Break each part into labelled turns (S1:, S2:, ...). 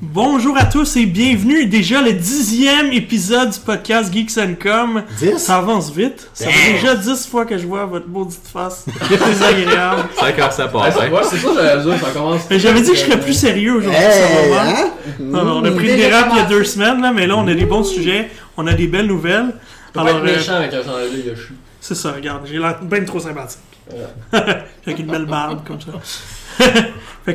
S1: Bonjour à tous et bienvenue déjà le dixième épisode du podcast Geeks and Com.
S2: 10?
S1: Ça avance vite. Ça fait déjà dix fois que je vois votre maudite face. C'est agréable.
S3: C'est quand ça passe, hein?
S4: Ouais, c'est ça, j'allais dire, ça commence.
S1: Mais j'avais dit que je serais plus sérieux aujourd'hui,
S2: Hey,
S1: ça va
S2: hein?
S1: Non, non, on a pris le
S5: Déjà
S1: dérap il y a deux semaines, là, mais là, on a des bons sujets, on a des belles nouvelles.
S4: Faut pas
S1: Alors,
S4: être
S1: euh,
S4: méchant avec un chandail de Yoshi.
S1: c'est ça, regarde, j'ai l'air bien trop sympathique. Avec une belle barbe, comme ça.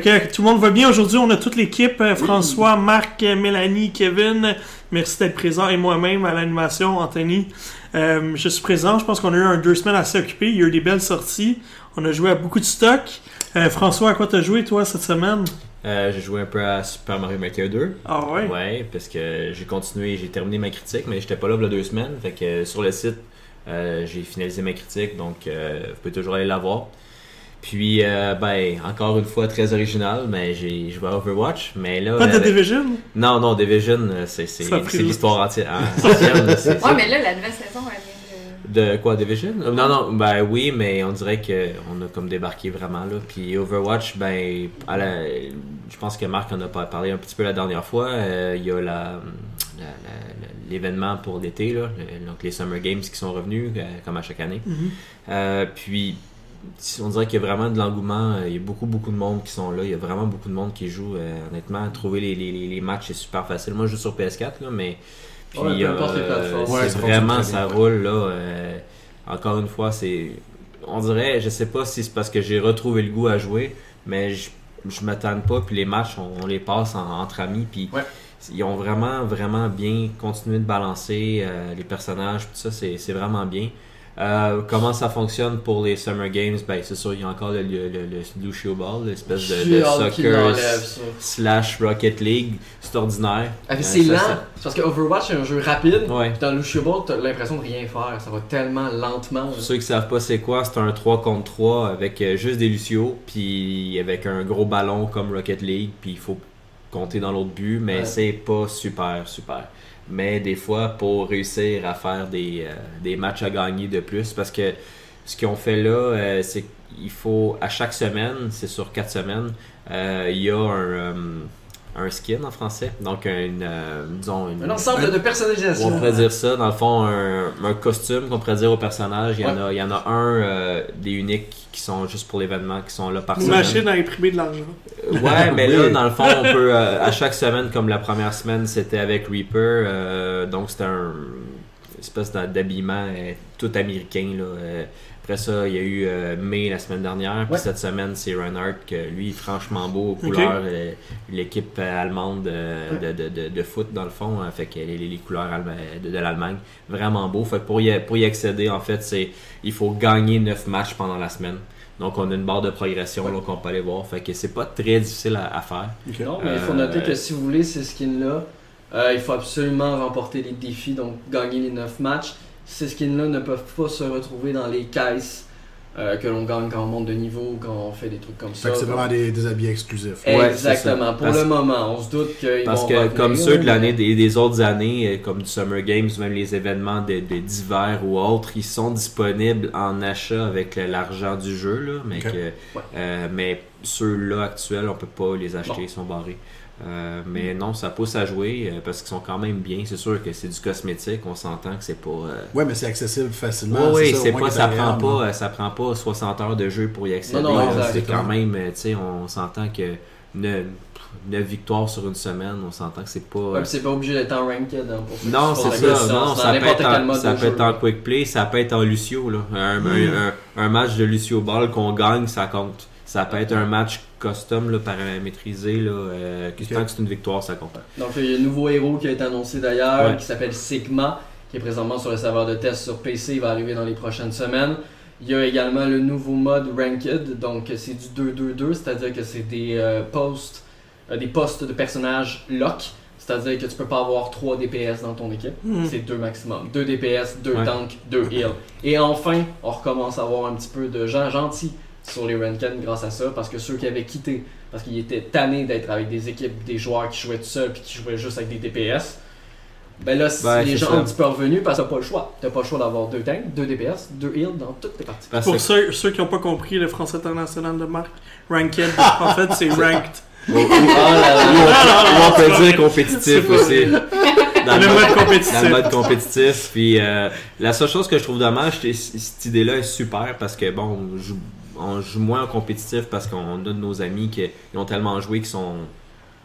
S1: fait que tout le monde va bien. Aujourd'hui, on a toute l'équipe. euh, François, Marc, euh, Mélanie, Kevin. Merci d'être présent. Et moi-même à l'animation, Anthony. Euh, je suis présent. Je pense qu'on a eu un deux semaines assez occupé. Il y a eu des belles sorties. On a joué à beaucoup de stock. Euh, François, à quoi t'as joué, toi, cette semaine?
S3: Euh, j'ai joué un peu à Super Mario Maker 2.
S1: Ah ouais?
S3: Ouais, parce que j'ai continué, j'ai terminé ma critique, mais j'étais pas là il y a deux semaines. Fait que sur le site, euh, j'ai finalisé ma critique, donc euh, vous pouvez toujours aller la voir. Puis, euh, ben, encore une fois, très original, mais j'ai joué à Overwatch. Mais là.
S1: Pas de
S3: avec-
S1: Division?
S3: Non, non, Division, euh, c'est l'histoire entière. c'est-
S5: Ouais, mais là, la nouvelle saison, elle vient de.
S3: De quoi, Division? Euh, Non, non, ben oui, mais on dirait qu'on a comme débarqué vraiment là. Puis Overwatch, ben, à la- je pense que Marc en a pas parlé un petit peu la dernière fois. Euh, Il y a la, la- la- l'événement pour l'été, là, le- donc les Summer Games qui sont revenus, euh, comme à chaque année.
S1: Mhm.
S3: Euh, puis, on dirait qu'il y a vraiment de l'engouement. euh, Il y a beaucoup, beaucoup de monde qui sont là. Il y a vraiment beaucoup de monde qui joue. euh, honnêtement, trouver les, les, les- les matchs, c'est super facile. Moi, je joue sur PS4, là, mais. Puis,
S4: Ouais, peu importe les
S3: euh,
S4: plateformes.
S2: Ouais,
S3: vraiment, ça
S2: bien.
S3: roule, là. euh, encore une fois, c'est. On dirait, je sais pas si c'est parce que j'ai retrouvé le goût à jouer, mais je, je m'attends pas. Puis les matchs, on, on les passe en- entre amis. Puis
S4: Ouais.
S3: ils ont vraiment, vraiment bien continué de balancer euh, les personnages. Tout ça, c'est c'est vraiment bien. Euh, comment ça fonctionne pour les Summer Games? Ben, c'est sûr, il y a encore le, le, le- le Lucio Ball, l'espèce de, soccer slash Rocket League. C'est ordinaire.
S4: Ah, mais
S3: Euh,
S4: c'est lent,
S3: ça-
S4: c'est parce que Overwatch c'est un jeu rapide.
S3: Ouais.
S4: Puis dans Lucio Ball, t'as l'impression de rien faire. Ça va tellement lentement.
S3: Pour ceux qui savent pas c'est quoi, c'est un 3 contre 3 avec euh, juste des Lucio, puis avec un gros ballon comme Rocket League, puis il faut compter dans l'autre but, mais
S4: Ouais.
S3: c'est pas super, super. Mais des fois, pour réussir à faire des, euh, des matchs à gagner de plus, parce que ce qu'ils ont fait là, euh, c'est qu'il faut, à chaque semaine, c'est sur 4 semaines, euh, il y a un, un skin en français, donc une, euh, disons, une,
S4: Un ensemble de personnalisation.
S3: on pourrait dire ça, dans le fond, un, un costume qu'on pourrait dire au personnage. Il y en, a, il y en a un euh, des uniques qui sont juste pour l'événement, qui sont là par
S1: Une
S3: semaine.
S1: machine à imprimer de l'argent.
S3: Ouais, mais là, dans le fond, on peut, euh, à chaque semaine, comme la première semaine, c'était avec Reaper. euh, donc, c'était un espèce d'habillement euh, tout américain. Là, euh. Après ça, il y a eu euh, May la semaine dernière. Puis
S4: Ouais.
S3: cette semaine, c'est Reinhardt, que lui, est franchement beau aux couleurs. euh, L'équipe euh, allemande euh, de, de, de, de foot, dans le fond, hein, fait que les, couleurs de, de l'Allemagne, vraiment beau. Fait que pour y, pour y accéder, en fait, c'est il faut gagner 9 matchs pendant la semaine. Donc, on a une barre de progression là, qu'on peut aller voir. Fait que c'est pas très difficile à, à faire.
S4: Non, mais il faut
S3: Euh,
S4: noter que si vous voulez ces skins-là, euh, il faut absolument remporter les défis, donc gagner les 9 matchs. Ces skins-là ne peuvent pas se retrouver dans les caisses euh, que l'on gagne quand on monte de niveau, quand on fait des trucs comme ça.
S2: C'est vraiment des, des habits exclusifs.
S3: Ouais,
S4: Exactement. Pour
S3: Parce-
S4: le moment, on se doute qu'ils
S3: Parce
S4: vont
S3: que
S4: revenir,
S3: comme ceux de l'année des, des autres années, euh, comme du Summer Games, ou même les événements d'hiver ou autres, ils sont disponibles en achat avec l'argent du jeu, là, mais, que, euh, mais ceux-là actuels, on peut pas les acheter,
S4: Bon.
S3: ils sont barrés. Euh, mais non, ça pousse à jouer euh, parce qu'ils sont quand même bien. C'est sûr que c'est du cosmétique, on s'entend que c'est pas. euh,
S2: Ouais, mais c'est accessible facilement.
S3: Ouais, ouais,
S2: ça, au
S3: c'est
S2: moins,
S3: pas, ça prend
S2: hein.
S3: pas, euh, ça prend pas 60 heures de jeu pour y accéder. C'est quand même, tu sais, on s'entend que 9, victoires sur une semaine, on s'entend que c'est pas.
S4: Ouais, c'est pas obligé d'être en ranked. Hein, pour
S3: non, c'est ça.
S4: question.
S3: Non,
S4: C'est
S3: ça peut être, en,
S4: mode
S3: ça peut être en quick play, ça peut être en Lucio. Là. Un,
S4: Mm.
S3: un- un- un match de Lucio Ball qu'on gagne, ça compte. Ça peut être un match custom, là, paramétrisé. Là, euh, que
S2: Ok.
S3: Tant que c'est une victoire, ça compte.
S4: Donc il y a un nouveau héros qui a été annoncé d'ailleurs,
S3: Ouais.
S4: qui s'appelle Sigma, qui est présentement sur le serveur de test sur PC, il va arriver dans les prochaines semaines. Il y a également le nouveau mode Ranked, donc c'est du 2-2-2, c'est-à-dire que c'est des euh, posts, euh, des postes de personnages lock, c'est-à-dire que tu peux pas avoir 3 DPS dans ton équipe,
S1: Hmm.
S4: c'est 2 maximum. 2 DPS, 2
S3: Ouais.
S4: tanks, 2 heals. Et enfin, on recommence à avoir un petit peu de gens gentils sur les Ranked grâce à ça, parce que ceux qui avaient quitté, parce qu'ils étaient tannés d'être avec des équipes, des joueurs qui jouaient tout seuls puis qui jouaient juste avec des DPS, ben là, si
S3: Ouais,
S4: les gens
S3: ça.
S4: ont un petit peu revenu parce que t'as pas le choix. T'as pas le choix d'avoir 2 tanks, 2 DPS, 2 heals dans toutes tes parties.
S3: Parce
S1: Pour ceux, ceux qui n'ont pas compris le français international de Marc, Ranked, en fait, c'est Ranked.
S3: Ou, on, peut dire compétitif aussi. Dans
S1: Le mode
S3: Dans
S1: compétitif.
S3: le mode compétitif. Puis euh, la seule chose que je trouve dommage, c'est cette idée-là est super parce que bon, on joue, on joue moins en compétitif parce qu'on a de nos amis qui ils ont tellement joué qu'ils sont.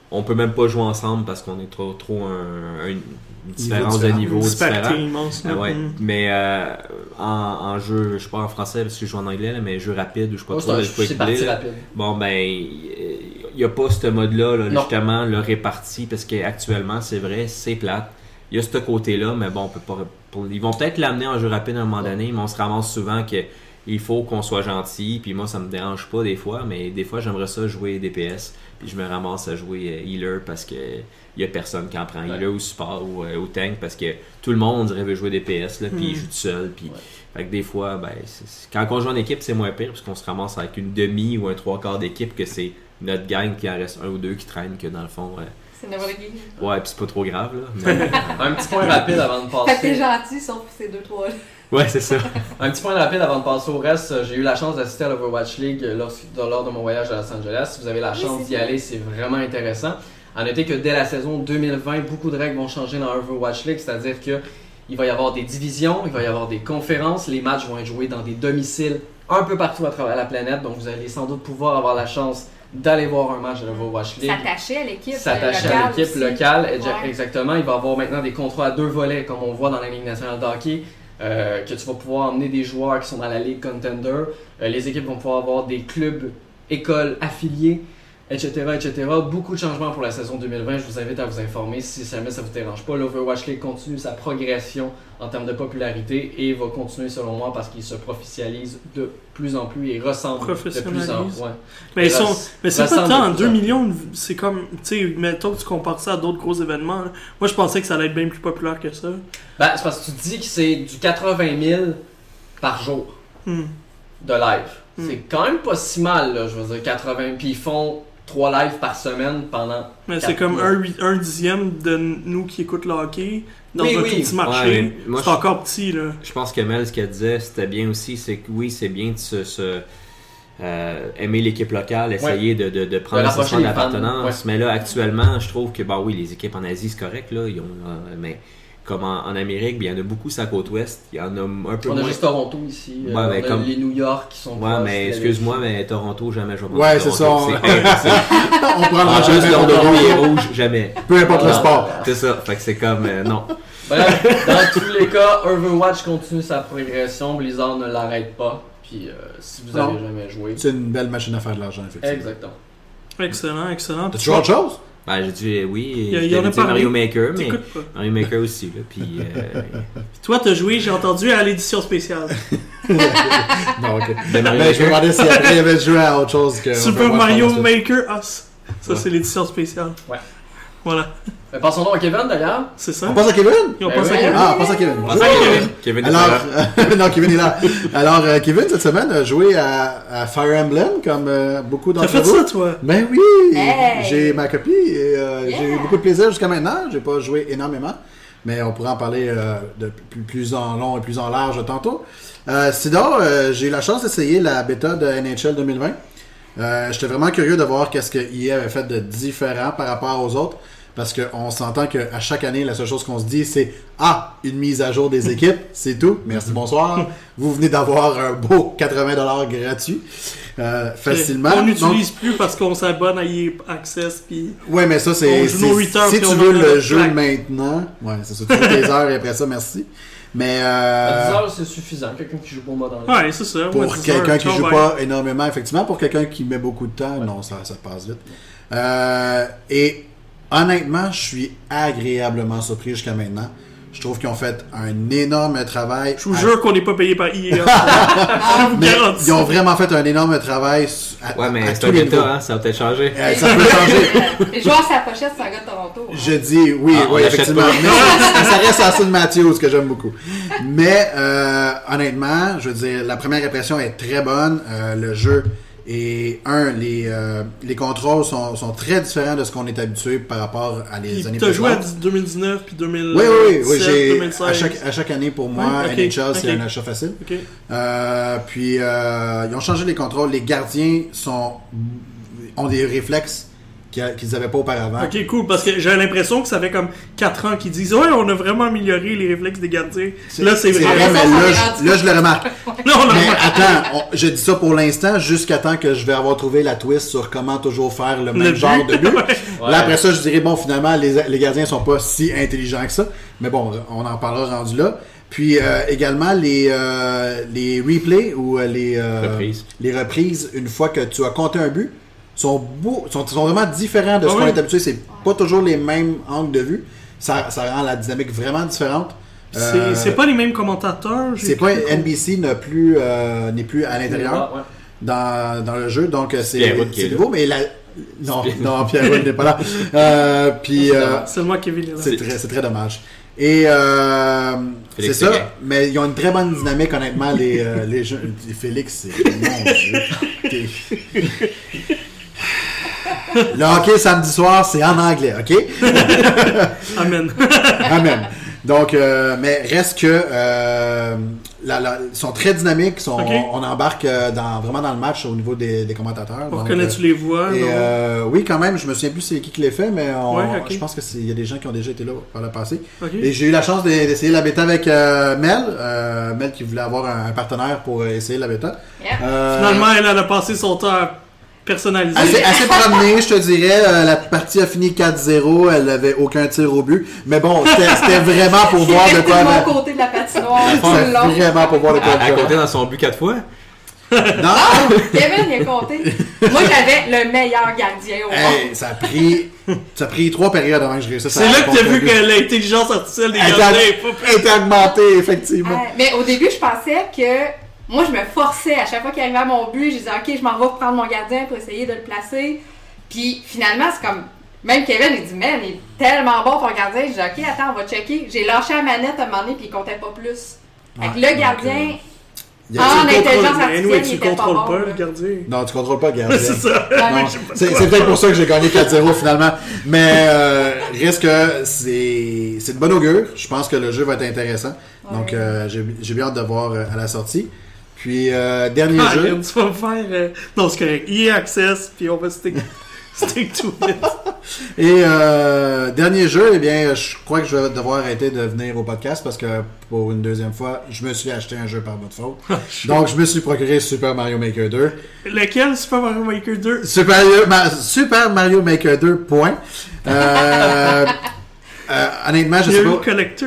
S3: On peut même pas jouer ensemble parce qu'on est trop, trop un, un- une différence de niveau différent.
S1: immense. Là.
S3: ouais.
S1: Mm.
S3: Mais euh, en, en jeu, je sais pas en français parce que je joue en anglais, là, mais jeu rapide ou je sais pas
S4: Moi,
S3: trop,
S4: c'est
S3: là,
S4: un-
S3: je peux
S4: c'est
S3: écouter,
S4: parti rapide.
S3: Bon, ben, il n'y a pas ce mode-là, là, justement, le réparti, parce qu'actuellement, c'est vrai, c'est plate. Il y a ce côté-là, mais bon, on peut pas. pour- ils vont peut-être l'amener en jeu rapide à un moment donné, mais on se ramasse souvent que il faut qu'on soit gentil, puis moi, ça me dérange pas des fois, mais des fois, j'aimerais ça jouer DPS, puis je me ramasse à jouer euh, healer parce que il y a personne qui en prend
S4: Ouais.
S3: healer ou support ou, euh, ou tank parce que tout le monde on dirait veut jouer DPS, là, puis
S1: Mm.
S3: il joue tout seul, puis.
S4: Ouais.
S3: Fait que des fois, ben, quand on joue en équipe, c'est moins pire parce qu'on se ramasse avec une demi ou un trois quarts d'équipe que c'est notre gang qui en reste un ou deux qui traînent que dans le fond. euh,
S5: C'est n'importe qui.
S3: ouais, puis c'est pas trop grave là. mais,
S4: Un petit point rapide avant de
S5: Fait que t'es
S4: passer.
S5: gentil, sauf ces deux, trois.
S3: Ouais, c'est ça.
S4: Un petit point rapide avant de passer au reste. J'ai eu la chance d'assister à l'Overwatch League lors, lors de mon voyage à Los Angeles. Si vous avez la chance d'y aller, c'est vraiment intéressant. À noter que dès la saison 2020, beaucoup de règles vont changer dans Overwatch League, c'est-à-dire que il va y avoir des divisions, il va y avoir des conférences, les matchs vont être joués dans des domiciles un peu partout à travers la planète, donc vous allez sans doute pouvoir avoir la chance d'aller voir un match de l'Overwatch League.
S5: S'attacher à l'équipe.
S4: s'attacher
S5: euh,
S4: à
S5: locale
S4: l'équipe locale.
S5: Ouais.
S4: Exactement. Il va y avoir maintenant des contrats à deux volets, comme on voit dans la Ligue nationale de hockey, euh, que tu vas pouvoir emmener des joueurs qui sont dans la Ligue Contender. Euh, les équipes vont pouvoir avoir des clubs, écoles affiliés, etc., etc. Beaucoup de changements pour la saison 2020. Je vous invite à vous informer si jamais ça vous dérange pas. L'Overwatch League continue sa progression en termes de popularité et va continuer selon moi parce qu'il se professionnalise de plus en plus et ressemble de plus en
S1: Professionnalise.
S4: ouais.
S1: Mais, ils sont, mais c'est pas tant,
S4: de plus
S1: 2
S4: en-
S1: millions, c'est comme, tu sais, mettons que tu compares ça à d'autres gros événements. là. Moi, je pensais que ça allait être bien plus populaire que ça.
S4: Ben, c'est parce que tu dis que c'est du 80 000 par jour.
S1: Hmm.
S4: de live.
S1: Hmm.
S4: C'est quand même pas si mal, là, je veux dire, 80. Puis ils font 3 lives par semaine pendant.
S1: Mais c'est comme un, un dixième de nous qui écoutent le hockey dans
S4: Oui,
S1: un
S4: oui.
S1: tout petit marché. c'est
S3: je-
S1: encore petit, là.
S3: Je pense que Mel, ce qu'elle disait, c'était bien aussi, c'est que oui, c'est bien de se, se, euh, aimer l'équipe locale, essayer de, de, de prendre
S4: De fans,
S3: d'appartenance. Mais là, actuellement, je trouve que, bah oui, les équipes en Asie, c'est correct, là, ils ont, euh, mais comme en, en Amérique, bien, il y en a beaucoup sur la côte ouest, il y en a un peu
S4: On a
S3: moins.
S4: juste Toronto ici. euh,
S3: Ouais,
S4: on
S3: mais
S4: a
S3: comme-
S4: les New York qui sont
S3: Ouais,
S4: proches,
S3: mais excuse-moi, mais Toronto, jamais je vais
S2: Ouais, c'est ça, on-. On prendra jamais
S3: est
S2: Toronto.
S3: rouge, jamais.
S2: Peu importe le sport.
S3: C'est ça, fait que c'est comme, euh, non.
S4: Bref, dans tous les cas, Overwatch continue sa progression. Blizzard ne l'arrête pas. Puis euh, si vous
S2: Non.
S4: avez jamais joué.
S2: C'est une belle machine à faire de l'argent, effectivement.
S4: Exactement.
S1: Excellent, excellent.
S2: T'as toujours autre chose?
S3: Ben, j'ai dit oui,
S1: Il y a-
S3: je
S1: il y en a parlé.
S3: Mario Maker, mais
S1: pas.
S3: Mario Maker aussi, là, puis euh,
S1: Puis toi, t'as joué, j'ai entendu, à l'édition spéciale.
S2: Non, ok.
S3: de Mario
S2: Mais je me demandais si après il avait joué à autre chose que.
S1: Super Mario. Maker Us. Ça,
S3: Ouais.
S1: c'est l'édition spéciale.
S4: Ouais.
S1: Voilà,
S4: Mais passons donc à Kevin d'ailleurs.
S1: c'est ça.
S2: On passe à Kevin?
S4: Ben oui.
S1: à Kevin.
S2: Ah, on passe à Kevin.
S3: On pense à Kevin. Kevin est
S2: Alors,
S3: là.
S2: non, Kevin est là. Alors, euh, Kevin, cette semaine, a joué à, à Fire Emblem, comme euh, beaucoup
S1: T'as
S2: d'entre
S1: fait
S2: vous.
S1: ça, toi?
S2: Ben oui!
S5: Hey!
S2: J'ai ma copie et euh, j'ai eu beaucoup de plaisir jusqu'à maintenant. J'ai pas joué énormément, mais on pourra en parler euh, de plus, plus en long et plus en large tantôt. Euh, sinon, euh, j'ai eu la chance d'essayer la bêta de NHL 2020. Euh, J'étais vraiment curieux de voir qu'est-ce que EA avait fait de différent par rapport aux autres. Parce qu'on s'entend qu'à chaque année, la seule chose qu'on se dit, c'est Ah, une mise à jour des équipes, c'est tout. Merci, bonsoir. Vous venez d'avoir un beau 80$ gratuit. euh, facilement.
S1: On
S2: Donc,
S1: n'utilise plus parce qu'on s'abonne à EA Access, puis...
S2: Ouais, mais ça, c'est. Si tu veux le jeu maintenant, ouais, c'est ça. Tu veux tes heures et après ça, merci. Mais
S4: À 10
S2: euh,
S4: heures, c'est suffisant. Quelqu'un qui joue pour moi dans le
S1: Ouais, c'est ça.
S2: pour
S1: ouais, 10
S2: quelqu'un qui joue pas énormément, effectivement, pour quelqu'un qui met beaucoup de temps, non, ça, ça passe vite. Euh, et honnêtement, je suis agréablement surpris jusqu'à maintenant. Je trouve qu'ils ont fait un énorme travail.
S1: Je vous
S2: à-
S1: jure qu'on n'est pas payé par EA. Je vous
S2: mais
S1: garantis.
S2: ils ont vraiment fait un énorme travail à,
S3: Ouais,
S2: à
S3: mais c'est un
S2: niveaux.
S3: hein, ça va peut-être changer.
S2: Euh, ça peut changer.
S5: Les joueurs sa pochette, c'est un gars de Toronto. hein.
S2: Je dis oui,
S3: Ah,
S2: oui, effectivement. Mais ça, ça reste Austin Matthews que j'aime beaucoup. Mais euh, honnêtement, je veux dire, la première impression est très bonne. Euh, le jeu est un, les euh, les contrôles sont, sont très différents de ce qu'on est habitué par rapport à les
S1: Puis
S2: années
S1: T'as joué à
S2: précédentes.
S1: 2019 puis 2017,
S2: Oui, oui, oui, oui, j'ai
S1: 2016.
S2: à chaque, à chaque année pour moi,
S1: Ouais, ok,
S2: NHL c'est un achat facile. Euh, puis euh, ils ont changé les contrôles. Les gardiens sont ont des réflexes qu'ils qu'ils avaient pas auparavant.
S1: Ok, cool, parce que j'ai l'impression que ça fait comme 4 ans qu'ils disent Ouais, on a vraiment amélioré les réflexes des gardiens. Là, c'est vrai.
S2: vrai, mais là, je-
S5: rendu
S2: là, je le remarque.
S1: Là, on a
S2: Mais attends, on- je dis ça pour l'instant, jusqu'à temps que je vais avoir trouvé la twist sur comment toujours faire le même
S1: Le
S2: genre
S1: but.
S2: de but.
S4: Ouais.
S2: Là, après ça, je dirais, bon, finalement, les, les gardiens sont pas si intelligents que ça. Mais bon, on en parlera rendu là. Puis euh, également, les, euh, les replays ou euh, les, euh,
S3: Reprises.
S2: les reprises, une fois que tu as compté un but, sont, beau, sont, sont vraiment différents de ce
S1: Ah
S2: qu'on
S1: oui.
S2: est habitué. C'est pas toujours les mêmes angles de vue. Ça, ça rend la dynamique vraiment différente.
S1: C'est
S2: Euh,
S1: c'est pas les mêmes commentateurs.
S2: c'est pas. NBC n'est plus, euh, n'est plus à l'intérieur
S4: Ouais.
S2: dans, dans le jeu, donc euh, c'est nouveau, mais la... non,
S3: Pierre-
S2: non, Pierre n'est pas là. Euh, puis euh,
S1: Seulement Kevin
S2: c'est très, c'est très dommage. Et euh, c'est ça, mais ils ont une très bonne dynamique, honnêtement, les, euh, les jeux. Félix, c'est. Mon Dieu. Le hockey samedi soir, c'est en anglais, ok?
S1: Amen.
S2: Amen. Donc, euh, mais reste que euh, la- la- ils sont très dynamiques. sont- on, on embarque euh, dans, vraiment dans le match au niveau des, des commentateurs. donc,
S1: Reconnais-tu
S2: euh,
S1: les voix
S2: et, euh, oui, quand même, je me souviens plus c'est qui qui l'a fait, mais on-
S1: Ouais,
S2: je pense que c'est- il y a des gens qui ont déjà été là par le passé. Et j'ai eu la chance de- d'essayer la bêta avec euh, Mel, euh, Mel qui voulait avoir un, un partenaire pour essayer la bêta. Euh,
S1: Finalement, elle, elle a passé son temps à personnaliser.
S2: Assez, assez promené, je te dirais. Euh, la partie a fini 4-0. Elle avait aucun tir au but. Mais bon, c'était c'était vraiment pour voir de quoi.
S5: mon côté de la patinoire
S2: C'était vraiment pour voir de quoi.
S3: À, à côté dans son but quatre fois?
S2: Non!
S5: Kevin, il a compté. Moi, j'avais le meilleur gardien au monde.
S2: Hey, ça a pris, ça a pris trois périodes avant que je réussisse
S1: C'est là que t'as vu
S2: compter un
S1: que l'intelligence artificielle des gardiens
S2: Elle était- augmentée, effectivement.
S5: Mais au début, je pensais que moi, je me forçais à chaque fois qu'il arrivait à mon but, je disais, OK, je m'en vais prendre mon gardien pour essayer de le placer. Puis finalement, c'est comme. Même Kevin, il dit, man, il est tellement bon ton gardien. Je dis, OK, attends, on va checker. J'ai lâché la manette à un moment donné, puis il comptait pas plus. Fait que
S2: Ouais,
S5: le gardien,
S2: Il a-
S5: Ah, l'intelligence artificielle,
S1: anyway, tu
S5: était pas
S1: contrôles
S5: bon,
S1: pas,
S5: là.
S1: le gardien?
S2: Non, tu contrôles pas le gardien.
S1: C'est ça.
S5: Ouais.
S2: Non, c'est c'est peut-être pour ça que j'ai gagné 4-0 finalement. Mais euh, risque que c'est c'est de bonne augure. Je pense que le jeu va être intéressant. Donc
S5: Ouais.
S2: euh, j'ai j'ai bien hâte de voir euh, à la sortie. Puis euh, dernier
S1: Ah,
S2: jeu.
S1: tu vas me faire. euh, Non, c'est correct. EA Access, puis on va stick, stick to it.
S2: Et euh, dernier jeu, eh bien, je crois que je vais devoir arrêter de venir au podcast parce que pour une deuxième fois, je me suis acheté un jeu par votre faute. Donc je me suis procuré Super Mario Maker 2.
S1: Lequel Super Mario Maker 2
S2: Super Mario, Ma- Super Mario Maker 2, point. Euh, euh, honnêtement, je sais pas.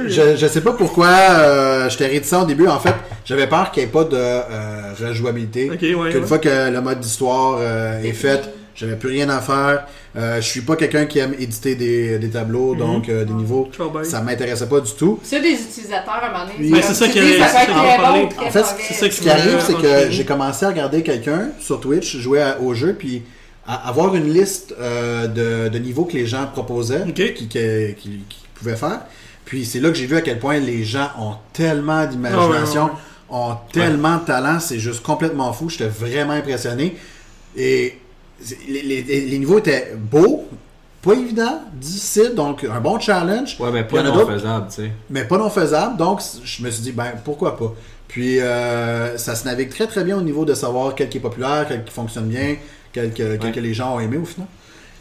S2: Je, je sais pas pourquoi euh, j'étais réticent au début. En fait, j'avais peur qu'il n'y ait pas de euh, rejouabilité.
S1: Ok, ouais.
S2: Qu'une
S1: ouais.
S2: fois que le mode d'histoire euh, est fait, j'avais plus rien à faire. Euh, je suis pas quelqu'un qui aime éditer des, des tableaux, donc euh, des niveaux.
S1: Vois bien.
S2: Ça m'intéressait pas du tout.
S5: c'est des utilisateurs à un moment donné.
S1: Mais c'est ça
S5: tu
S1: qui
S5: très
S2: En fait, Ce qui arrive, c'est que j'ai commencé à regarder quelqu'un sur Twitch jouer au jeu, puis avoir une liste euh, de, de niveaux que les gens proposaient,
S1: Ok.
S2: qui, qui, qui- qui pouvaient faire. Puis c'est là que j'ai vu à quel point les gens ont tellement d'imagination,
S1: Ah ouais,
S2: ont tellement de talent, c'est juste complètement fou. J'étais vraiment impressionné. Et les, les- les niveaux étaient beaux, pas évidents, difficiles, donc un bon challenge.
S3: Ouais, mais pas non faisable, tu sais.
S2: mais pas non faisable. Donc, je me suis dit, ben, pourquoi pas? Puis, euh, ça se navigue très très bien au niveau de savoir quel qui est populaire, quel qui fonctionne bien, quel que, quel
S3: Ouais.
S2: que les gens ont aimé au final.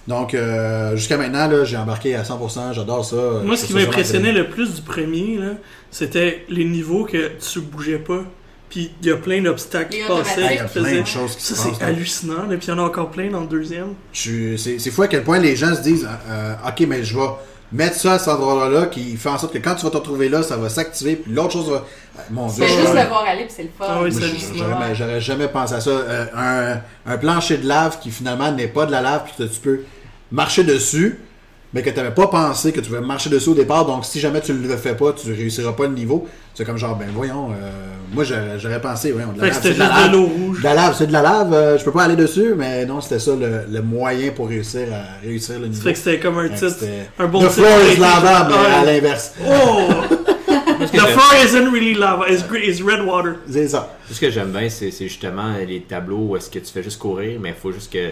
S2: Donc, euh, jusqu'à maintenant, là, j'ai embarqué à 100%, j'adore ça.
S1: Moi, ce qui m'impressionnait le plus du premier, là, c'était les niveaux que tu bougeais pas. Puis il y a plein d'obstacles qui passaient.
S2: Il y a plein
S1: faisaient-
S2: de choses qui
S1: Ça,
S2: se
S1: c'est
S2: là.
S1: hallucinant. là. Puis il y en a encore plein dans le deuxième.
S2: C'est c'est fou à quel point les gens se disent, euh, ok, mais je vais mettre ça à cet endroit-là qui fait en sorte que quand tu vas te retrouver là, ça va s'activer, puis l'autre chose va. euh, Mon Dieu, je-
S5: juste le voir aller, puis c'est le fun.
S1: Ah oui, c'est
S2: jamais- J'aurais jamais pensé à ça. Euh, un, un plancher de lave qui finalement n'est pas de la lave, puis que tu peux marcher dessus, mais que tu n'avais pas pensé que tu pouvais marcher dessus au départ. Donc, si jamais tu ne le fais pas, tu réussiras pas le niveau. C'est comme genre, ben voyons, euh, moi j'aurais j'aurais pensé, voyons, de la
S1: Fait que
S2: lave,
S1: c'était
S2: c'est de la
S1: juste de
S2: lave.
S1: l'eau rouge.
S2: De la lave, c'est de la lave, euh, je peux pas aller dessus, mais non, c'était ça le, le moyen pour réussir à réussir le
S1: Ça
S2: niveau.
S1: fait que c'était comme un titre. Un bon
S2: The
S1: titre.
S2: floor is lava, mais
S1: Ouais.
S2: à l'inverse.
S1: Oh! The floor isn't really lava, it's, it's red water.
S2: C'est ça.
S3: Ce que j'aime bien, c'est justement les tableaux où est-ce que tu fais juste courir, mais il faut juste que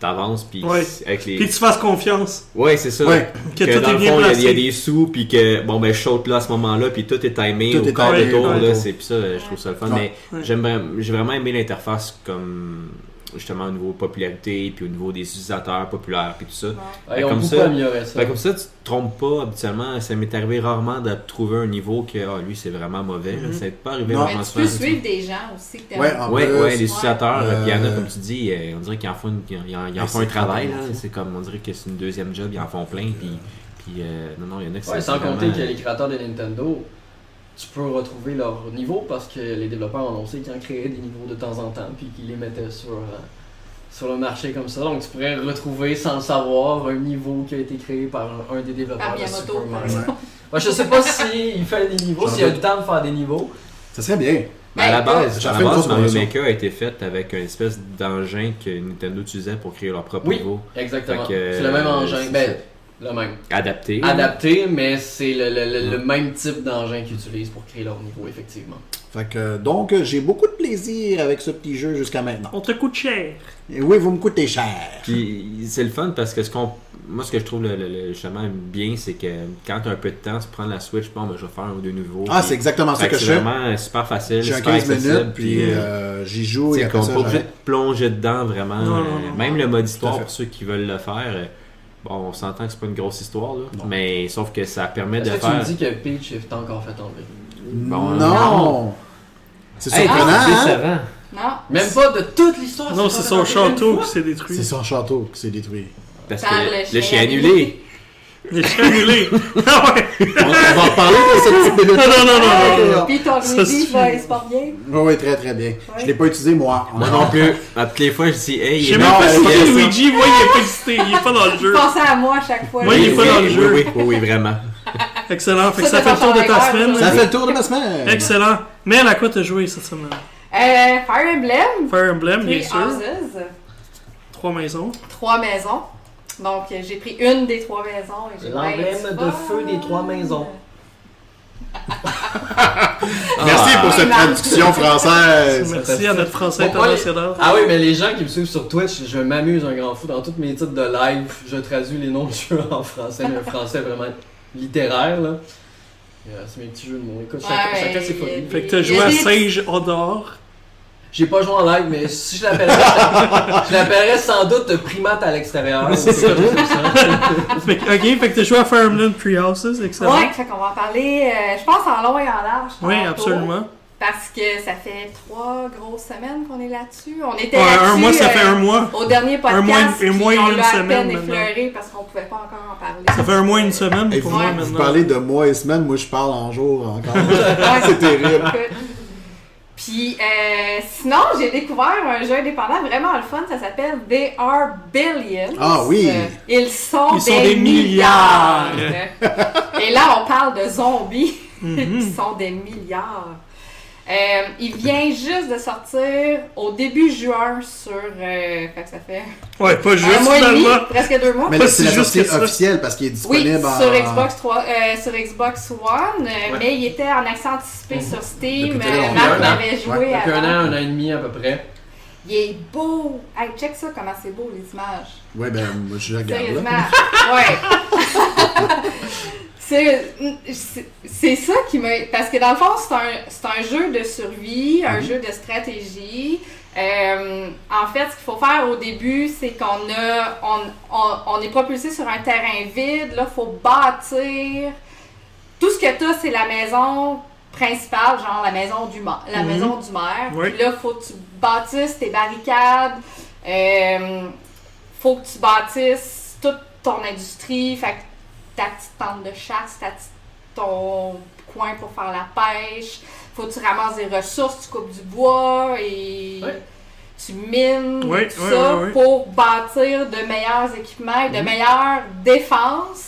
S3: tu avances, puis
S1: Ouais.
S3: avec les...
S1: Puis que tu fasses confiance.
S3: Ouais, c'est ça.
S2: Ouais.
S1: Que
S3: Que
S1: tout
S3: dans
S1: est
S3: le fond, il y a- y, des sous, puis que, bon, ben, je saute là à ce moment-là, puis tout est timé
S2: Tout
S3: au
S2: est
S3: quart de tour, là, c'est puis ça, je trouve ça le fun.
S2: Ouais.
S3: Mais
S1: Ouais.
S3: j'aime j'ai vraiment aimé l'interface comme justement au niveau popularité, puis au niveau des utilisateurs populaires, puis tout ça.
S5: Ouais.
S4: Ont
S3: comme ça-
S4: amélioré ça.
S3: Fait comme ça, tu te trompes pas habituellement. Ça m'est arrivé rarement de trouver un niveau que ah, lui c'est vraiment mauvais.
S1: Mhm.
S3: Ça n'est pas arrivé
S2: Non.
S3: vraiment
S5: Mais tu
S3: souvent.
S5: peux suivre des gens aussi que.
S2: Ouais, en
S3: Ouais,
S2: plus,
S3: ouais, les utilisateurs, puis il y en a, comme tu dis, euh, on dirait qu'ils en font, une- en, ils en- ils en
S2: Ouais,
S3: font un travail. C'est comme, on dirait que c'est une deuxième job, ils en font plein, puis, puis euh, non, non, il y en a qui
S4: Ouais, sans
S3: vraiment-
S4: compter que les créateurs de Nintendo, tu peux retrouver leur niveau parce que les développeurs ont annoncé qu'ils en créaient des niveaux de temps en temps puis qu'ils les mettaient sur, euh, sur le marché comme ça. Donc tu pourrais retrouver sans le savoir un niveau qui a été créé par un, un des développeurs
S5: Par
S4: de
S5: Miyamoto,
S4: Super
S5: par
S4: Mario.
S5: exemple.
S4: Ouais, je sais pas s'il fait des niveaux, s'il a le temps de faire des niveaux.
S2: Ça serait bien.
S3: Mais à la
S5: Ben,
S3: base, à la base,
S2: grosse
S3: Mario. Maker a été fait avec une espèce d'engin que Nintendo utilisait pour créer leur propre
S4: Oui.
S3: niveau.
S4: Exactement. C'est le même
S3: euh,
S4: engin. Ben, le même.
S3: Adapté.
S4: Adapté, mais c'est le, le- le- le même type d'engin qu'ils utilisent pour créer leur niveau, effectivement.
S2: Fait que, donc, j'ai beaucoup de plaisir avec ce petit jeu jusqu'à maintenant.
S1: On te coûte cher.
S2: Et oui, vous me coûtez cher.
S3: Puis c'est le fun parce que ce qu'on. Moi, ce que je trouve le, le- le- justement bien, c'est que quand tu as un peu de temps, tu prends la Switch, bon, ben, je vais faire un ou deux nouveaux.
S2: Ah, c'est exactement ça que
S3: que
S2: je
S3: c'est
S2: fais.
S3: vraiment super facile.
S2: J'ai un
S3: super
S2: 15
S3: accessible,
S2: minutes, puis
S3: euh,
S2: euh, j'y joue et
S3: C'est qu'on
S2: ça,
S3: pas obligé de plonger dedans vraiment.
S1: Non, non,
S3: Euh,
S1: non.
S3: Même le mode histoire pour ceux qui veulent le faire. Bon, on s'entend que c'est pas une grosse histoire, là.
S2: Non.
S3: Mais sauf que ça permet
S4: Est-ce
S3: de
S4: que tu me
S3: faire.
S4: dis que Peach est encore fait enlever?
S3: Bon,
S2: non! C'est
S3: Hey,
S2: surprenant,
S3: c'est
S2: hein?
S5: Non.
S4: Même pas de toute l'histoire
S1: Non, c'est son château qui s'est
S2: C'est
S1: détruit.
S2: son château qui s'est détruit.
S3: Parce
S5: Par
S3: que
S5: le
S3: le
S5: chien
S3: chien
S5: annulé.
S3: annulé.
S1: Ah ouais.
S2: On, va en reparler de cette petite minute.
S1: Non, non, non, non.
S5: Puis ton
S1: Ça,
S5: Luigi il se porte bien?
S2: Oui, oui, très très bien. Je l'ai pas utilisé moi.
S3: Moi non plus. À toutes les fois, je dis, hey,
S1: Je
S3: il est
S1: sais même pas si Luigi. Moi, il est pas existé. Il est pas dans le
S5: Je
S1: jeu.
S5: pensais à moi à chaque fois.
S1: Moi, il est pas dans le jeu.
S3: Oui, oui, oui, vraiment.
S1: Excellent. Fait que
S5: Ça,
S1: ça fait le tour de ta semaine.
S2: Ça fait le tour de ma semaine.
S1: Excellent. Mais à quoi t'as joué cette semaine?
S5: Euh, Fire Emblem,
S1: Fire Emblem, bien sûr.
S5: Houses,
S1: Trois maisons.
S5: trois maisons. Donc, euh, j'ai pris une des trois maisons. et j'ai
S4: L'emblème de feu des trois maisons.
S2: Merci
S3: Ah.
S2: pour cette traduction française.
S1: Merci à notre français international.
S4: Ah oui, mais les gens qui me suivent sur Twitch, je m'amuse un grand fou. Dans tous mes titres de live, je traduis les noms de jeux en français, mais un français vraiment littéraire. Là. Euh, C'est mes petits jeux de mots. Écoute, chacun,
S5: Ouais,
S4: chacun ses.
S1: Fait que t'as joué à Sage Odor.
S4: J'ai pas joué en live, mais si je l'appellerais, je l'appellerais sans doute primate à l'extérieur. C'est ça.
S1: Fait que, ok, fait que t'as joué à Fire Emblem Three Houses. Excellent.
S5: Ouais, fait qu'on va en parler, euh, je pense, en long et en large.
S1: Oui, absolument.
S5: Parce que ça fait trois grosses semaines qu'on est là-dessus. On était
S1: Ouais,
S5: là-dessus.
S1: un mois, ça
S5: euh,
S1: fait un mois.
S5: Au dernier podcast,
S1: Un mois et- un
S5: puis
S1: mois et
S5: on
S1: une
S5: l'a à
S1: semaine,
S5: peine effleuré parce qu'on pouvait pas encore en parler.
S1: Ça fait un mois et une semaine
S2: Et
S1: pour
S2: vous,
S1: moi
S2: vous
S1: maintenant.
S2: parlez de mois et semaines, moi je parle en jours encore. C'est terrible.
S5: Puis euh, sinon, j'ai découvert un jeu indépendant vraiment le fun, ça s'appelle They Are Billions.
S2: Ah oui.
S5: Euh, ils sont,
S1: Ils sont
S5: des,
S1: des
S5: milliards.
S1: milliards.
S5: Et là, on parle de zombies
S1: Mhm.
S5: qui sont des milliards. Euh, il vient juste de sortir au début juin sur. Euh, fait que ça fait
S1: Ouais, pas
S5: un
S1: juste
S5: mois et demi, presque deux mois.
S2: Mais là, c'est la
S1: juste
S2: sortie officielle parce qu'il est
S5: Oui,
S2: disponible en.
S5: sur Xbox 3, euh, sur Xbox One, euh,
S4: Ouais.
S5: mais il était en accès anticipé
S4: Mhm.
S5: sur Steam. Euh. Marc
S4: Un an.
S5: l'avait joué
S2: Ouais,
S4: Depuis un
S5: avant.
S4: an, un an et demi à peu près.
S5: Il est beau. Hey, check ça, comment c'est beau les images.
S2: Ouais, ben, moi je regarde
S5: Sérieusement.
S2: là.
S5: ouais. C'est ça qui m'a. Parce que dans le fond, c'est un, un jeu de survie, un
S2: Mhm.
S5: jeu de stratégie. Euh, en fait, ce qu'il faut faire au début, c'est qu'on a. On, on, on est propulsé sur un terrain vide. Là, il faut bâtir. Tout ce que tu as, c'est la maison principale, genre la maison du maire. La
S1: Mhm.
S5: maison du maire.
S1: Oui.
S5: Puis là, faut que tu bâtisses tes barricades. Euh, faut que tu bâtisses toute ton industrie. Fait que ta petite tente de chasse, ta petite- ton coin pour faire la pêche. Faut que tu ramasses des ressources, tu coupes du bois et
S4: Ouais.
S5: tu mines
S1: Ouais,
S5: tout
S1: ouais,
S5: ça
S1: ouais, ouais.
S5: pour bâtir de meilleurs équipements et de
S2: Mhm.
S5: meilleures défenses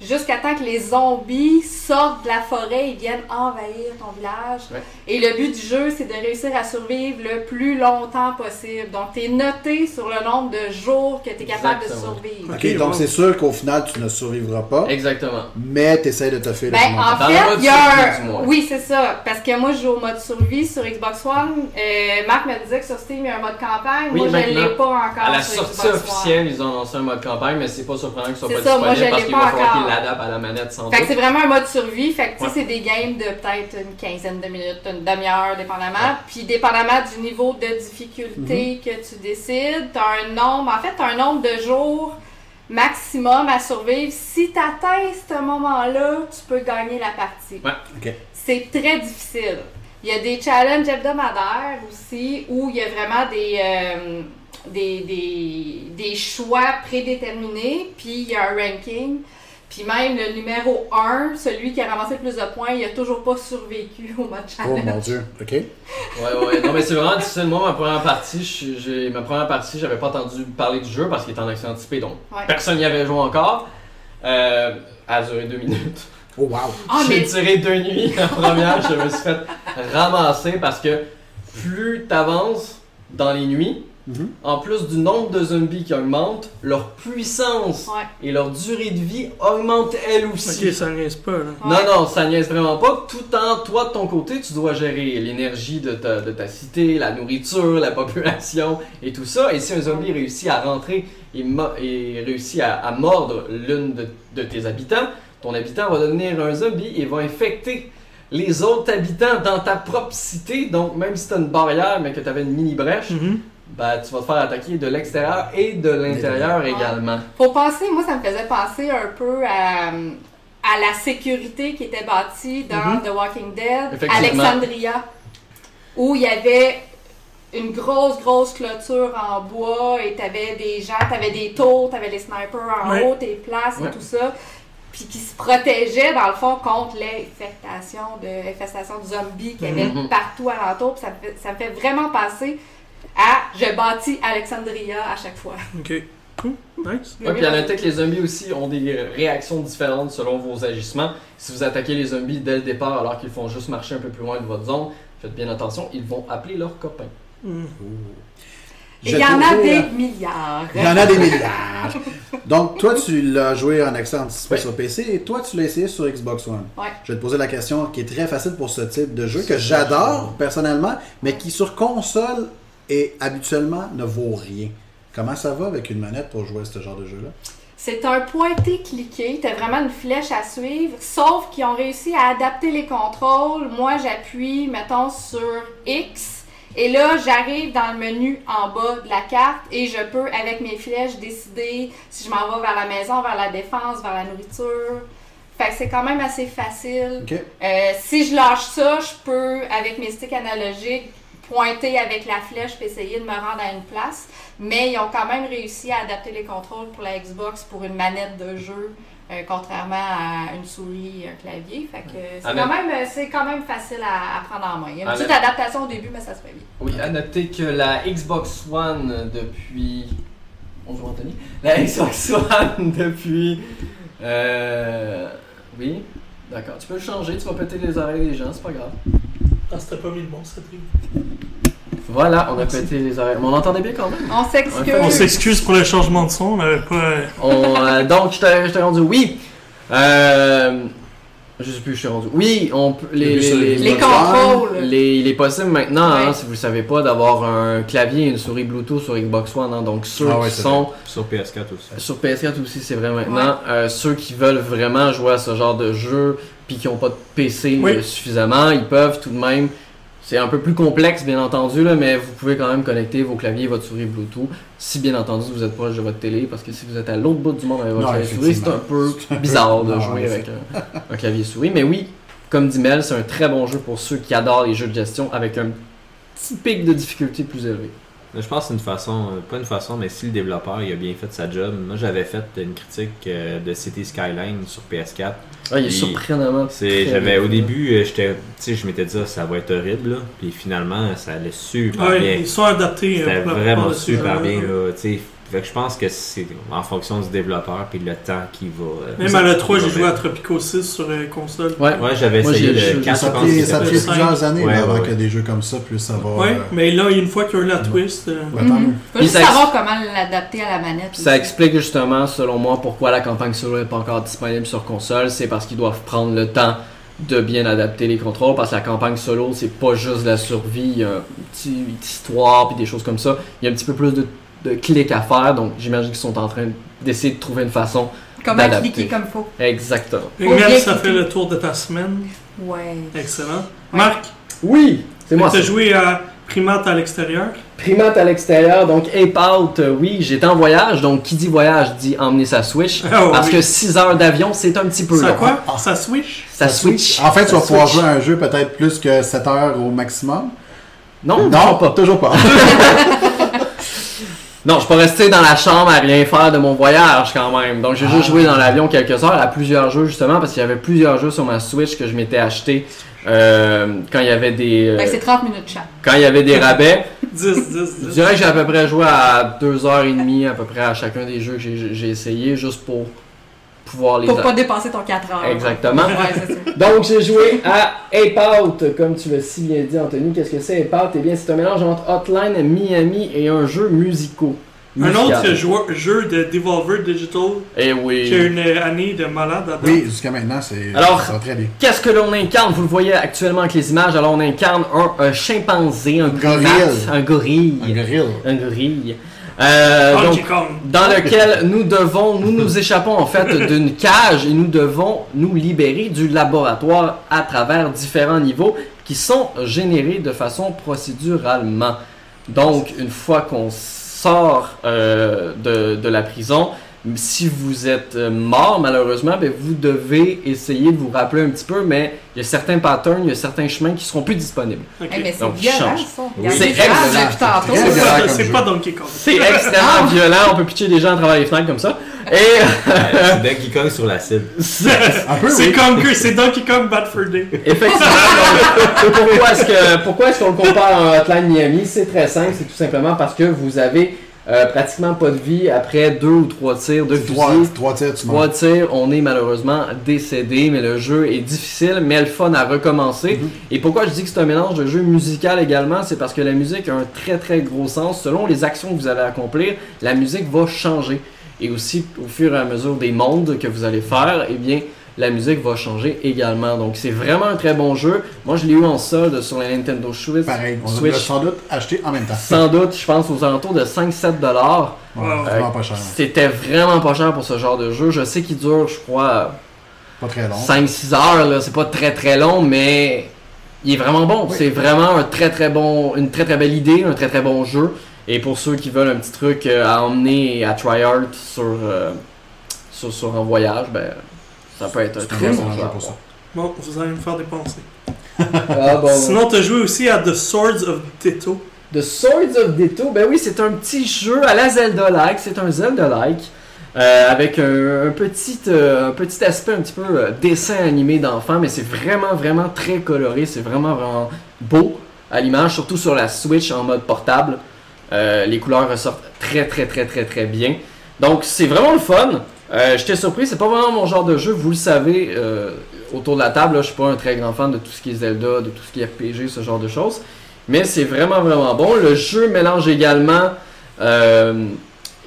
S5: jusqu'à temps que les zombies sortent de la forêt et viennent envahir ton village.
S4: Ouais.
S5: Et le but du jeu, c'est de réussir à survivre le plus longtemps possible. Donc, tu es noté sur le nombre de jours que tu es capable
S4: Exactement.
S5: de survivre.
S2: Ok, donc c'est sûr qu'au final tu ne survivras pas,
S4: Exactement.
S2: mais tu essaies de te faire le
S5: Ben,
S2: longtemps.
S5: en
S4: Dans le
S5: fait,
S4: mode
S5: il y a un... Oui, c'est ça. Parce que moi, je joue au mode survie sur Xbox One. Euh, Marc me disait que sur Steam, il y a un mode campagne.
S4: Oui,
S5: moi, je ne l'ai pas encore
S4: À la
S5: sur
S4: sortie
S5: Xbox One.
S4: officielle, ils ont lancé un mode campagne, mais c'est pas surprenant qu'ils soient pas
S5: ça, moi,
S4: disponibles
S5: je
S4: parce qu'il
S5: pas
S4: va falloir qu'ils l'adapte à la manette sans
S5: Fait que c'est vraiment un mode survie. Fait que tu sais,
S4: Ouais.
S5: c'est des games de peut-être une quinzaine de minutes, une demi-heure, dépendamment. Puis dépendamment du niveau de difficulté que tu décides, t'as un nombre, en fait, t'as un nombre de jours maximum à survivre. Si t'atteins ce moment-là, tu peux gagner la partie.
S4: Ouais.
S2: Ok.
S5: C'est très difficile. Il y a des challenges hebdomadaires aussi où il y a vraiment des, euh, des, des, des choix prédéterminés, puis il y a un ranking. Puis même le numéro 1, celui qui a ramassé le plus de points, il a toujours pas survécu au mode
S2: Oh
S5: challenge.
S2: mon dieu. Ok.
S4: Ouais, ouais. Non, mais c'est vraiment difficile. Moi, ma première partie, je- j'ai ma première partie, j'avais pas entendu parler du jeu parce qu'il était en accès anticipé, donc
S5: Ouais.
S4: personne n'y avait joué encore. Euh, elle a duré deux minutes.
S2: Oh wow.
S5: Ah,
S4: J'ai
S5: mais
S4: tiré deux nuits la première, je me suis fait ramasser parce que plus t'avances dans les nuits, En plus du nombre de zombies qui augmente, leur puissance
S5: Ouais.
S4: et leur durée de vie augmente elle aussi.
S1: Ok, ça niaise pas, là.
S4: Non,
S5: Ouais.
S4: non, ça niaise vraiment pas. Tout en toi, de ton côté, tu dois gérer l'énergie de ta, de ta cité, la nourriture, la population et tout ça. Et si un zombie réussit à rentrer et, réussit à, à mordre l'une de, de tes habitants, ton habitant va devenir un zombie et va infecter les autres habitants dans ta propre cité. Donc, même si tu as une barrière mais que tu avais une mini brèche,
S1: Mhm.
S4: Bah, tu vas te faire attaquer de l'extérieur et de l'intérieur également.
S5: faut penser, moi ça me faisait penser un peu à, à la sécurité qui était bâtie dans The Walking Dead. Alexandria, où il y avait une grosse, grosse clôture en bois et t'avais des gens, t'avais des tours, t'avais les snipers en haut, tes places et tout ça, puis qui se protégeaient dans le fond contre l'infestation de, infestation de zombies qu'il y avait
S4: Mhm.
S5: partout alentour. Puis ça, me fait, ça me fait vraiment penser à je bâtis Alexandria à chaque fois.
S1: Ok. Cool. Nice.
S4: Ouais, puis à noter que les zombies aussi ont des réactions différentes selon vos agissements. Si vous attaquez les zombies dès le départ alors qu'ils font juste marcher un peu plus loin de votre zone, faites bien attention, ils vont appeler leurs copains.
S5: Et
S2: Je
S5: il y en a des milliards.
S2: Il y en a des milliards. Donc, toi, tu l'as joué en accès anticipé
S4: Oui.
S2: sur PC et toi, tu l'as essayé sur Xbox One.
S5: Ouais.
S2: Je vais te poser la question qui est très facile pour ce type de jeu que j'adore personnellement, mais qui sur console et habituellement ne vaut rien. Comment ça va avec une manette pour jouer à ce genre de jeu-là?
S5: C'est un pointé-cliqué, t'as vraiment une flèche à suivre, sauf qu'ils ont réussi à adapter les contrôles. Moi, j'appuie, mettons, sur X, et là, j'arrive dans le menu en bas de la carte, et je peux, avec mes flèches, décider si je m'en vais vers la maison, vers la défense, vers la nourriture. Fait que c'est quand même assez facile. Euh, si je lâche ça, je peux, avec mes sticks analogiques, pointer avec la flèche et essayer de me rendre à une place. Mais ils ont quand même réussi à adapter les contrôles pour la Xbox pour une manette de jeu, euh, contrairement à une souris et un clavier. Fait que c'est quand, même, c'est quand même facile à, à prendre en main. Il y a une petite adaptation au début, mais ça se fait bien.
S4: Oui, à noter que la Xbox One depuis. Bonjour Anthony. La Xbox One depuis. Euh. Oui, d'accord. Tu peux le changer, tu vas péter les oreilles des gens, c'est pas grave.
S1: Ah, c'était pas mis le bon, ça
S4: Voilà, on a pété les oreilles. Mais on entendait bien quand même.
S5: On s'excuse.
S1: On s'excuse pour le changement de son, on n'avait pas.
S4: On, euh, donc, je t'ai je t'ai rendu. Oui! Euh, je sais plus, je t'ai rendu. Oui, on peut. Les, les,
S2: les
S5: les contrôles.
S4: les- il est possible maintenant, hein, si vous le savez pas, d'avoir un clavier et une souris Bluetooth sur Xbox One. hein. donc, ceux
S2: Ah ouais,
S4: qui sont.
S3: Sur PS4 aussi.
S4: Sur PS4 aussi, c'est vrai maintenant. Euh, ceux qui veulent vraiment jouer à ce genre de jeu puis qui n'ont pas de PC
S1: Oui.
S4: suffisamment, ils peuvent tout de même. C'est un peu plus complexe, bien entendu, là, mais vous pouvez quand même connecter vos claviers et votre souris Bluetooth, si bien entendu vous êtes proche de votre télé, parce que si vous êtes à l'autre bout du monde avec votre
S2: Non,
S4: clavier souris, c'est un peu bizarre de
S2: Non,
S4: jouer avec un, un clavier souris. Mais oui, comme dit Mel, c'est un très bon jeu pour ceux qui adorent les jeux de gestion avec un petit pic de difficulté plus élevé.
S3: Mais Je pense que c'est une façon, euh, pas une façon, mais si le développeur il a bien fait sa job. Moi j'avais fait une critique euh, de City Skyline sur PS4.
S4: Ah, il est surprenamment.
S3: J'avais au début, euh, j'étais, tu sais, je m'étais dit ah, ça va être horrible, là. puis finalement ça allait super
S1: Ouais,
S3: bien.
S1: ils sont adaptés.
S3: C'était
S1: euh,
S3: vraiment super bien là, tu sais. Fait que je pense que c'est en fonction du développeur puis le temps qui va. euh,
S1: Même à l'E3,
S3: qui va
S1: j'ai joué à Tropico 6 sur euh, console.
S4: Ouais.
S3: Ouais, j'avais essayé le
S4: j'ai-
S3: 4
S2: Ça
S3: que
S2: ça plusieurs années
S3: Ouais,
S2: là, avant
S3: ouais.
S2: qu'il ait des jeux comme ça puissent avoir.
S1: Ouais,
S2: euh,
S1: mais là, une fois qu'il y a eu la twist, euh,
S2: tant mieux.
S5: Faut juste savoir comment l'adapter à la manette.
S4: Ça
S5: aussi.
S4: explique justement, selon moi, pourquoi la campagne solo n'est pas encore disponible sur console. C'est parce qu'ils doivent prendre le temps de bien adapter les contrôles. Parce que la campagne solo, c'est pas juste de la survie. Il y a une petite, une petite histoire puis des choses comme ça. Il y a un petit peu plus de, de clics à faire. Donc, j'imagine qu'ils sont en train d'essayer de trouver une façon.
S5: Comment
S4: D'adapter.
S5: cliquer comme faut.
S4: Exactement.
S5: Bien
S1: ça fait le tour de ta semaine.
S5: Ouais.
S1: Excellent. Marc,
S4: Oui, c'est moi.
S1: tu as joué à Primate à l'extérieur?
S4: Primate à l'extérieur, donc Ape Out, euh, oui, j'étais en voyage, donc qui dit voyage dit emmener sa Switch.
S1: Ah
S4: parce
S1: oui.
S4: que 6 heures d'avion, c'est un petit peu
S1: Ça
S4: long.
S1: quoi? Ça switch?
S4: Ça switch.
S2: En fait, tu vas pouvoir
S4: switch.
S2: jouer à un jeu peut-être plus que 7 heures au maximum.
S4: Non,
S2: non,
S4: pas.
S2: toujours pas.
S4: Non, je peux rester dans la chambre à rien faire de mon voyage quand même. Donc j'ai juste
S2: Ah.
S4: joué dans l'avion quelques heures à plusieurs jeux justement parce qu'il y avait plusieurs jeux sur ma Switch que je m'étais acheté euh, quand il y avait des euh,
S5: c'est 30 minutes chaque.
S4: quand il y avait des rabais.
S1: 10, 10,
S4: Je
S1: 10.
S4: dirais que j'ai à peu près joué à 2h30 à peu près à chacun des jeux que j'ai j'ai essayé juste pour pouvoir les
S5: Pour pas dépasser ton 4 heures.
S4: Exactement.
S5: Ouais, c'est ça.
S4: Donc j'ai joué à Ape Out, comme tu l'as si bien dit Anthony. Qu'est-ce que c'est Ape Out? Eh bien c'est un mélange entre Hotline Miami et un jeu musicaux.
S1: Un
S4: Musical.
S1: autre joueur- jeu de Devolver Digital
S4: Eh oui.
S1: qui a une année de malade à
S2: Oui, jusqu'à maintenant, c'est
S4: Alors-. Qu'est-ce que l'on incarne? Vous le voyez actuellement avec les images. Alors on incarne un, un chimpanzé, un
S2: Gorille.
S4: primate, un gorille.
S2: Un gorille.
S4: Un gorille. Euh, donc, dans lequel nous devons, nous nous échappons en fait d'une cage et nous devons nous libérer du laboratoire à travers différents niveaux qui sont générés de façon procéduralement. Donc, une fois qu'on sort euh, de, de la prison, si vous êtes euh, mort malheureusement, ben, vous devez essayer de vous rappeler un petit peu, mais il y a certains patterns, il y a certains chemins qui seront plus disponibles.
S1: Ok.
S5: Hey, mais c'est
S4: Donc,
S5: violent,
S4: change.
S5: ça.
S3: Oui.
S4: C'est.
S2: Très
S1: C'est
S2: violent
S1: pas- Donkey Kong.
S4: C'est extrêmement violent, on peut pitcher des gens à travers les fenêtres comme ça. Et
S3: Euh, c'est Donkey Kong sur l'acide.
S1: C'est
S2: oui.
S1: Conquer, c'est Donkey Kong Bad Fur Day.
S4: Effectivement. donc, pourquoi est-ce que pourquoi est-ce qu'on le compare à un Hotline Miami? C'est très simple, c'est tout simplement parce que vous avez euh, pratiquement pas de vie après deux ou trois tirs de fusil.
S2: Trois, trois tirs, tu
S4: Trois tirs, on est malheureusement décédé, mais le jeu est difficile, mais le fun à recommencer. Et pourquoi je dis que c'est un mélange de jeu musical également, c'est parce que la musique a un très très gros sens. Selon les actions que vous allez accomplir, la musique va changer. Et aussi, au fur et à mesure des mondes que vous allez faire, eh bien, la musique va changer également. Donc, c'est vraiment un très bon jeu. Moi, je l'ai eu en solde sur la Nintendo Switch.
S2: Pareil, on
S4: Switch.
S2: sans doute acheté en même temps.
S4: Sans doute, je pense aux alentours de 5-7 dollars.
S2: Ouais,
S1: Wow.
S2: vraiment pas cher. ouais.
S4: C'était vraiment pas cher pour ce genre de jeu. Je sais qu'il dure, je crois,
S2: Pas très long.
S4: 5-6 heures, là, c'est pas très très long, mais il est vraiment bon.
S2: Oui.
S4: C'est vraiment un très très bon, une très très belle idée, un très très bon jeu. Et pour ceux qui veulent un petit truc euh, à emmener à tryhard sur, euh, sur, sur un voyage, ben ça peut être un très
S2: bon jeu pour ça.
S1: Bon, vous allez me faire dépenser.
S4: Ah, bon.
S1: Sinon, t'as joué aussi à The Swords of Ditto.
S4: The Swords of Ditto, ben oui, c'est un petit jeu à la Zelda-like, c'est un Zelda-like. euh, avec un, un petit, euh, un petit aspect un petit peu euh, dessin animé d'enfant, mais c'est vraiment, vraiment très coloré, c'est vraiment, vraiment beau à l'image, surtout sur la Switch en mode portable. Euh, les couleurs ressortent très, très, très, très, très bien. Donc, c'est vraiment le fun. Euh, J'étais surpris, c'est pas vraiment mon genre de jeu, vous le savez, euh, autour de la table, je suis pas un très grand fan de tout ce qui est Zelda, de tout ce qui est RPG, ce genre de choses. Mais c'est vraiment vraiment bon. Le jeu mélange également, euh,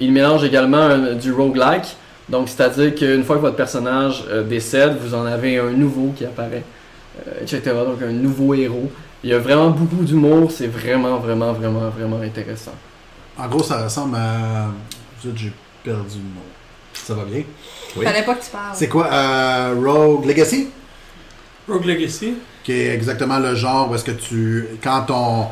S4: il mélange également du roguelike. Donc c'est-à-dire qu'une fois que votre personnage décède, vous en avez un nouveau qui apparaît, etc. Donc un nouveau héros. Il y a vraiment beaucoup d'humour. C'est vraiment vraiment vraiment vraiment intéressant.
S2: En gros, ça ressemble à. J'ai perdu le mot. Ça va bien.
S3: Oui.
S5: Fallait pas que tu parles.
S2: C'est quoi euh, Rogue Legacy?
S1: Rogue Legacy.
S2: Qui est exactement le genre où est-ce que tu. Quand ton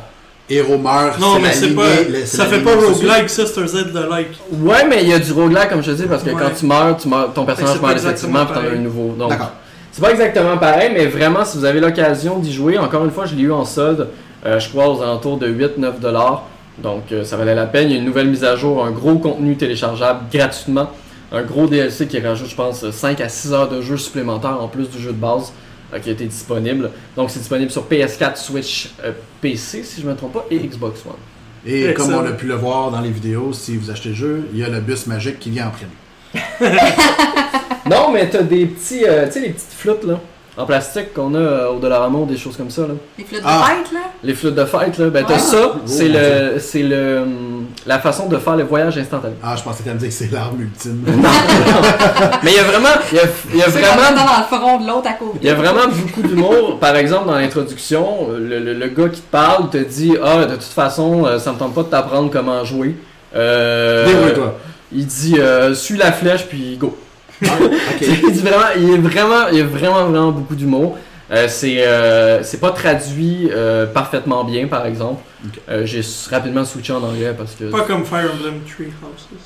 S2: héros meurt,
S1: Non, mais c'est pas.
S2: le-
S1: Ça fait pas roguelike, ça, c'est un Zelda-like.
S4: Ouais, mais il y a du roguelike comme je te dis parce que
S1: Ouais.
S4: quand tu meurs, tu meurs ton personnage meurt effectivement puis t'en as un nouveau. Donc
S2: D'accord.
S4: C'est pas exactement pareil, mais vraiment, si vous avez l'occasion d'y jouer, encore une fois, je l'ai eu en solde, euh, je crois aux alentours de 8-9 dollars. Donc euh, ça valait la peine. Il y a une nouvelle mise à jour, un gros contenu téléchargeable gratuitement. Un gros DLC qui rajoute, je pense, 5 à 6 heures de jeu supplémentaires en plus du jeu de base euh, qui a été disponible. Donc c'est disponible sur PS4, Switch, euh, PC, si je ne me trompe pas, et Xbox One.
S2: Et
S1: Excellent.
S2: comme on a pu le voir dans les vidéos, si vous achetez le jeu, il y a le bus magique qui vient en premier.
S4: Non, mais t'as des petits, euh, tu sais, les petites flûtes là, en plastique qu'on a euh, au Dollarama, des choses comme ça là.
S5: Les flûtes
S2: Ah.
S5: de fête, là?
S4: Les flûtes de fête, là, ben t'as
S5: Ouais.
S4: ça,
S2: Oh,
S4: c'est le, c'est le, hum, la façon de faire le voyage instantané.
S2: Ah, je pensais qu'elle me dire que c'est l'arme ultime.
S4: Mais il y a vraiment, il y a, y a
S5: vraiment dans le front de l'autre à côté.
S4: il y a vraiment beaucoup d'humour. Par exemple, dans l'introduction, le, le- le gars qui te parle te dit, ah, de toute façon, euh, ça me tente pas de t'apprendre comment jouer. Euh,
S2: Débrouille-toi.
S4: Il dit euh, suis la flèche puis go.
S2: Ah,
S4: dit vraiment, il est vraiment, il y a vraiment vraiment beaucoup d'humour. Euh, c'est euh, c'est pas traduit euh, parfaitement bien par exemple. Euh, J'ai rapidement switché en anglais parce que
S1: Pas comme Fire Emblem Tree Houses.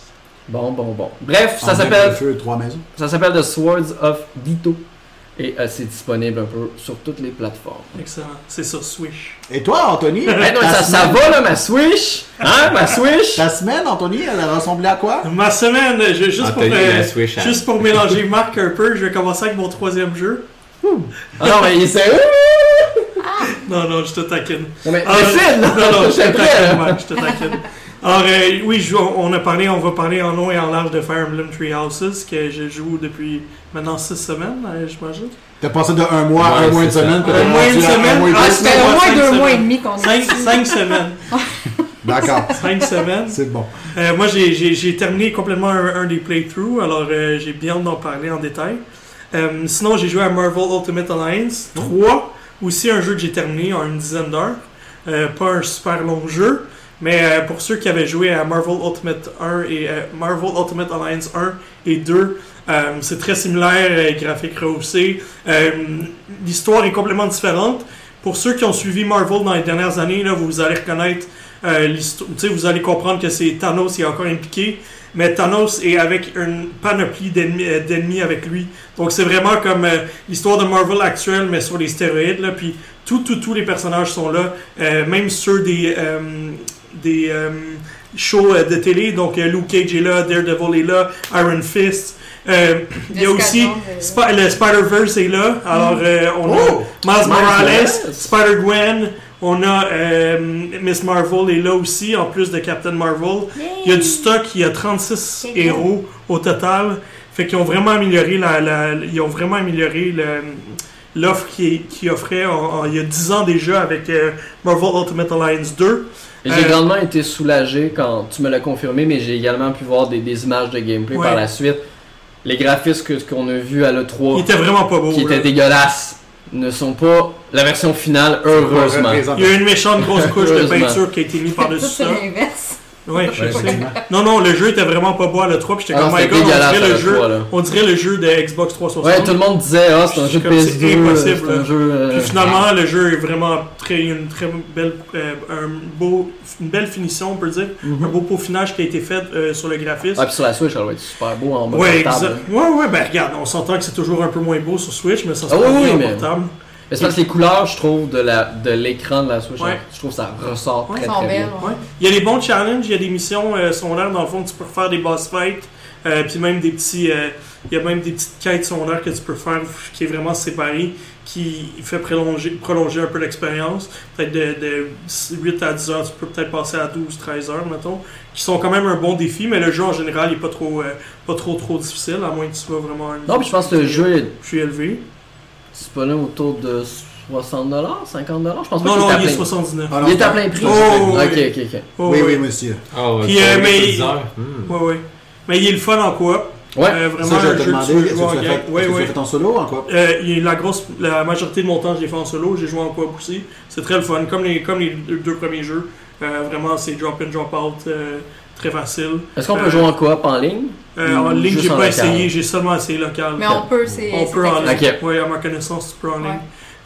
S4: bon bon bon. Bref, ça
S2: En même
S4: s'appelle
S2: feu, trois maisons.
S4: ça s'appelle The Swords of Dito et euh, c'est disponible un peu sur toutes les plateformes.
S1: Excellent. C'est sur Switch.
S2: Et toi, Anthony?
S4: Hey, non,
S2: ta
S4: ça, ça va là ma Switch, hein ma Switch.
S2: Ta semaine, Anthony, elle a ressemblé à quoi?
S1: Ma semaine, je- juste, pour, euh,
S3: Switch, elle-
S1: juste pour mélanger Mark un peu, je vais commencer avec mon troisième jeu.
S4: Ah non mais il est sérieux.
S1: Non, non, je te taquine.
S4: Non mais
S1: Ah,
S4: mais Phil,
S1: non, non,
S4: je
S1: te taquine,
S4: là.
S1: Mark, je te taquine. Alors, euh, oui, je- on a parlé, on va parler en long et en large de Fire Emblem Three Houses, que je joue depuis maintenant six semaines, euh, j'imagine.
S2: T'as passé de un mois à
S3: Ouais,
S2: un mois une semaine. puis
S1: Un
S2: t'es
S1: mois, une
S2: un
S1: semaine? Ah, c'était
S5: au moins deux mois et demi qu'on est
S1: Cinq, semaines.
S2: D'accord,
S1: Cinq semaines.
S2: c'est bon.
S1: Euh, moi, j'ai- terminé complètement un, un des playthroughs, alors euh, j'ai bien d'en parler en détail. Euh, sinon, j'ai joué à Marvel Ultimate Alliance 3, aussi un jeu que j'ai terminé en une dizaine d'heures. Euh, pas un super long jeu, mais euh, pour ceux qui avaient joué à Marvel Ultimate 1 et euh, Marvel Ultimate Alliance 1 et 2, euh, c'est très similaire, graphique rehaussé. Euh, L'histoire est complètement différente. Pour ceux qui ont suivi Marvel dans les dernières années, là, vous allez reconnaître euh, l'histo- tu sais, vous allez comprendre que c'est Thanos qui est encore impliqué, mais Thanos est avec une panoplie d'ennemis avec lui. Donc c'est vraiment comme l'histoire de Marvel actuelle, mais sur les stéroïdes. Là, puis tout, tout, tous les personnages sont là, même ceux des, des euh, shows euh, de télé. Donc euh, Luke Cage est là, Daredevil est là, Iron Fist. Euh, il y a aussi. Sp- le Spider-Verse est là. Alors euh, on a
S2: Oh!
S1: Miles
S4: Miles
S1: Morales. Spider-Gwen, on a euh, Miss Marvel est là aussi, en plus de Captain Marvel. Il y a du stock, il y a 36
S5: C'est
S1: héros au total. Fait qu'ils ont vraiment amélioré la, la- ils ont vraiment amélioré l'offre qui, qui offrait en- en- il y a 10 ans déjà avec euh, Marvel Ultimate Alliance 2.
S4: J'ai
S1: Euh,
S4: grandement été soulagé quand tu me l'as confirmé, mais j'ai également pu voir des, des images de gameplay
S1: Ouais.
S4: par la suite. Les graphismes que- qu'on a vus à
S1: Il
S4: l'E3,
S1: était vraiment pas beau.
S4: qui
S1: là.
S4: étaient dégueulasses, ne sont pas la version finale, heureusement.
S1: Il y a une méchante grosse couche de peinture qui a été mise par-dessus
S5: c'est
S1: ça. Ouais, je
S2: Ouais,
S1: sais. Non, non, le jeu était vraiment pas beau à l'E3, puis j'étais
S4: Ah,
S1: comme, my god, on dirait, le jeu,
S4: l'E3, là.
S1: on dirait le jeu de Xbox 360.
S4: Ouais, tout le monde disait, ah, c'est un jeu de
S1: Comme c'est
S4: PS2,
S1: impossible,
S4: c'est un jeu. euh,
S1: Puis finalement, le jeu est vraiment très, une très belle, euh, un beau, une belle finition, on peut dire.
S4: mhm.
S1: Un beau peaufinage qui a été fait euh, sur le graphisme.
S4: Ah, puis sur la Switch, ça va être super beau en mode
S1: ouais,
S4: portable.
S1: exact. Ouais, ouais, ben regarde, on s'entend que c'est toujours un peu moins beau sur Switch, mais ça se
S4: Ah oui, oui, mais-
S1: portable.
S4: Mais c'est parce que les couleurs, je trouve, de la de l'écran de la Switch,
S1: Ouais.
S4: je trouve que ça ressort
S1: Ouais,
S4: très
S5: sont
S4: très
S5: belles.
S4: bien.
S1: Ouais. Il y a des bons challenges, il y a des missions euh, secondaires dans le fond, tu peux faire des boss fights, euh, puis même des petits, euh, il y a même des petites quêtes secondaires que tu peux faire qui est vraiment séparé, qui fait prolonger, prolonger un peu l'expérience. Peut-être de, de 8 à 10 heures, tu peux peut-être passer à 12, 13 heures, mettons, qui sont quand même un bon défi, mais le jeu en général il est pas trop, euh, pas trop trop difficile, à moins que tu sois vraiment un
S4: Non, puis je pense que le jeu est
S1: je suis élevé.
S4: Disponible autour de 60$, 50$. Je pense pas
S1: Non,
S4: qu'il
S1: non,
S4: à
S1: il est
S4: plein
S1: 79.
S2: Ah, non,
S4: Il est à plein prix.
S1: Oh,
S4: ok,
S1: oui.
S4: ok, ok.
S1: Oh,
S2: Oui, oui, monsieur.
S3: Ah, ouais,
S1: Puis, euh, mais-
S3: petites heures. Hmm.
S1: Ouais. Mais il est le fun en coop.
S4: Ouais,
S1: Euh, vraiment
S2: Ça, je te demander,
S1: tu
S2: l'as fait,
S1: Ouais, ouais.
S2: en solo ou en quoi?
S1: Euh, il la grosse, la majorité de mon temps, je l'ai fait en solo. J'ai joué en coop aussi. C'est très le fun, comme les, comme les deux, deux premiers jeux. Euh, vraiment, c'est drop in, drop out, euh, très facile.
S4: Est-ce qu'on peut jouer en coop en ligne?
S1: Euh, en ligne, j'ai pas
S4: local?
S1: essayé, j'ai seulement essayé local.
S5: Mais on peut, c'est.
S1: On peut en ligne. Ouais, à ma connaissance, tu peux en ligne.
S5: Ouais.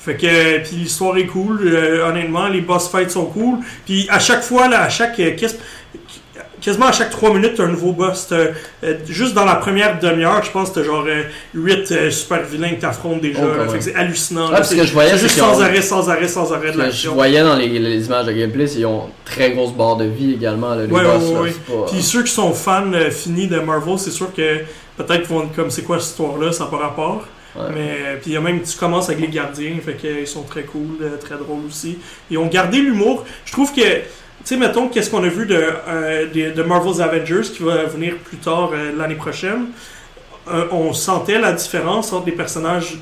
S1: Fait que, euh, puis l'histoire est cool, euh, honnêtement, les boss fights sont cool. Puis à chaque fois, là, à chaque, euh, quasiment à chaque 3 minutes, t'as un nouveau boss. Euh, juste dans la première demi-heure, je pense que t'as genre 8 super vilains que t'affrontes déjà.
S4: Oh,
S1: là.
S4: quand
S1: fait
S4: même.
S1: que c'est hallucinant. Là.
S4: parce
S1: C'est
S4: que je voyais,
S1: juste sans
S4: ont-
S1: arrêt, sans arrêt, sans arrêt de
S4: que je
S1: l'action.
S4: voyais dans les, les images de gameplay, qu'ils ont très grosse barre de vie également. Là, les
S1: Ouais,
S4: boss,
S1: ouais, ouais.
S4: pas-
S1: Puis ceux qui sont fans euh, finis de Marvel, c'est sûr que peut-être vont être comme c'est quoi cette histoire-là, ça n'a pas rapport.
S4: Ouais.
S1: Mais euh, puis il y a même tu commences avec les gardiens, fait qu'ils sont très cool, euh, très drôles aussi. Ils ont gardé l'humour. Je trouve que sais mettons qu'est-ce qu'on a vu de euh, de, de Marvel's Avengers qui va venir plus tard euh, l'année prochaine? Euh, on sentait la différence entre les personnages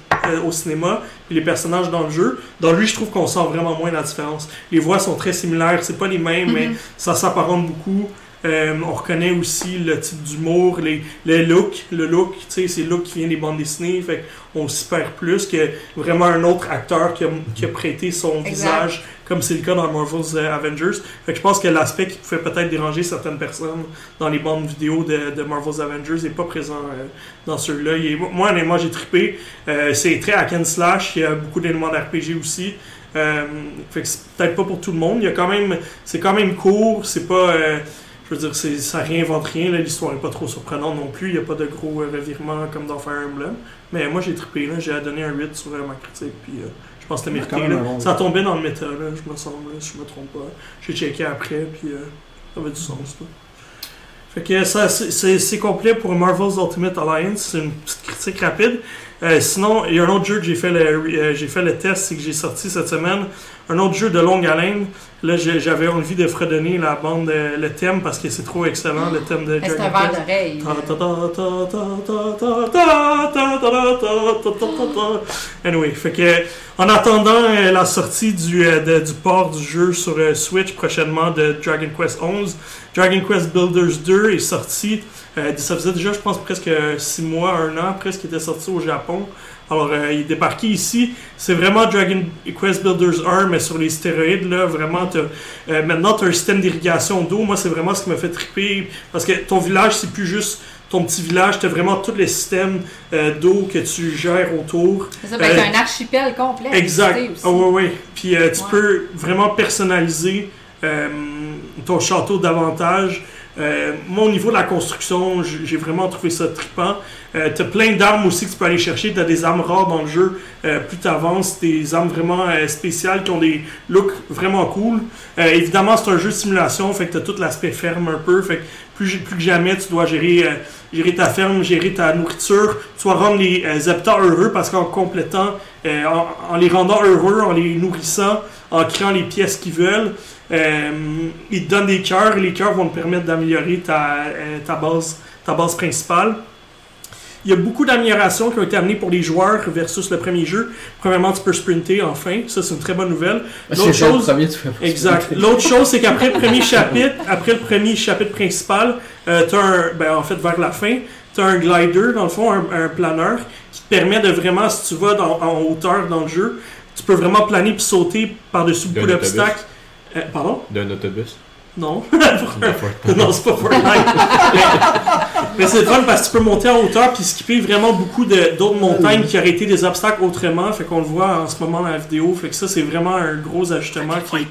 S1: au cinéma et les personnages dans le jeu. Dans lui, je trouve qu'on sent vraiment moins la différence. Les voix sont très similaires, c'est pas les mêmes, mais
S5: Mhm.
S1: ça s'apparente beaucoup. Euh, on reconnaît aussi le type d'humour, les, le look. Le look, tu sais, c'est le look qui vient des bandes dessinées. Fait qu'on s'y perd plus que vraiment un autre acteur qui a, qui a prêté son
S5: Exact.
S1: visage, comme c'est le cas dans Marvel's euh, Avengers. Fait que je pense que l'aspect qui pouvait peut-être déranger certaines personnes dans les bandes vidéo de, de Marvel's Avengers n'est pas présent euh, dans est- Moi, honnêtement, j'ai trippé. Euh, c'est très hack and slash. Il y a beaucoup d'éléments d'RPG aussi. Euh, fait que c'est peut-être pas pour tout le monde. Il y a quand même, c'est quand même court. C'est pas, euh, veux dire, ça réinvente rien. là. L'histoire est pas trop surprenante non plus. Il y a pas de gros euh, revirements comme dans Fire Emblem. Mais moi, j'ai trippé. Là. J'ai donné un 8 sur euh, ma critique. Puis euh, je pense que c'était mérité. là.
S2: bon
S1: Ça tombait dans le méta. Là, je me semble. si je me trompe pas. J'ai checké après. Puis euh, ça avait du sens. là. Fait que ça, c'est- complet pour Marvel's Ultimate Alliance. C'est une petite critique rapide. Euh, sinon, il y a un autre jeu que j'ai fait le, euh, j'ai fait le test, c'est que j'ai sorti cette semaine. Un autre jeu de longue haleine. Là, j'avais envie de fredonner la bande, le thème, parce que c'est trop excellent, le thème de
S5: C'est un verre d'oreille.
S1: Anyway, fait que, en attendant la sortie du, port du jeu sur Switch prochainement de Dragon Quest 11, Dragon Quest Builders 2 est sorti. ça faisait déjà, je pense, presque 6 mois, 1 an, presque, qu'il était sorti au Japon. Alors, euh, il est débarqué ici. C'est vraiment Dragon Quest Builders 1, mais sur les stéroïdes. Là, vraiment, t'as- euh, maintenant, tu as un système d'irrigation d'eau. Moi, c'est vraiment ce qui m'a fait triper. Parce que ton village, c'est plus juste ton petit village. Tu as vraiment tous les systèmes euh, d'eau que tu gères autour.
S5: C'est ça, ben, un archipel complet.
S1: Exact. Ah ouais, ouais. Puis tu
S5: Ouais.
S1: peux vraiment personnaliser ton château davantage. Euh, moi, au niveau de la construction, j'ai vraiment trouvé ça trippant. Euh, tu as plein d'armes aussi que tu peux aller chercher. Tu as des armes rares dans le jeu. Euh, plus tu avances, des armes vraiment euh, spéciales qui ont des looks vraiment cool. Euh, évidemment, c'est un jeu de simulation, fait que tu as tout l'aspect ferme un peu. Fait que plus, que jamais, tu dois gérer, euh, gérer ta ferme, gérer ta nourriture. Tu dois rendre les habitants heureux parce qu'en complétant, euh, en, en les rendant heureux, en les nourrissant, en créant les pièces qu'ils veulent, euh, ils te donnent des cœurs et les cœurs vont te permettre d'améliorer ta, euh, ta, base, ta base principale. Il y a beaucoup d'améliorations qui ont été amenées pour les joueurs versus le premier jeu. Premièrement, tu peux sprinter enfin. Ça, c'est une très bonne nouvelle. L'autre chose,
S4: premier, tu
S1: Exact. L'autre chose, c'est qu'après le premier chapitre, après le premier chapitre principal, euh, t'as un, ben, en fait, vers la fin, tu as un glider, dans le fond, un, un planeur, qui te permet de vraiment, si tu vas dans- en hauteur dans le jeu, tu peux vraiment planer puis sauter par-dessus beaucoup d'obstacles. Euh, pardon?
S3: D'un autobus?
S1: Non. non, c'est pas Fortnite. mais mais c'est fun parce que tu peux monter en hauteur puis skipper vraiment beaucoup de- d'autres montagnes qui auraient été des obstacles autrement. Fait qu'on le voit en ce moment dans la vidéo. Fait que ça, c'est vraiment un gros ajustement qui.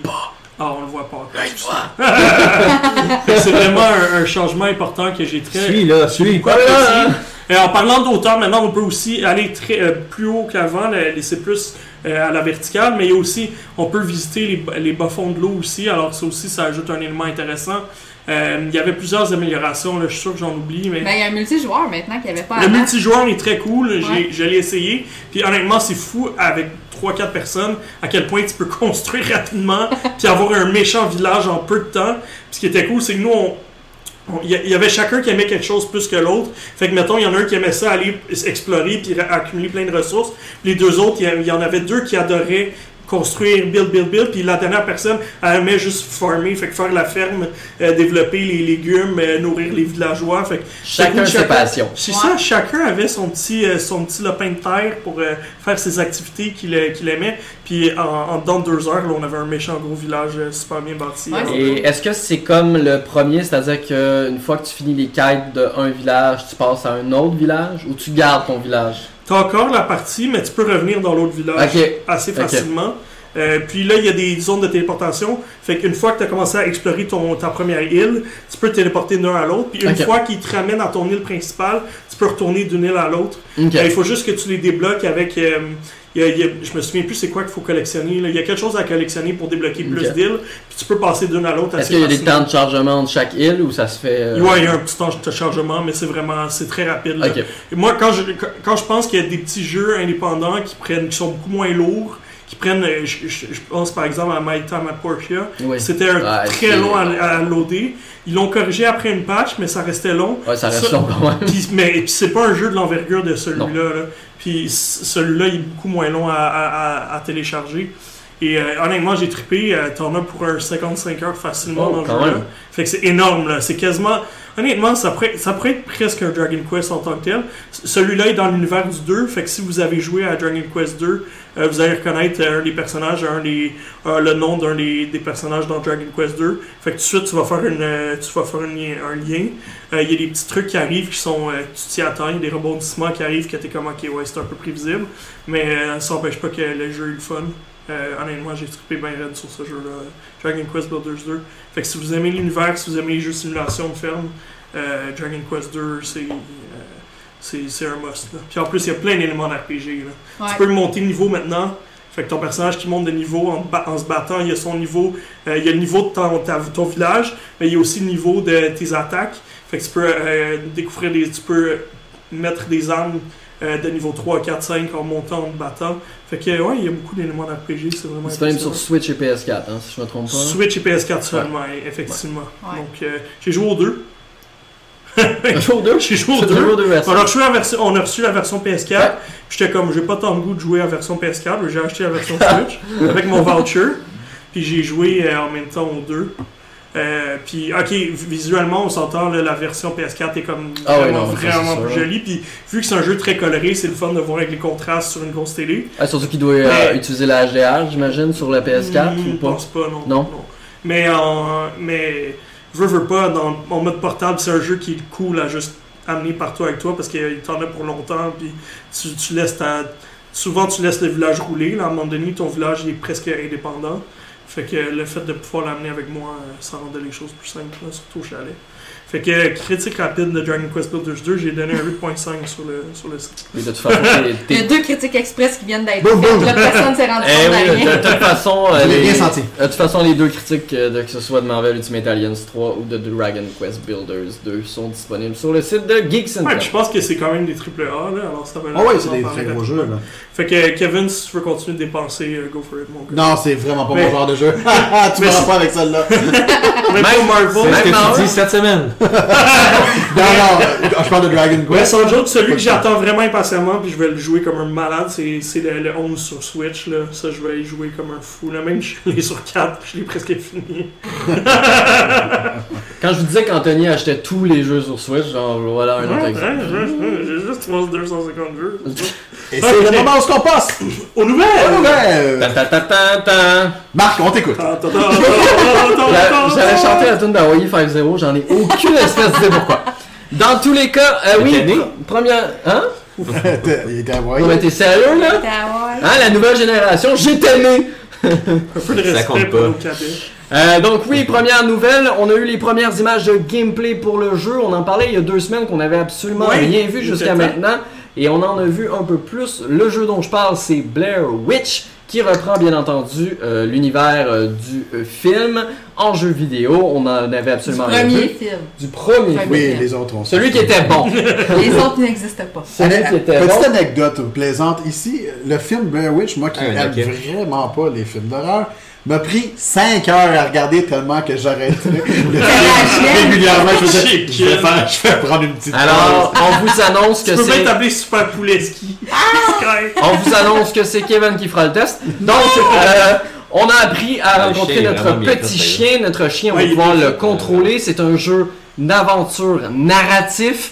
S1: Ah, on le voit pas. Que c'est vraiment un, un changement important que j'ai très.
S2: Suis là, suis.
S1: beaucoup apprécié. Et en parlant d'auteur, maintenant on peut aussi aller très, euh, plus haut qu'avant, laisser plus euh, à la verticale, mais il y a aussi, on peut visiter les, bas-fonds de l'eau aussi, alors ça aussi, ça ajoute un élément intéressant. Euh, il y avait plusieurs améliorations, là, je suis sûr que j'en oublie, mais...
S5: Ben, il y a un multijoueur maintenant qu'il n'y avait pas
S1: Le
S5: avant.
S1: multijoueur est très cool, j'ai-
S5: Ouais.
S1: je l'ai essayé. Puis honnêtement, c'est fou avec 3-4 personnes à quel point tu peux construire rapidement puis avoir un méchant village en peu de temps. Puis ce qui était cool, c'est que nous, on- il y, avait chacun qui aimait quelque chose plus que l'autre. Fait que mettons, il y en a un qui aimait ça aller explorer puis accumuler plein de ressources. Les deux autres, il y en avait deux qui adoraient construire, build, build, build, puis la dernière personne, elle aimait juste farmer, fait que faire la ferme, euh, développer les légumes, euh, nourrir les villageois, fait que
S4: Chacun
S1: cool,
S4: ses passions.
S1: c'est
S5: Ouais.
S1: ça, chacun avait son petit, euh, son petit lopin de terre pour euh, faire ses activités qu'il aimait. Puis en, en dedans de deux heures, là, on avait un méchant gros village euh, super bien bâti.
S5: Ouais,
S4: Et est-ce que c'est comme le premier, c'est-à-dire qu'une fois que tu finis les quêtes d'un village, tu passes à un autre village ou tu gardes ton village?
S1: T'as encore la partie, mais tu peux revenir dans l'autre village assez facilement. Euh, puis là, il y a des zones de téléportation. Fait qu'une fois que tu as commencé à explorer ton, ta première île, tu peux te téléporter d'un à l'autre. Puis une fois qu'il te ramène à ton île principale, tu peux retourner d'une île à l'autre. Euh, il faut juste que tu les débloques avec. euh, il y a- il y a- je me souviens plus c'est quoi qu'il faut collectionner. là. Il y a quelque chose à collectionner pour débloquer plus d'îles. Puis tu peux passer d'une à l'autre
S4: Est-ce qu'il y a des temps de chargement de chaque île ou ça se fait. euh,
S1: Ouais, il y a un petit temps de chargement, mais c'est vraiment c'est très rapide. Et moi, quand je, quand je pense qu'il y a des petits jeux indépendants qui prennent, qui sont beaucoup moins lourds, qui prennent, euh, je, je- je pense par exemple à My Time at Portia,
S4: Oui.
S1: c'était
S4: Ouais,
S1: très long à, à loader. Ils l'ont corrigé après une patch, mais ça restait long.
S4: Ouais, ça reste
S1: Ça-
S4: long quand même.
S1: Puis, mais puis c'est pas un jeu de l'envergure de celui-là. là. Puis celui-là, il est beaucoup moins long à, à- à- à télécharger. Et euh, honnêtement, j'ai trippé. euh, T'en as pour un 55 heures facilement
S4: Oh,
S1: dans le jeu. Fait que c'est énorme, là. C'est quasiment. Honnêtement, ça pourrait, ça pourrait être presque un Dragon Quest en tant que tel. Celui-là est dans l'univers du 2. Fait que si vous avez joué à Dragon Quest 2, euh, vous allez reconnaître euh, un des personnages, un des, euh, le nom d'un des, des personnages dans Dragon Quest 2. Fait que tout de suite, tu vas faire, une, tu vas faire un lien. Il y a des petits trucs qui arrivent qui sont. tu t'y attends. Y a des rebondissements qui arrivent que t'es comme, ok, ouais, c'est un peu prévisible. Mais ça n'empêche pas que le jeu est le fun. Euh, honnêtement, j'ai trippé bien raide sur ce jeu-là. Dragon Quest Builders 2. Fait que si vous aimez l'univers, si vous aimez les jeux de simulation de ferme, euh, Dragon Quest 2, c'est. euh, c'est un must. là. Puis en plus, il y a plein d'éléments d'RPG.
S5: Ouais.
S1: Tu peux monter de niveau maintenant. Fait que ton personnage qui monte de niveau en, en se battant, il y a son niveau. euh, il y a le niveau de ton, ta- ton village, mais il y a aussi le niveau de tes attaques. Fait que tu peux découvrir des. Tu peux mettre des armes euh, de niveau 3, 4, 5 en montant, en battant. Fait que ouais, il y a beaucoup d'éléments d'RPG, c'est vraiment
S4: C'est même sur. Switch et PS4, hein, si je me trompe pas.
S1: Switch et PS4 seulement, effectivement.
S5: Ouais.
S1: Donc euh, j'ai joué aux deux.
S4: Jour
S1: J'ai joué aux deux.
S4: deux.
S1: On a, reçu la version, on a reçu la version PS4.
S4: Ouais.
S1: puis J'étais comme, j'ai pas tant de goût de jouer à la version PS4. J'ai acheté la version Switch avec mon voucher. Puis j'ai joué euh, en même temps aux deux. Euh, puis, ok, visuellement, on s'entend, là, la version PS4 est comme
S4: Ah ouais,
S1: vraiment,
S4: non,
S1: vraiment plus jolie. Puis, vu que c'est un jeu très coloré, c'est le fun de voir avec les contrastes sur une grosse télé.
S4: Ah, surtout qu'il doit euh, utiliser la HDR, j'imagine, sur le PS4
S1: Hmm,
S4: ou
S1: Je
S4: pas
S1: pense pas, non.
S4: Non?
S1: Mais, en, mais, veux, veux pas, dans, en mode portable, c'est un jeu qui est cool à juste amener partout avec toi parce qu'il t'en a pour longtemps. Puis tu, tu laisses ta. Souvent, tu laisses le village rouler. Là, à un moment donné, ton village il est presque indépendant. Fait que le fait de pouvoir l'amener avec moi, euh, ça rendait les choses plus simples, là, surtout au chalet. Fait que euh, critique rapide de Dragon Quest Builders 2, j'ai donné un 8.5 sur le, sur le site.
S4: Mais de toute façon, t'es-
S5: Il y a
S4: t'es-
S5: deux critiques express qui viennent d'être faites. Là, personne s'est rendu
S4: Eh
S5: compte de
S4: oui, de,
S5: rien.
S4: de toute façon, euh, les-
S2: bien senti.
S4: de toute façon, les deux critiques, euh, de, que ce soit de Marvel Ultimate Alliance 3 ou de Dragon Quest Builders 2, sont disponibles sur le site de Geeks and
S1: Ouais, je pense que c'est quand même des triple A, là, alors ça va
S2: Ah ouais, c'est des très gros jeux, là.
S1: Fait que Kevin, si tu veux continuer de dépenser, go for it, mon gars.
S2: Non, c'est vraiment pas
S1: Mais-
S2: mon genre de jeu. tu m'auras
S1: c'est-
S2: pas avec celle-là.
S1: Même
S4: Même-
S1: Marvel.
S3: C'est ce
S4: Même
S3: que tu dis cette semaine.
S2: Non, non, je parle de Dragon
S1: Ouais,
S2: Quest.
S1: sans joke, celui que j'attends vraiment impatiemment, puis je vais le jouer comme un malade, c'est c'est le, le 11 sur Switch. Là. Ça, je vais y jouer comme un fou. Là. Même je l'ai sur 4, je l'ai presque fini.
S4: Quand je vous disais qu'Anthony achetait tous les jeux sur Switch, genre voilà un
S1: Ouais,
S4: autre
S1: ouais,
S4: exemple.
S1: ouais, ouais, J'ai juste 3 250 jeux.
S2: Et c'est le moment où on passe.
S1: Aux nouvelles!
S2: Ouais.
S4: Ta ta ta ta ta.
S2: Marc, on t'écoute.
S1: Attends, attends,
S4: La-
S1: attends,
S4: J'allais
S1: attends.
S4: chanter la tune d'Hawaii 5-0, j'en ai aucune espèce d'idée pourquoi. Dans tous les cas, euh, oui, première. Hein?
S2: Il était envoyé.
S4: Non, mais t'es sérieux là?
S5: Ah.
S4: Hein, la nouvelle génération, j'étais né!
S1: Un peu de
S3: Ça
S1: respect
S3: compte
S1: pour nos.
S4: Euh, donc oui, première nouvelle, on a eu les premières images de gameplay pour le jeu. On en parlait il y a deux semaines qu'on avait absolument rien vu jusqu'à maintenant. Et on en a vu un peu plus. Le jeu dont je parle, c'est Blair Witch, qui reprend bien entendu euh, l'univers euh, du euh, film en jeu vidéo. On en avait
S5: Du
S4: absolument rien
S5: premier
S4: vu.
S5: film.
S4: Du premier.
S5: Premier.
S2: Oui, les autres ont
S4: Celui qui était bon.
S5: Les autres n'existent pas.
S4: Celui qui était
S2: Petite
S4: bon.
S2: anecdote plaisante ici, le film Blair Witch, moi qui
S3: Ah,
S2: aime
S3: ok.
S2: vraiment pas les films d'horreur, m'a pris 5 heures à regarder tellement que j'arrêtais régulièrement. Je faisais, je vais, faire- je vais prendre une petite
S4: Alors,
S2: pause.
S4: on vous annonce
S1: Tu
S4: que
S1: peux bien
S4: c'est...
S1: t'appeler Super Pouleski. Sky.
S4: On vous annonce que c'est Kevin qui fera le test. Donc, euh, on a appris à
S3: Ah, le
S4: rencontrer
S3: chien
S4: notre petit chien. Notre chien, on
S1: Ouais,
S4: va pouvoir le contrôler. C'est un jeu d'aventure narratif,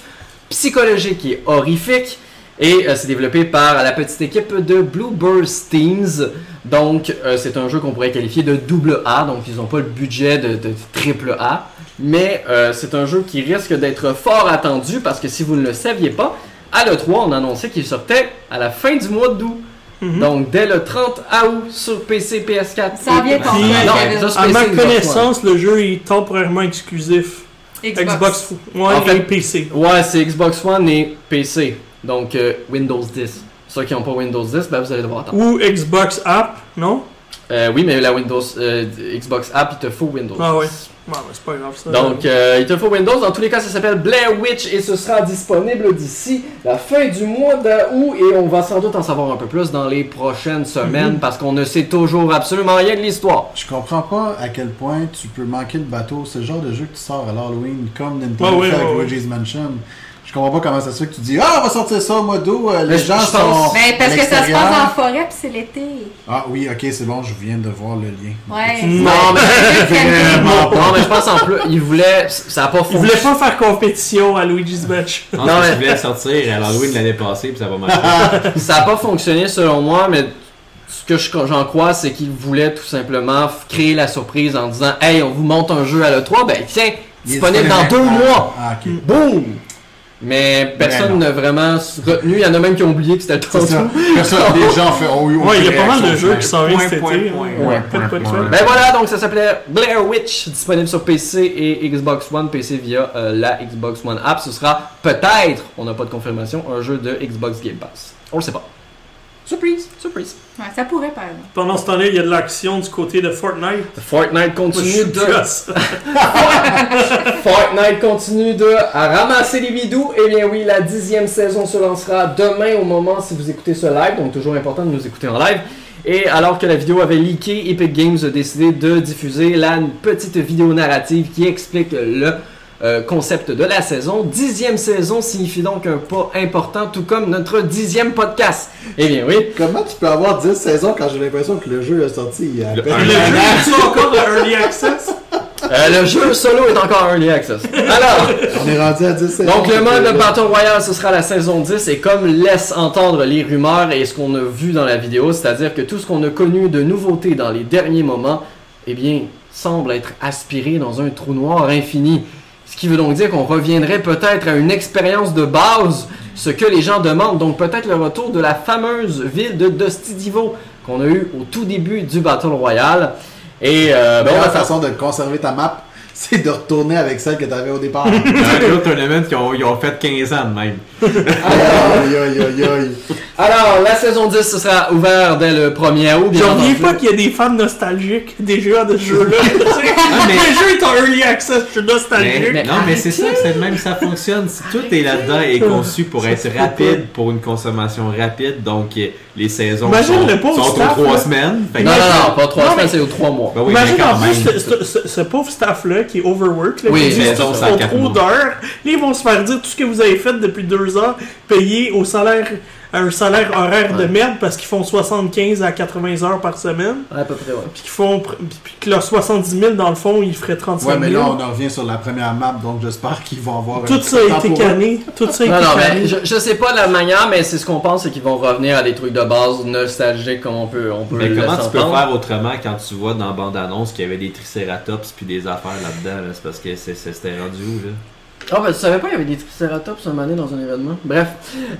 S4: psychologique et horrifique. Et euh, c'est développé par la petite équipe de Blueburst Teams. Donc, euh, c'est un jeu qu'on pourrait qualifier de double A. Donc, ils n'ont pas le budget de, de triple A. Mais euh, c'est un jeu qui risque d'être fort attendu parce que si vous ne le saviez pas, à l'E3, on annonçait qu'il sortait à la fin du mois d'août.
S1: Mhm.
S4: Donc, dès le 30 août sur PC, PS4.
S5: Ça vient frère,
S4: Non,
S1: À ma
S4: Xbox One.
S1: connaissance, le jeu est temporairement exclusif.
S5: Xbox.
S1: Xbox One
S4: En fait-
S1: et PC.
S4: Ouais, c'est Xbox One et PC. Donc, euh, Windows 10. Ceux qui n'ont pas Windows 10, ben, vous allez devoir attendre.
S1: Ou Xbox App, non?
S4: Euh, oui, mais la Windows euh, Xbox App, il te faut Windows.
S1: Ah ouais.
S4: 10.
S1: Ouais, c'est pas grave ça.
S4: Donc, euh, il te faut Windows. Dans tous les cas, ça s'appelle Blair Witch et ce sera disponible d'ici la fin du mois d'août. Et on va sans doute en savoir un peu plus dans les prochaines semaines parce qu'on ne sait toujours absolument rien de l'histoire.
S2: Je comprends pas à quel point tu peux manquer le bateau. C'est le genre de jeu que tu sors à l'Halloween comme Nintendo
S1: Ouais,
S2: avec
S1: ouais.
S2: Luigi's Mansion. Je comprends pas comment ça se fait que tu dis Ah, on va sortir ça au mois d'août. euh, Les gens
S4: je
S2: sont.
S5: Ben, parce
S2: à
S5: que ça se passe en forêt puis c'est l'été.
S2: Ah oui, ok, c'est bon, je viens de voir le lien.
S5: Ouais.
S1: Non,
S4: mais-
S2: Vraiment
S4: Non, mais je pense en plus, il voulait. Ça a pas
S1: Il voulait pas faire compétition à Luigi's Match.
S4: Non, mais-
S3: je voulais sortir à l'Halloween de l'année passée, puis ça va marcher.
S4: Ça a pas fonctionné selon moi, mais ce que je- j'en crois, c'est qu'il voulait tout simplement créer la surprise en disant Hey, on vous monte un jeu à l'E3, ben tiens, disponible dans deux
S2: Ah,
S4: mois.
S2: Ah, ok.
S4: Boum! Mais personne n'a vraiment retenu. Il y en a même qui ont oublié que c'était le tantôt.
S2: Personne, les gens font. Oh, oui,
S1: Ouais, il y a pas mal de jeux qui été.
S3: point,
S1: hein.
S4: Ben voilà, donc ça s'appelait Blair Witch, disponible sur PC et Xbox One. PC via euh, la Xbox One app. Ce sera peut-être, on n'a pas de confirmation, un jeu de Xbox Game Pass. On le sait pas. Surprise, surprise.
S5: Ouais, ça pourrait, par exemple.
S1: Pendant ce temps-là, il y a de l'action du côté de Fortnite.
S4: Fortnite continue
S1: suis
S4: de. Fortnite continue de à ramasser les bidous. Eh bien oui, la dixième saison se lancera demain au moment si vous écoutez ce live. Donc toujours important de nous écouter en live. Et alors que la vidéo avait leaké, Epic Games a décidé de diffuser la petite vidéo narrative qui explique le euh, concept de la saison. Dixième saison signifie donc un pas important, tout comme notre dixième podcast. Eh bien oui.
S2: Comment tu peux avoir 10 saisons quand j'ai l'impression que le jeu est sorti il y a à
S3: Le un
S1: jeu est-tu encore de Early Access?
S4: Euh, le jeu solo est encore early access. Alors.
S2: On est rendu à 10 saisons.
S4: Donc le mode
S2: Euh,
S4: Battle Royale, ce sera la saison 10 et comme laisse entendre les rumeurs et ce qu'on a vu dans la vidéo, c'est-à-dire que tout ce qu'on a connu de nouveautés dans les derniers moments, eh bien, semble être aspiré dans un trou noir infini. Ce qui veut donc dire qu'on reviendrait peut-être à une expérience de base, ce que les gens demandent, donc peut-être le retour de la fameuse ville de Dusty Divo qu'on a eu au tout début du Battle Royale. Et euh,
S2: La
S4: ben,
S2: meilleure façon de conserver ta map, c'est de retourner avec celle que tu avais au départ.
S3: Dans un autre tournament qui ont, ils ont fait 15 ans de même.
S2: aïe, aïe, aïe, aïe.
S4: Alors, la saison 10, ce sera ouvert dès le 1er août.
S1: J'en reviens pas qu'il y a des fans nostalgiques des jeux de ce jeu-là.
S3: mais-
S1: Le jeu est en Early Access, je suis nostalgique.
S3: Mais- non, mais c'est ça, c'est même ça fonctionne. Si Tout est là-dedans est conçu pour être rapide, pour une consommation rapide. Donc, les saisons
S1: Imagine
S3: sont,
S1: le pauvre
S3: sont aux
S1: staff,
S3: trois
S1: là.
S3: semaines. Fait que-
S4: Non, non, non, pas trois
S1: Non,
S4: semaines,
S1: mais-
S4: c'est aux trois mois.
S3: Ben oui,
S1: Imagine en plus ce, ce- ce- ce pauvre staff-là qui est overworked, là,
S4: Oui,
S1: qui dit trop d'heures. Là, ils vont se faire dire tout ce que vous avez fait depuis deux ans, payé au salaire, un salaire horaire de
S4: Ouais.
S1: merde parce qu'ils font 75 à 80 heures par semaine.
S4: Ouais, à peu près, ouais.
S1: Puis qu'ils font, puis que leurs 70 000 dans le fond, ils feraient 35
S2: Ouais,
S1: 000.
S2: mais là, on en revient sur la première map, donc j'espère qu'ils vont avoir un
S1: Tout
S2: petit
S1: ça a été canné. Tout ça a
S4: Non,
S1: été
S4: non,
S1: canné.
S4: mais je, je sais pas la manière, mais c'est ce qu'on pense, c'est qu'ils vont revenir à des trucs de base nostalgiques comme on peut, on peut
S3: Mais
S4: le
S3: comment tu peux faire autrement quand tu vois dans la bande-annonce qu'il y avait des tricératops puis des affaires là-dedans? là? C'est parce que c'est- c'est- c'était rendu où, là?
S4: Ah, ben tu savais pas, il y avait des triceratops un moment donné dans un événement. Bref.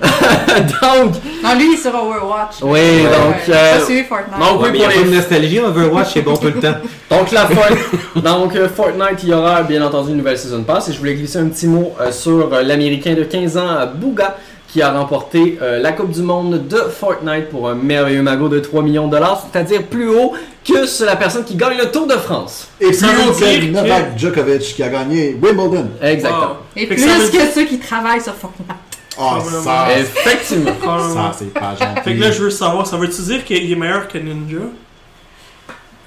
S4: donc,
S5: Non, lui, il est sur Overwatch.
S4: Oui,
S5: Ouais,
S4: donc,
S5: ouais.
S4: euh,
S5: Ça, c'est Fortnite.
S4: donc, oui,
S3: Ouais, mais il y
S4: pour
S3: a pas
S4: les
S3: de nostalgie, Overwatch, c'est bon tout le temps.
S4: Donc, la Fort- Donc euh, Fortnite, il y aura bien entendu une nouvelle Season Pass. Et je voulais glisser un petit mot euh, sur euh, l'Américain de 15 ans, Bouga, qui a remporté euh, la Coupe du Monde de Fortnite pour un merveilleux magot de 3 millions de dollars, c'est-à-dire plus haut que la personne qui gagne le Tour de France.
S2: Et plus haut que Novak Djokovic qui a gagné Wimbledon.
S4: Exactement.
S1: Wow.
S5: Et plus
S1: que
S5: ceux qui travaillent sur Fortnite.
S2: Oh,
S1: Probablement.
S2: ça,
S4: Effectivement.
S2: ça c'est pas gentil.
S1: Fait que là, je veux savoir, ça veut-tu dire qu'il est meilleur que Ninja?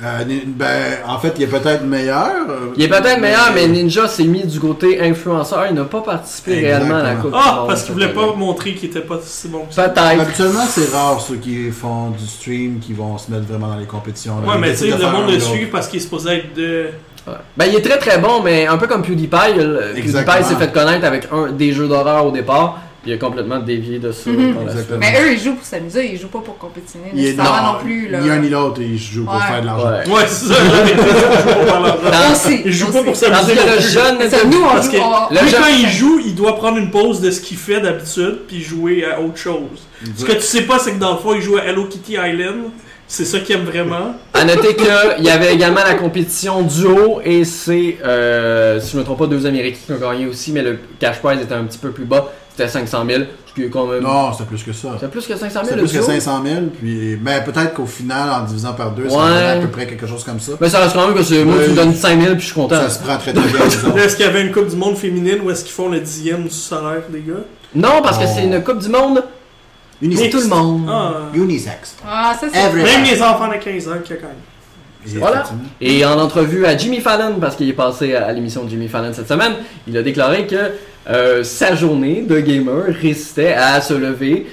S2: Euh, ben, en fait, il est peut-être meilleur. euh,
S4: Il est peut-être meilleur, mais Ninja s'est mis du côté influenceur. Il n'a pas participé réellement à la Coupe du
S1: Ah, parce qu'il voulait pas montrer qu'il était pas si bon que ça.
S4: Peut-être.
S2: Habituellement, c'est rare ceux qui font du stream qui vont se mettre vraiment dans les compétitions. là.
S1: Ouais, mais tu sais, le monde le suit parce qu'il est supposé être de.
S4: Ouais. Ben, il est très très bon, mais un peu comme PewDiePie. PewDiePie s'est fait connaître avec un, des jeux d'horreur au départ, il a complètement dévié de ça
S5: Mhm.
S4: la.
S5: Mais eux, ils jouent pour s'amuser, ils jouent pas pour compétitionner.
S2: Il est
S5: nécessairement non, plus. Là.
S2: Ni un ni l'autre, ils jouent pour
S5: Ouais.
S2: faire de l'argent.
S4: Ouais.
S1: Ouais, c'est ça, j'avais dit, il joue pour faire l'argent.
S4: Dans-
S5: Aussi.
S1: Il joue
S5: aussi.
S1: pas pour s'amuser.
S4: que
S1: non
S4: le jeune.
S5: C'est nous, on
S1: Parce
S5: joue.
S1: que quand il joue, il doit prendre une pause de ce qu'il fait d'habitude puis jouer à autre chose. Ce que tu sais pas, c'est que dans le fond, il joue à Hello Kitty Island. C'est ça qu'il aime vraiment.
S4: À noter qu'il y avait également la compétition duo et c'est, euh, si je ne me trompe pas, deux Américains qui ont gagné aussi, mais le cash prize était un petit peu plus bas. C'était 500 000, ce qui est quand même.
S2: Non, c'est plus que ça.
S4: C'est plus que 500 000
S2: C'est
S4: le
S2: plus que
S4: duo?
S2: 500 000, puis... mais peut-être qu'au final, en divisant par deux, ça
S4: Ouais.
S2: donne à peu près quelque chose comme ça.
S4: Mais ça reste quand même que c'est. Moi, tu me donnes 5 000 puis je suis content.
S2: Ça se prend très très bien,
S1: Est-ce qu'il y avait une Coupe du Monde féminine ou est-ce qu'ils font le dixième du salaire des gars?
S4: Non, parce que c'est une Coupe du Monde pour
S2: Unisex.
S4: tout le monde.
S1: Ah.
S2: Unisex.
S5: Ah, ça, c'est.
S1: Même les enfants de 15 ans qui a quand même.
S4: Voilà. Et en entrevue à Jimmy Fallon, parce qu'il est passé à l'émission de Jimmy Fallon cette semaine, il a déclaré que euh, sa journée de gamer résistait à se lever,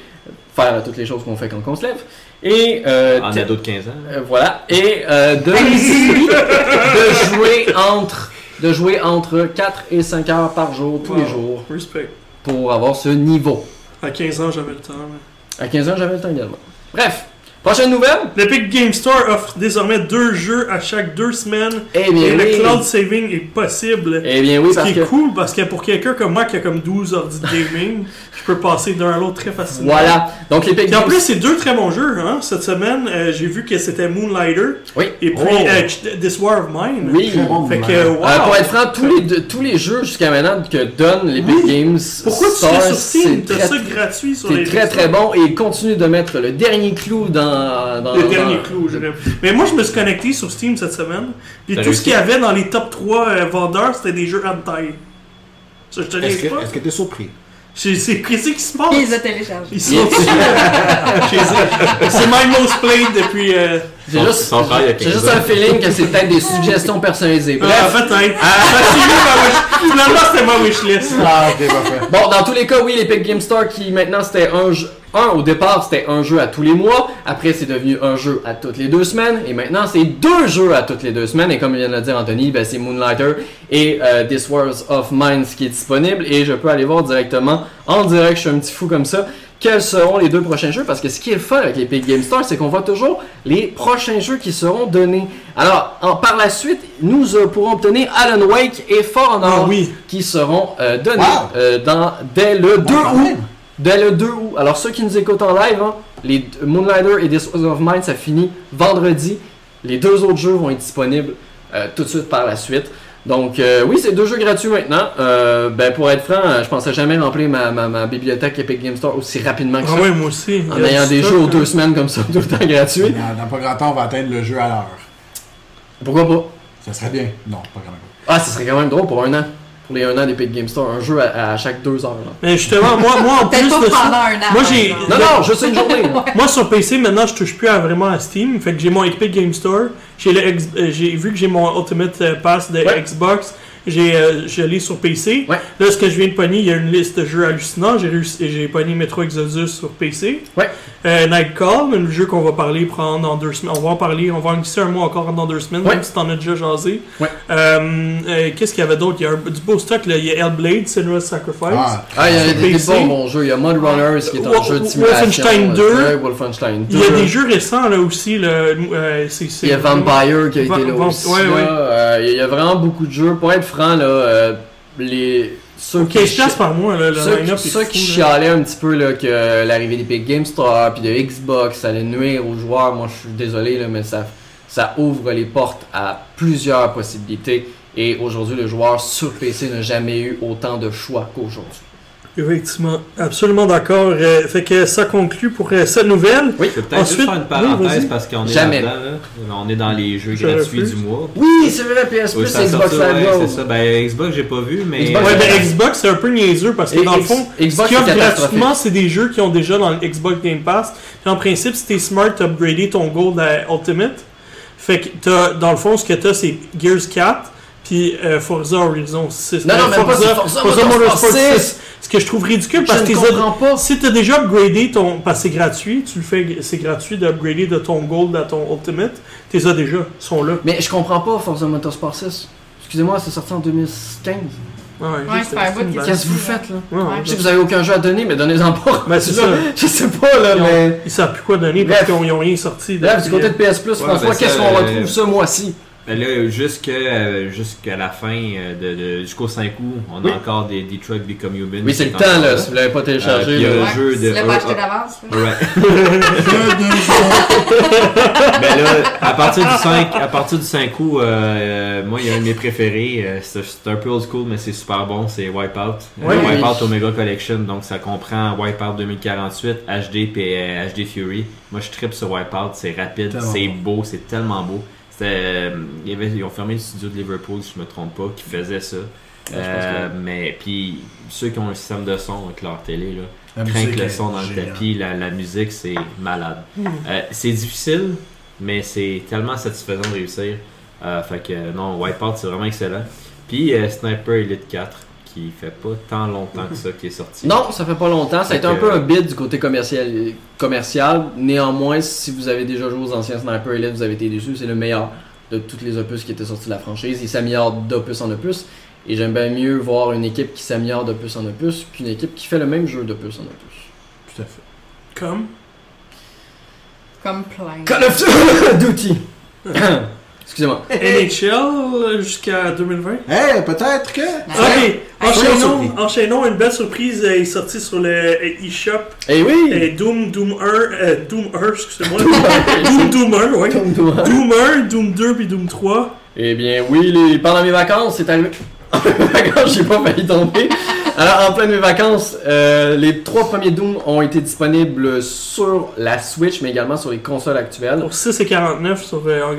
S4: faire toutes les choses qu'on fait quand on se lève. Et euh,
S3: En ado de 15 ans.
S4: euh, voilà. Et euh, de, de jouer entre de jouer entre 4 et 5 heures par jour, tous les jours,
S1: Respect.
S4: pour avoir ce niveau.
S1: À 15 ans, j'avais le temps.
S4: À 15 ans, j'avais le temps également. Bref, prochaine nouvelle?
S1: L'Epic Game Store offre désormais deux jeux à chaque deux semaines.
S4: Eh
S1: Et
S4: bien,
S1: le
S4: oui.
S1: cloud saving est possible.
S4: Eh bien, oui,
S1: Ce
S4: parce
S1: qui
S4: que.
S1: est cool parce que pour quelqu'un comme moi qui a comme 12 ordi de gaming, je peux passer d'un à l'autre très facilement.
S4: Voilà. Donc, les
S1: Et en plus, c'est deux très bons jeux. Hein? Cette semaine, euh, j'ai vu que c'était Moonlighter
S4: Oui.
S1: et puis
S4: Oh.
S1: euh, This War of Mine.
S4: Oui.
S2: Très bon,
S1: Fait que, wow.
S4: Euh, pour être franc, tous les, deux- tous les jeux jusqu'à maintenant que donne l'Epic
S1: Oui.
S4: Games
S1: Pourquoi tu fais sur Steam?
S4: c'est
S1: T'as
S4: très,
S1: ça gratuit sur
S4: c'est
S1: les
S4: très très bon et il continue de mettre le dernier clou dans, dans
S1: Le
S4: dans-
S1: dernier clou, je dirais. Mais moi, je me suis connecté sur Steam cette semaine. Puis tout ce qu'il y avait dans les top 3 euh, vendeurs, c'était des jeux hentai. Ça, je te
S2: Est-ce que que t'es surpris?
S1: C'est c'est- qu'est-ce qui se passe?
S5: Il les a téléchargés.
S1: Ils sont. C'est my most played depuis. Euh...
S4: J'ai
S3: Son-
S4: juste,
S3: son frère, il y a
S4: j'ai
S3: 15
S4: juste un feeling que c'est peut-être des suggestions personnalisées.
S1: Ah,
S4: Bref,
S1: peut-être. Ma wish- Finalement, c'était ma wishlist.
S2: Ah, ok, parfait.
S4: bon, dans tous les cas, oui, l'Epic Game Store qui maintenant c'était un jeu. Un, au départ, c'était un jeu à tous les mois. Après, c'est devenu un jeu à toutes les deux semaines. Et maintenant, c'est deux jeux à toutes les deux semaines. Et comme vient de le dire Anthony, ben, c'est Moonlighter et euh, This Wars of Mine qui est disponible. Et je peux aller voir directement, en direct, je suis un petit fou comme ça, quels seront les deux prochains jeux. Parce que ce qui est le fun avec l'Epic Game Store, c'est qu'on voit toujours les prochains jeux qui seront donnés. Alors, en- par la suite, nous euh, pourrons obtenir Alan Wake et For Honor
S1: Ah oui.
S4: qui seront euh, donnés
S2: Wow.
S4: euh, dans, dès le 2
S2: quand
S4: août. Dès le 2 août. Alors, ceux qui nous écoutent en live, hein, les Moonlighter et This of Mine, ça finit vendredi. Les deux autres jeux vont être disponibles tout de suite par la suite. Donc, euh, oui, c'est deux jeux gratuits maintenant. Euh, ben, pour être franc, je pensais jamais remplir ma, ma, ma bibliothèque Epic Game Store aussi rapidement que ça.
S1: Ah ouais, moi aussi.
S4: en ayant des jeux aux deux semaines comme ça, tout le temps gratuit.
S2: Dans, dans pas grand temps, on va atteindre le jeu à l'heure.
S4: Pourquoi pas?
S2: Ça serait bien. Non, pas quand même.
S4: Ah, ce serait quand même drôle pour un an. Pour les un an d'Epic Game Store. Un jeu à, à chaque deux heures. là.
S1: Mais justement, moi, moi en plus de
S5: pas
S1: ça.
S5: pendant un an.
S1: Moi, j'ai-.
S4: Non, non, juste une journée.
S1: Moi sur PC maintenant je touche plus à vraiment à Steam, fait que j'ai mon Epic Game Store, j'ai le X- euh, j'ai vu que j'ai mon Ultimate euh, Pass de
S4: Ouais.
S1: Xbox, j'ai euh, je l'ai sur PC.
S4: Ouais.
S1: Là ce que je viens de pogner, il y a une liste de jeux hallucinants, j'ai réussi j'ai pogné Metro Exodus sur PC.
S4: Ouais.
S1: Euh, Nightcall, le jeu qu'on va parler prendre dans deux semaines, on va en parler, on va en glisser un mois encore dans deux semaines,
S4: Ouais.
S1: même si t'en as déjà jasé.
S4: Ouais.
S1: Euh, euh, Qu'est-ce qu'il y avait d'autre? Il y a un- du beau stock là, il y a Hellblade, Senua's Sacrifice.
S2: Ah,
S4: Ah, il y a des, des
S1: PC.
S4: bons, bons jeux. Il y a Mud Runners qui est un
S1: Wolf-
S4: jeu de simulation.
S1: Wolfenstein
S4: euh,
S1: 2.
S4: ouais, Wolfenstein 2.
S1: Il y a des jeux récents là aussi, là, euh, c'est c'est
S4: Il y a Vampire qui a
S1: Va-
S4: été là aussi.
S1: ouais,
S4: là.
S1: ouais.
S4: Euh, il y a vraiment beaucoup de jeux. Pour être franc, là, euh, les, ceux qui,
S1: 15
S4: chi-
S1: piastres par mois, là, le
S4: ceux, qui
S1: fou,
S4: chialaient un petit peu là, que l'arrivée d'Epic Game Store puis de Xbox allait nuire aux joueurs, moi je suis désolé, là, mais ça, ça ouvre les portes à plusieurs possibilités. Et aujourd'hui, le joueur sur PC n'a jamais eu autant de choix qu'aujourd'hui.
S1: Effectivement, absolument d'accord. Euh, fait que ça conclut pour euh, cette nouvelle.
S4: Oui.
S3: Je peut-être
S1: Ensuite-
S3: juste faire une parenthèse
S1: oui,
S3: parce qu'on est
S4: Jamais.
S3: là-dedans. là. On est dans les jeux
S1: Je
S3: gratuits
S1: refuse.
S3: du mois.
S4: Oui, c'est vrai, PS Plus,
S3: a
S4: Xbox
S3: ouais,
S4: Live Gold.
S3: c'est ça. Ben, Xbox, j'ai pas vu, mais.
S4: Xbox,
S1: Ouais, ben Xbox, c'est un peu niaiseux parce que
S4: Et
S1: dans le fond,
S4: Xbox,
S1: ce qu'ils
S4: c'est
S1: gratuitement, c'est des jeux qui ont déjà dans le Xbox Game Pass. Puis en principe, si t'es smart, t'as upgradé ton Gold à Ultimate. Fait que t'as, dans le fond, ce que t'as, c'est Gears 4, puis euh, Forza Horizon 6.
S4: Non,
S1: Euh,
S4: non, même pas, c'est Forza Motorsport 6.
S1: Ce que je trouve ridicule parce que
S4: comprends pas.
S1: Si t'as déjà upgradé ton. Parce que c'est gratuit, tu le fais, c'est gratuit d'upgrader de ton Gold à ton Ultimate. T'es as déjà, ils sont là.
S4: Mais je comprends pas Forza Motorsport 6. Excusez-moi, c'est sorti en 2015.
S1: Ouais,
S5: Ouais, c'est pas un bout.
S4: Qu'est-ce que vous faites là?
S1: Ouais, ouais.
S4: Je sais que vous avez aucun jeu à donner, mais donnez-en pas.
S1: Ben, c'est
S4: Là,
S1: ça.
S4: Je sais pas là,
S1: Ils, ont-
S4: mais.
S1: ils savent plus quoi donner parce
S4: Bref.
S1: qu'ils ont rien sorti.
S4: Bref, du côté de PS Plus,
S3: Ouais,
S4: François,
S3: ben,
S4: qu'est-ce qu'on
S3: euh,
S4: retrouve ce mois-ci
S3: Ben là, jusque, euh, jusqu'à la fin, euh, de, de- jusqu'au 5 août, on a
S4: Oui.
S3: encore des Detroit Become Human.
S4: Oui, c'est le temps là, si vous l'avez pas téléchargé.
S3: Euh, puis,
S4: là.
S3: euh,
S5: Ouais,
S3: jeu
S5: tu
S3: de-
S5: l'as pas
S3: euh,
S5: acheté d'avance. là.
S3: Ouais. Ben là, à partir du 5, à partir du 5 août, euh, euh, moi, il y a un de mes préférés. c'est c'est un peu old school, mais c'est super bon. C'est Wipeout. Euh. Wipeout Omega Collection. Donc, ça comprend Wipeout 2048, HD et euh, HD Fury. Moi, je tripe sur Wipeout. C'est rapide,
S2: Tellement
S3: c'est beau, c'est tellement beau. C'était, euh, il y avait, ils ont fermé le studio de Liverpool, si je me trompe pas, qui faisait ça. Euh, mais puis ceux qui ont un système de son avec leur télé là, le son dans le tapis, la, la musique c'est malade.
S1: Hmm.
S3: Euh, c'est difficile, mais c'est tellement satisfaisant de réussir. Euh, fait que non, Wipeout c'est vraiment excellent. Puis euh, Sniper Elite 4, qui fait pas tant longtemps que ça qui est sorti.
S4: Non, ça fait pas longtemps. Ça a été un peu un bid du côté commercial. commercial. Néanmoins, si vous avez déjà joué aux anciens Sniper Elite, vous avez été déçus. C'est le meilleur de tous les opus qui étaient sortis de la franchise. Il s'améliore d'opus en opus. Et j'aime bien mieux voir une équipe qui s'améliore d'opus en opus qu'une équipe qui fait le même jeu d'opus en opus.
S2: Tout à fait.
S1: Comme?
S5: Comme plein.
S4: Call of Duty! Excusez-moi.
S1: NHL jusqu'à 2020.
S2: Eh, peut-être que.
S1: Ok,
S2: Soyons surpris.
S1: enchaînons, enchaînons. Une belle surprise euh, est sortie sur le euh, eShop.
S4: Eh oui!
S1: Et Doom, Doom 1, euh, Doom 1, excusez-moi. Doom, Doom 1, ouais.
S4: Comme toi.
S1: Doom 1, Doom 2 puis Doom 3.
S4: Eh bien, oui, les- pendant mes vacances, c'est arrivé. En pleine mes vacances, j'ai pas failli tomber. Alors, en pleine mes vacances, euh, les trois premiers Doom ont été disponibles sur la Switch, mais également sur les consoles actuelles.
S1: Pour 6 et 49 sur, euh,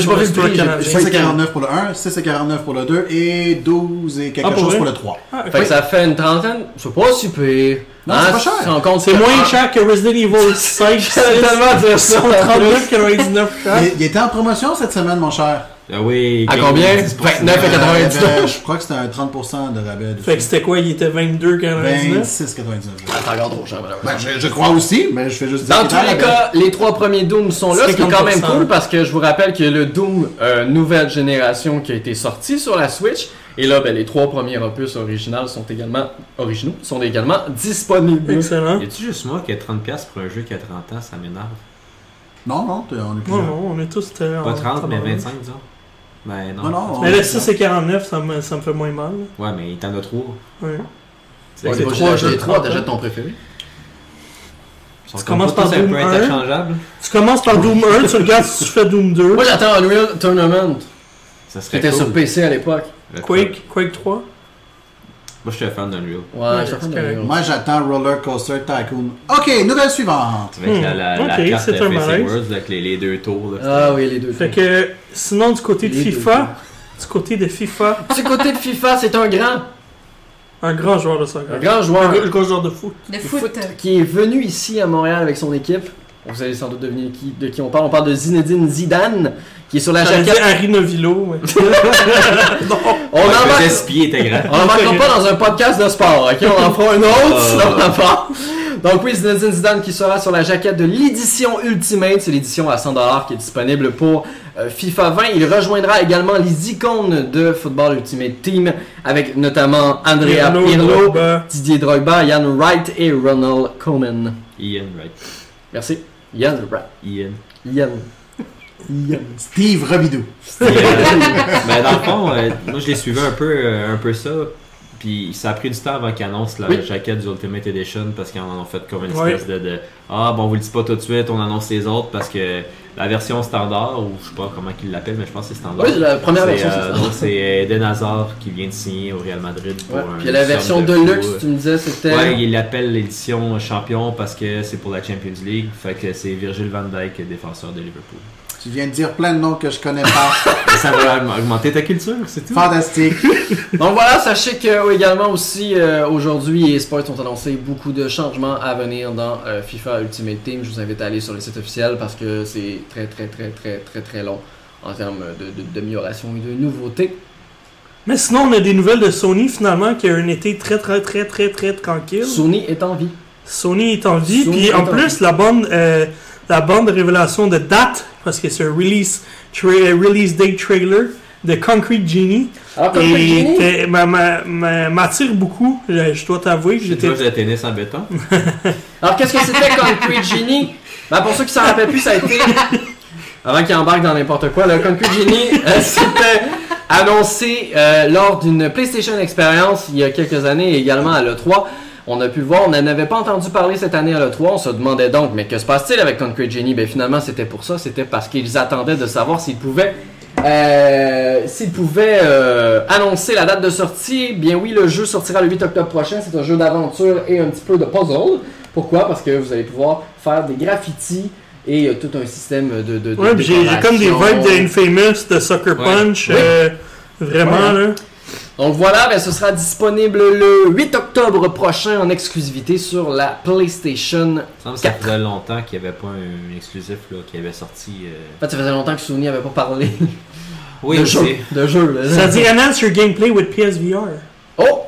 S1: sur
S4: pas
S1: le store canadien.
S2: 6 et 49 pour le 1, 6 et 49 pour le 2 et 12 et quelque
S1: Ah, pour
S2: chose
S1: vrai?
S2: pour le 3.
S1: Ah.
S4: Fait que ça fait une trentaine. C'est pas super.
S2: Non, c'est pas cher.
S4: si
S1: C'est moins cher que Resident Evil 5.
S4: J'allais tellement dire ça.
S1: 39,99 cher.
S2: Il, il était en promotion cette semaine, mon cher.
S3: Ah oui.
S4: À combien?
S3: 10%.
S4: 29 et
S2: Euh, il y
S4: 99.
S2: avait- je crois que c'était un 30% de rabais. dessus.
S1: Fait que c'était quoi Il était 22,99
S2: 26,99.
S4: Ah, C'est encore trop cher.
S2: Ben, je, je crois aussi, mais je fais juste dire
S4: Dans tous
S2: à
S4: les cas, les trois premiers Doom sont là, ce qui est quand même
S1: 50%.
S4: cool parce que je vous rappelle que le Doom euh, nouvelle génération qui a été sorti sur la Switch et là ben, les trois premiers opus originaux sont également originaux sont également disponibles.
S1: Excellent.
S3: Y a-tu juste moi qui a 30$ pour un jeu qui a 30 ans, ça m'énerve.
S2: Non, non, on est plus
S1: Non, non, on est tous. euh,
S3: Pas
S1: en
S3: 30, mais
S1: tabarnak.
S3: 25, disons. Ben non.
S2: Non, non, on-
S1: Mais là, 6 et 49, ça me, ça me fait moins mal.
S3: Ouais, mais t'en as trois.
S1: Ouais.
S3: C'est
S4: Ouais,
S3: c'est
S4: faut
S1: trois
S4: que
S1: jeux
S4: les
S1: de
S4: trois,
S1: 30
S4: t'achètes
S1: ans.
S4: ton préféré.
S1: Tu
S3: comme
S1: commences par Doom
S3: peu
S1: 1.
S3: interchangeables.
S1: Tu commences par Doom 1, tu regardes si tu fais Doom 2.
S4: Moi j'attends Unreal Tournament
S3: Ça serait
S4: était
S3: cool.
S4: sur PC à l'époque.
S1: Quake, Quake 3.
S3: Moi, je suis un fan d'Unreal.
S4: Ouais,
S1: Ouais,
S4: je suis
S1: c'est
S4: fan
S1: correct.
S4: d'Unreal.
S2: Moi, j'attends Roller Coaster Tycoon. Ok, nouvelle suivante.
S3: Avec
S1: Hmm.
S3: la, la, la
S1: Ok,
S3: carte
S1: c'est
S3: de
S1: un
S3: Facing
S1: malaise.
S3: Worlds avec les, les deux tours. Là,
S4: Ah oui, les deux.
S1: Fait que, sinon, du côté de
S4: Les deux
S1: FIFA, du côté de FIFA,
S4: Du côté de FIFA, c'est un grand,
S1: un grand joueur de
S4: un
S1: soccer.
S4: grand
S1: Un
S4: joueur
S1: gros- un gros joueur de foot.
S5: De
S4: de
S5: foot.
S4: foot qui est venu ici à Montréal avec son équipe. Vous allez sans doute deviner qui, de qui on parle. On parle de Zinedine Zidane, qui est sur la jaquette.
S1: Harry Novilo. mais-
S4: On
S3: On
S4: en on n'embarquera pas dans un podcast de sport, ok? On en fera un autre,
S3: Ah.
S4: sinon on en. Donc oui, Zinedine Zidane qui sera sur la jaquette de l'édition Ultimate. C'est l'édition à 100$ qui est disponible pour euh, FIFA 20. Il rejoindra également les icônes de Football Ultimate Team, avec notamment Andrea
S1: Pirlo,
S4: Pirlo,
S1: Drogba.
S4: Didier Drogba, Ian Wright et Ronald Koeman.
S3: Ian, right.
S4: Merci. Ian Wright.
S3: Ian.
S4: Ian. Ian.
S2: Steve Robidoux.
S3: Euh, ben, dans le fond, euh, moi je l'ai suivi un peu, euh, un peu ça. Puis ça a pris du temps avant qu'ils annoncent la
S4: Oui.
S3: jaquette du Ultimate Edition parce qu'ils en ont fait comme une
S1: Ouais.
S3: espèce de, de, Ah bon, on vous le dit pas tout de suite, on annonce les autres parce que la version standard, ou je sais pas comment ils l'appellent, mais je pense que c'est standard.
S4: Oui, la première version,
S3: euh,
S4: c'est ça.
S3: donc c'est Eden Hazard qui vient de signer au Real Madrid pour
S4: Ouais.
S3: un
S4: Puis la version
S3: de
S4: de
S3: fou,
S4: luxe,
S3: euh,
S4: tu me disais, c'était.
S3: Ouais, il l'appelle l'édition champion parce que c'est pour la Champions League. Fait que c'est Virgil van Dijk, défenseur de Liverpool.
S2: Tu viens de dire plein de noms que je connais pas.
S3: Ça va augmenter ta culture, c'est tout.
S2: Fantastique.
S4: Donc voilà, sachez que également aussi euh, aujourd'hui, eSports ont annoncé beaucoup de changements à venir dans euh, FIFA Ultimate Team. Je vous invite à aller sur le site officiel parce que c'est très très très très très très long en termes de- de- d'amélioration et de nouveautés.
S1: Mais sinon, on a des nouvelles de Sony finalement qui a un été très très très très très tranquille.
S4: Sony est en vie.
S1: Sony est en vie,
S4: Sony
S1: puis en plus la bande, euh, la bande de révélation de date, parce que c'est un release, tra- release date trailer de Concrete Genie,
S4: comme
S1: et
S4: Genie,
S1: t'es- m'a- m'a- m'a- m'attire beaucoup. Je, je dois t'avouer j'étais
S3: de tennis en béton?
S4: Alors, qu'est-ce que c'était Concrete Genie? Ben, Pour ceux qui s'en rappellent plus, ça a été. Avant qu'il embarque dans n'importe quoi, le Concrete Genie, euh, c'était annoncé euh, lors d'une PlayStation Experience il y a quelques années et également à l'E3. On a pu le voir, on n'en avait pas entendu parler cette année à l'E3. On se demandait donc, mais que se passe-t-il avec Concrete Genie Ben finalement, c'était pour ça. C'était parce qu'ils attendaient de savoir s'ils pouvaient euh, s'ils pouvaient euh, annoncer la date de sortie, bien oui, le jeu sortira le 8 octobre prochain. C'est un jeu d'aventure et un petit peu de puzzle. Pourquoi? Parce que vous allez pouvoir faire des graffitis et euh, tout un système de. de, de
S1: Ouais, puis j'ai comme des vibes de
S4: décoration.
S1: Infamous, de Sucker
S3: Ouais.
S1: Punch,
S4: Oui.
S1: euh, vraiment
S4: Ouais.
S1: là.
S4: Donc voilà, ben, ce sera disponible le 8 octobre prochain en exclusivité sur la PlayStation.
S3: Me ça faisait longtemps qu'il n'y avait pas un exclusif là, qui avait sorti. euh,
S4: En fait, ça faisait longtemps que Sony n'avait pas parlé
S3: Oui,
S4: de jeu. De jeu là.
S1: Ça dit enhance your gameplay with PSVR.
S4: Oh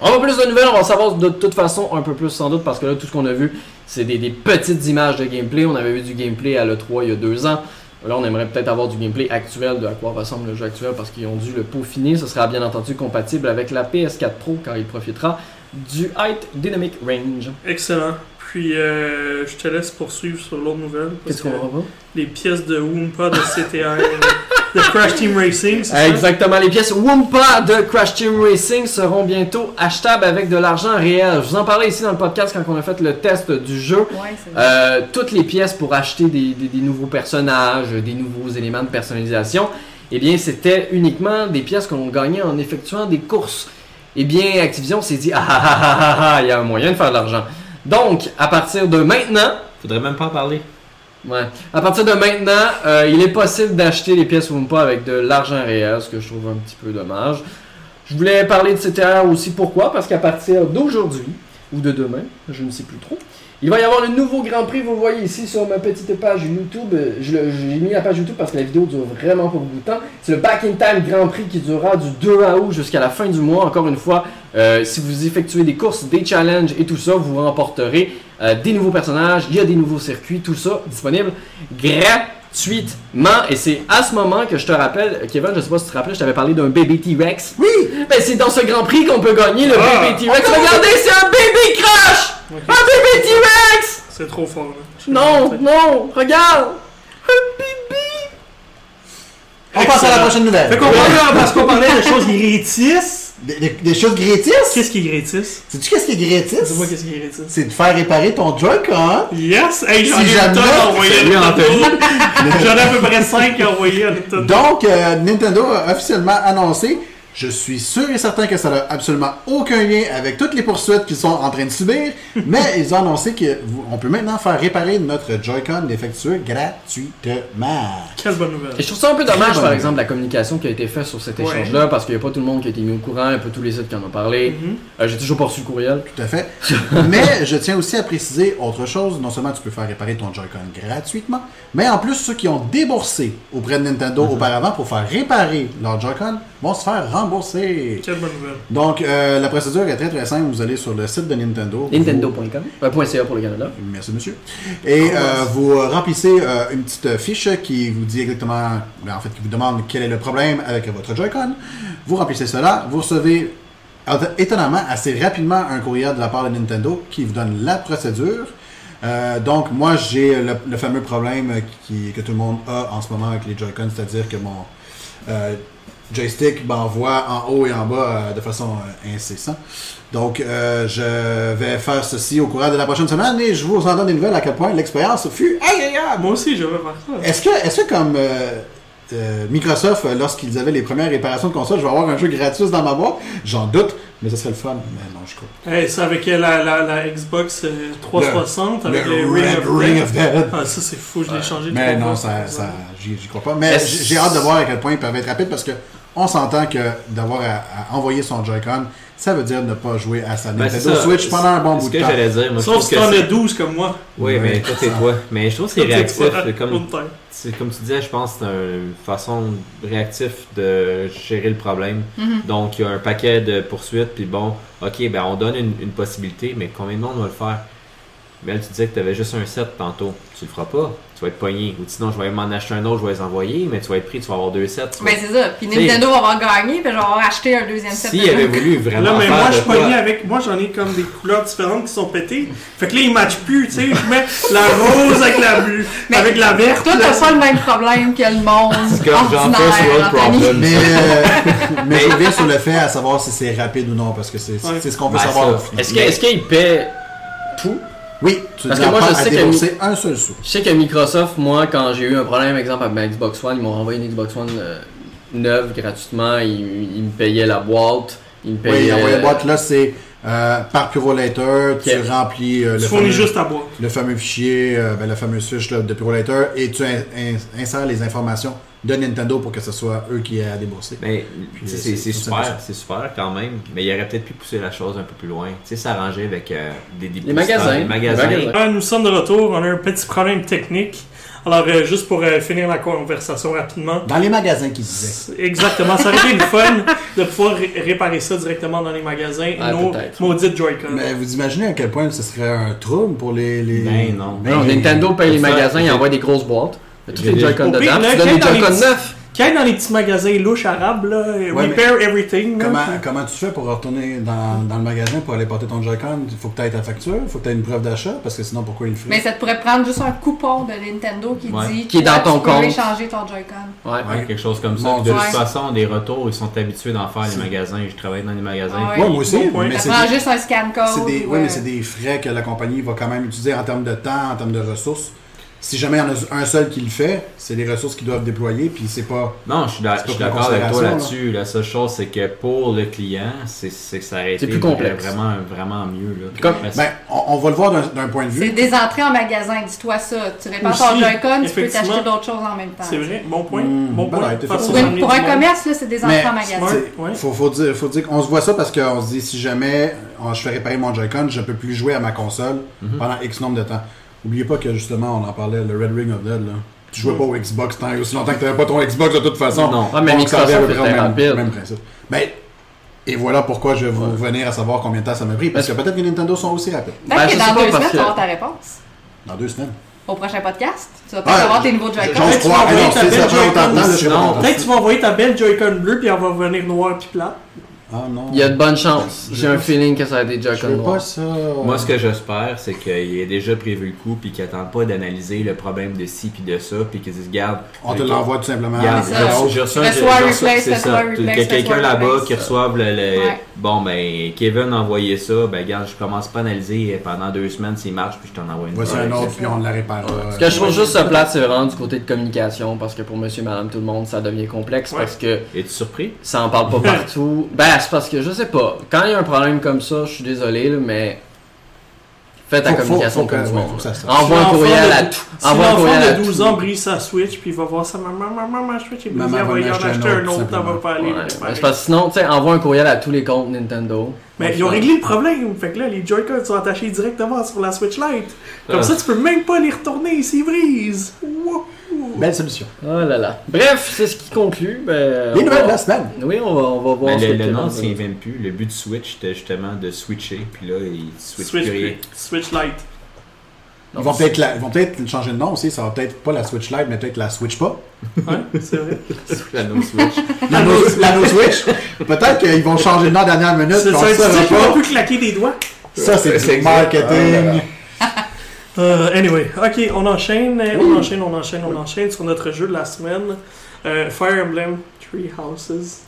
S4: On va plus de nouvelles, on va savoir de toute façon un peu plus sans doute parce que là tout ce qu'on a vu c'est des, des petites images de gameplay. On avait vu du gameplay à l'E3 il y a deux ans. Là on aimerait peut-être avoir du gameplay actuel de à quoi ressemble le jeu actuel parce qu'ils ont dû le peaufiner. Ce sera bien entendu compatible avec la PS4 Pro quand il profitera du Height Dynamic Range.
S1: Excellent. Puis euh, je te laisse poursuivre sur l'autre nouvelle.
S4: Qu'est-ce qu'on
S1: que
S4: va voir?
S1: Les pièces de Wumpa de CTR, de Crash Team Racing, c'est ça?
S4: Exactement, les pièces Wumpa de Crash Team Racing seront bientôt achetables avec de l'argent réel. Je vous en parlais ici dans le podcast quand on a fait le test du jeu.
S5: Ouais, c'est vrai.
S4: Euh, toutes les pièces pour acheter des, des- des nouveaux personnages, des nouveaux éléments de personnalisation, eh bien, c'était uniquement des pièces qu'on gagnait en effectuant des courses. Eh bien, Activision s'est dit, ah ah ah ah ah, ah, il y a un moyen de faire de l'argent. Donc, à partir de maintenant,
S3: Faudrait même pas en parler.
S4: ouais, à partir de maintenant, euh, il est possible d'acheter les pièces Wumpa avec de l'argent réel, ce que je trouve un petit peu dommage. Je voulais parler de CTR aussi, pourquoi? Parce qu'à partir d'aujourd'hui, ou de demain, je ne sais plus trop, il va y avoir le nouveau Grand Prix, vous voyez ici sur ma petite page YouTube. J'ai mis la page YouTube parce que la vidéo dure vraiment pas beaucoup de temps. C'est le Back in Time Grand Prix qui durera du 2 août jusqu'à la fin du mois. Encore une fois, euh, si vous effectuez des courses, des challenges et tout ça, vous remporterez euh, des nouveaux personnages, il y a des nouveaux circuits, tout ça disponible gratuitement. Et c'est à ce moment que je te rappelle, Kevin, je sais pas si tu te rappelles, je t'avais parlé d'un bébé T-Rex.
S2: Oui!
S4: Ben, c'est dans ce Grand Prix qu'on peut gagner le
S1: Ah.
S4: bébé T-Rex. Regardez, c'est un bébé Crash!
S1: Ok.
S4: Un bébé T-Rex!
S1: C'est trop fort. Là.
S4: Non, non, regarde! Un bébé!
S2: On passe à la prochaine nouvelle.
S1: Fait qu'on parlait, parce qu'on parlait de choses gratis.
S2: Des, des- des choses gratis?
S1: Qu'est-ce qui est gratis?
S2: Sais-tu qu'est-ce qui est gratis?
S1: Dis-moi qu'est-ce qui est gratis.
S2: C'est de faire réparer ton Joy-Con.
S1: Yes! Hey, j'en
S2: Si
S1: ai
S2: jamais-
S1: une tonne envoyé. J'en ai à peu près 5 envoyés à Nintendo.
S2: Donc, euh, Nintendo a officiellement annoncé, je suis sûr et certain que ça n'a absolument aucun lien avec toutes les poursuites qu'ils sont en train de subir, mais ils ont annoncé qu'on peut maintenant faire réparer notre Joy-Con défectueux gratuitement.
S1: Quelle bonne nouvelle.
S4: Et je trouve ça un peu dommage, par exemple, la communication qui a été faite sur cet
S1: Ouais.
S4: échange-là, parce qu'il n'y a pas tout le monde qui a été mis au courant, un peu tous les sites qui en ont parlé.
S1: Mhm.
S4: Euh, J'ai toujours pas reçu le courriel.
S2: Tout à fait. Mais je tiens aussi à préciser autre chose. Non seulement tu peux faire réparer ton Joy-Con gratuitement, mais en plus, ceux qui ont déboursé auprès de Nintendo auparavant pour faire réparer leur Joy-Con vont se faire rembourser.
S1: Quelle bonne nouvelle.
S2: Donc, euh, la procédure est très très simple. Vous allez sur le site de Nintendo.
S4: Nintendo.com. Euh, point .ca pour le Canada.
S2: Merci, monsieur. Et euh, vous remplissez euh, une petite fiche qui vous dit exactement, ben, en fait, qui vous demande quel est le problème avec votre Joy-Con. Vous remplissez cela, vous recevez étonnamment assez rapidement un courriel de la part de Nintendo qui vous donne la procédure. Euh, donc, moi, j'ai le, le fameux problème qui, que tout le monde a en ce moment avec les Joy-Con, c'est-à-dire que mon euh, joystick m'envoie en haut et en bas euh, de façon euh, incessante. Donc, euh, je vais faire ceci au courant de la prochaine semaine et je vous en donne des nouvelles à quel point l'expérience fut agréable.
S1: Moi aussi, je vais faire ça.
S2: Est-ce que, est-ce que comme euh, euh, Microsoft, lorsqu'ils avaient les premières réparations de console, je vais avoir un jeu gratuit dans ma boîte? J'en doute, mais ce serait le fun. Mais non, je crois.
S1: Hey, c'est avec la, la, la Xbox euh, 360, avec
S2: Le
S1: les
S2: Ring,
S1: Ring of
S2: Ring
S1: Death.
S2: of Dead.
S1: Ah, ça, c'est fou, je l'ai changé.
S2: Mais non,
S1: fois,
S2: ça, ça, j'y, crois pas. Mais j'ai hâte de voir à quel point ils peuvent être rapides parce que on s'entend que d'avoir à, à envoyer son Joy-Con, ça veut dire ne pas jouer à sa
S3: Ben,
S2: Nintendo
S3: c'est ça.
S2: Switch pendant un bon bout de
S3: que
S2: temps.
S3: j'allais dire, moi,
S1: Sauf si t'en as 12 comme moi.
S3: Oui,
S2: Ouais,
S3: mais toi, c'est toi. Mais je trouve que c'est réactif. Comme, comme tu disais, je pense que c'est une façon réactive de gérer le problème.
S5: Mhm.
S3: Donc, il y a un paquet de poursuites, puis bon, ok, ben on donne une, une possibilité, mais combien de monde va le faire? Mais là, tu disais que tu avais juste un set tantôt. Tu le feras pas. Tu vas être pogné. Ou sinon, je vais m'en acheter un autre, je vais les envoyer, mais tu vas être pris, tu vas avoir deux sets.
S5: Ben c'est ça. Puis Nintendo va avoir gagné, puis je vais avoir acheté un deuxième set.
S3: S'il
S5: de
S3: avait voulu vraiment
S1: Là, mais
S3: faire
S1: moi, je pogné avec. Moi, j'en ai comme des couleurs différentes qui sont pétées. Fait que là, ils matchent plus, tu sais. Je mets la rose avec la bleue,
S5: Mais
S1: avec la verte.
S5: Toi, t'as pas le même problème que le monde.
S3: C'est comme. Problem.
S2: Mais, euh, mais je reviens sur le fait à savoir si c'est rapide ou non, parce que c'est
S1: Ouais.
S2: ce qu'on veut
S3: Ben,
S2: savoir.
S4: Est-ce que- est-ce qu'il paie tout?
S2: Oui, tu
S4: Parce
S2: n'as
S4: que moi,
S2: pas
S4: je sais que-
S2: un seul sou.
S4: Je sais que Microsoft, moi, quand j'ai eu un problème, exemple, avec ma Xbox One, ils m'ont renvoyé une Xbox One euh, neuve gratuitement. Ils, ils me payaient la boîte. Ils me
S2: Oui,
S4: payaient.
S2: envoyer la boîte là, c'est euh, par Purolator, tu remplis euh, le,
S1: Tu fournis
S2: fameux,
S1: juste à boire.
S2: le fameux fichier, euh, ben, la fameuse fiche là, de Purolator et tu in- in- insères les informations de Nintendo pour que ce soit eux qui aient à débourser.
S3: Mais
S2: Puis,
S3: tu sais,
S2: euh,
S3: c'est super, c'est super quand même, mais il aurait peut-être pu pousser la chose un peu plus loin. Tu sais, s'arranger avec euh, des,
S4: Les magasins.
S3: des magasins.
S4: Les magasins.
S1: Ah, nous sommes de retour. On a un petit problème technique. Alors, euh, juste pour euh, finir la conversation rapidement.
S2: Dans les magasins qui disaient.
S1: Exactement, ça aurait été le fun de pouvoir ré- réparer ça directement dans les magasins.
S4: Ah,
S1: nos maudites Joy-Con.
S2: Mais vous imaginez à quel point ce serait un trouble pour les. les...
S3: Ben non.
S4: Non,
S2: les-
S4: Nintendo paye les magasins, ils envoient des grosses boîtes. Il y a tous les Joy-Con dedans. Tu donnes des
S1: quand dans les
S4: Joy-Con
S1: petits-
S4: neufs.
S1: Qui aille dans les petits magasins louches arabes, là,
S2: Ouais,
S1: repair everything.
S2: Comment, comment tu fais pour retourner dans, dans le magasin pour aller porter ton Joy-Con? Il faut que tu aies ta facture, il faut que tu aies une preuve d'achat, parce que sinon, pourquoi il le ferait
S5: Mais ça te pourrait prendre juste un coupon de Nintendo qui
S3: Ouais.
S5: dit
S4: Qui est dans ton
S5: tu peux
S4: compte.
S5: échanger ton Joy-Con.
S4: Ouais.
S3: Ouais, quelque chose comme ça. De toute
S5: Ouais.
S3: façon, des retours, ils sont habitués d'en faire les magasins. Je travaille dans les magasins.
S5: Ah
S2: Ouais, moi aussi,
S1: Bon point.
S2: mais
S5: Ça
S2: c'est
S5: prend
S2: des,
S5: juste un scan code.
S2: c'est des-
S5: ou,
S2: ouais, mais
S5: euh,
S2: c'est des frais que la compagnie va quand même utiliser en termes de temps, en termes de ressources. Si jamais il y en a un seul qui le fait, c'est des ressources qu'ils doivent déployer, puis c'est pas.
S3: Non, je suis
S2: C'est
S3: d'accord avec toi là-dessus. La seule chose, c'est que pour le client, c'est c'est que ça
S4: C'est
S3: été
S4: plus complexe.
S3: vraiment, vraiment mieux. Là.
S4: Comme-
S2: Ben, on, on va le voir d'un point de
S5: C'est
S2: vue.
S5: des entrées en magasin, dis-toi ça. Tu répares ton Joy-Con, tu peux t'acheter d'autres choses en même temps.
S1: C'est vrai, bon point.
S2: Hmm,
S1: bon
S2: ben
S1: point.
S5: Pour, une-
S1: d'amener
S5: pour un
S1: monde.
S5: commerce, là, c'est des entrées
S2: Mais-
S5: en magasin.
S2: C'est-
S1: ouais.
S2: Faut, faut dire, faut dire qu'on se voit ça parce qu'on se dit si jamais euh, je fais réparer mon Joy-Con, je peux plus jouer à ma console
S3: Mhm.
S2: pendant X nombre de temps. Oubliez pas que justement, on en parlait, le Red Ring of Dead, là. Tu jouais pas au Xbox tant aussi longtemps que tu n'avais pas ton Xbox de toute façon.
S3: Non.
S4: Ah, mais Microsoft
S2: près au
S4: était
S2: même,
S4: rapide.
S2: même principe. Ben, et voilà pourquoi je vais vous venir à savoir combien de temps ça m'a pris. Parce que peut-être que Nintendo sont aussi rapides.
S5: Peut-être
S4: Ben,
S5: que dans deux semaines, tu vas avoir ta réponse.
S2: Dans deux semaines.
S5: Au prochain podcast, tu vas peut-être
S2: Ouais,
S5: avoir tes nouveaux Joy-Con.
S1: tu vas
S2: croire.
S1: envoyer
S2: Ah non,
S1: ta
S2: c'est
S1: belle
S2: ça.
S1: Peut-être que tu vas envoyer ta belle Joy-Con bleue puis elle va venir noire puis plate.
S2: Ah non.
S4: Il y a de bonnes chances.
S2: Je
S4: J'ai un feeling que ça des
S2: Je
S4: Joy-Con
S2: veux pas ça.
S3: Moi, ce que j'espère, c'est qu'il ait déjà prévu le coup, puis qu'il n'attend pas d'analyser le problème de ci puis de ça, puis qu'il se garde.
S2: On te l'envoie tout simplement.
S3: Reçu un-
S5: Reçois,
S3: Il y a quelqu'un là-bas qui reçoive le. le-
S5: Ouais.
S3: Bon, ben, Kevin a envoyé ça. Ben, regarde, je commence pas à analyser pendant deux semaines s'il marche, puis je t'en envoie une.
S2: Voici un autre, puis on la réparera.
S4: Ce que je trouve juste ça plate, c'est vraiment du côté de communication, parce que pour monsieur, madame, tout le monde, ça devient complexe, parce que
S3: Es-tu surpris?
S4: ça en parle pas partout. Ben, c'est parce que je sais pas. Quand il y a un problème comme ça, je suis désolé, là, mais faites la communication comme du monde. Envoie un courriel à tout.
S1: Si
S4: Envoie un courriel à
S1: l'enfant de
S4: tout
S1: 12
S4: le
S1: ans brise sa Switch puis il va voir sa maman, maman, ma Switch est brisée, elle
S2: va
S1: y en
S2: acheter un autre,
S1: elle va pas aller.
S4: Parce que sinon, tu sais, envoie un courriel à tous les comptes Nintendo.
S1: Mais ils ont réglé le problème. Fait que là, les Joy-Con sont attachés directement sur la Switch Lite. Comme
S3: Ah.
S1: ça, tu peux même pas les retourner s'ils brisent. Wouhou.
S2: Belle solution.
S4: Oh là là. Bref, c'est ce qui conclut. Ben,
S2: Les nouvelles
S4: va-
S2: de la semaine.
S4: Oui, on va, on va voir
S3: Ben,
S4: ce
S3: le, nom
S4: dire.
S3: invente plus. Le but du Switch, c'était justement de switcher, puis là, il switch,
S1: Switch,
S3: plus rien.
S1: Switch Lite.
S2: Ils vont peut-être la- ils vont peut-être changer de nom aussi. Ça va peut-être pas la Switch Lite, mais peut-être la Switch pas.
S1: Ouais, c'est vrai.
S3: La no Switch.
S2: La No, la no Switch. Peut-être qu'ils vont changer de nom à la dernière minute.
S1: C'est ça.
S2: Ça, c'est
S3: C'est
S2: marketing.
S1: Euh, anyway, ok, on enchaîne, euh, on enchaîne, on enchaîne, on enchaîne sur notre jeu de la semaine. Euh, Fire Emblem Three Houses.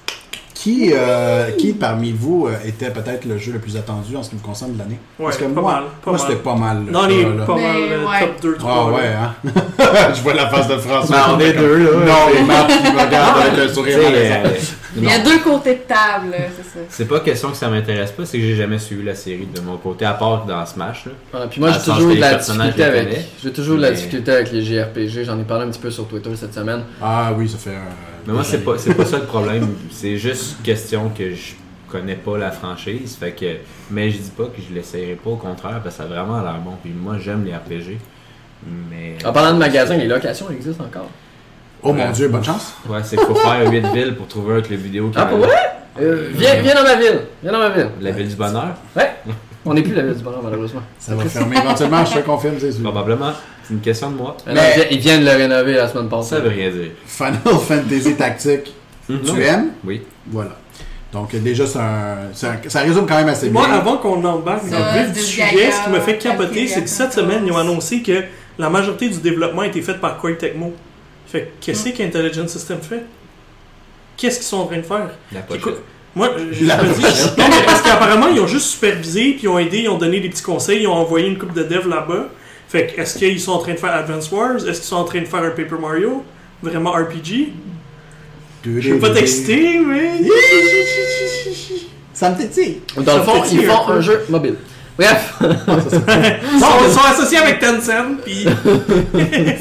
S2: Qui, euh, qui parmi vous euh, était peut-être le jeu le plus attendu en ce qui me concerne de l'année?
S1: Ouais,
S2: Parce que
S1: pas
S2: moi,
S1: mal, pas
S2: moi
S1: mal.
S2: c'était pas mal. Ça,
S1: les
S2: là.
S1: pas mal
S5: ouais.
S1: top 2 3
S2: Ah ouais, hein? Je vois la face de François.
S3: Ben, on est deux, là.
S2: Non, mais Marc qui me regarde avec le
S3: Tu
S2: sourire
S5: Il y a deux côtés de table, c'est ça.
S3: C'est pas question que ça m'intéresse pas, c'est que j'ai jamais suivi la série de mon côté, à part dans Smash. Là.
S4: Puis moi, j'ai toujours de la difficulté avec. J'ai toujours de la difficulté avec les JRPG. J'en ai parlé un petit peu sur Twitter cette semaine.
S2: Ah oui, ça fait. euh,
S3: Mais moi, c'est pas, c'est pas ça le problème. C'est juste question que je connais pas la franchise. Fait que, mais je dis pas que je l'essayerai pas, au contraire, parce que ça a vraiment l'air bon. Puis moi, j'aime les RPG. Mais.
S4: En parlant de magasin, les locations existent encore.
S2: Oh mon dieu, bonne chance.
S3: Ouais, c'est qu'il faut faire 8 villes pour trouver un club vidéo qui
S4: Ah, pour vrai? Euh, viens, viens dans ma ville. Viens dans ma ville.
S3: La ville du bonheur,
S4: Ouais. On n'est plus la ville du bonheur, malheureusement.
S2: Ça va fermer éventuellement, je te confirme, c'est sûr.
S3: probablement. C'est une question de moi.
S4: Mais non, ils vi- ils viennent de le rénover la semaine passée.
S3: Ça veut rien dire.
S2: Final Fantasy Tactique,
S3: Non.
S2: tu aimes?
S3: Oui.
S2: Voilà. Donc déjà, c'est un, c'est un- ça résume quand même assez
S1: Moi,
S2: bien.
S1: avant qu'on embarque dans
S5: Ça,
S1: le vif du sujet, ce qui me fait capoter, c'est que cette semaine, ils ont annoncé que la majorité du développement a été fait par Koei Tecmo. Fait que qu'est-ce qu'Intelligent System fait? Qu'est-ce qu'ils sont en train de faire?
S3: La.
S1: Moi, je
S2: La
S1: me dis, non, mais parce qu'apparemment, ils ont juste supervisé, puis ils ont aidé, ils ont donné des petits conseils, ils ont envoyé une coupe de devs là-bas. Fait que, est-ce qu'ils sont en train de faire Advance Wars? Est-ce qu'ils sont en train de faire un Paper Mario? Vraiment RPG Je veux pas t'exciter, mais.
S2: Ça me tétille.
S4: Dans le fond, ils font un jeu mobile. Bref.
S1: Ils sont, ils sont associés avec Tencent, puis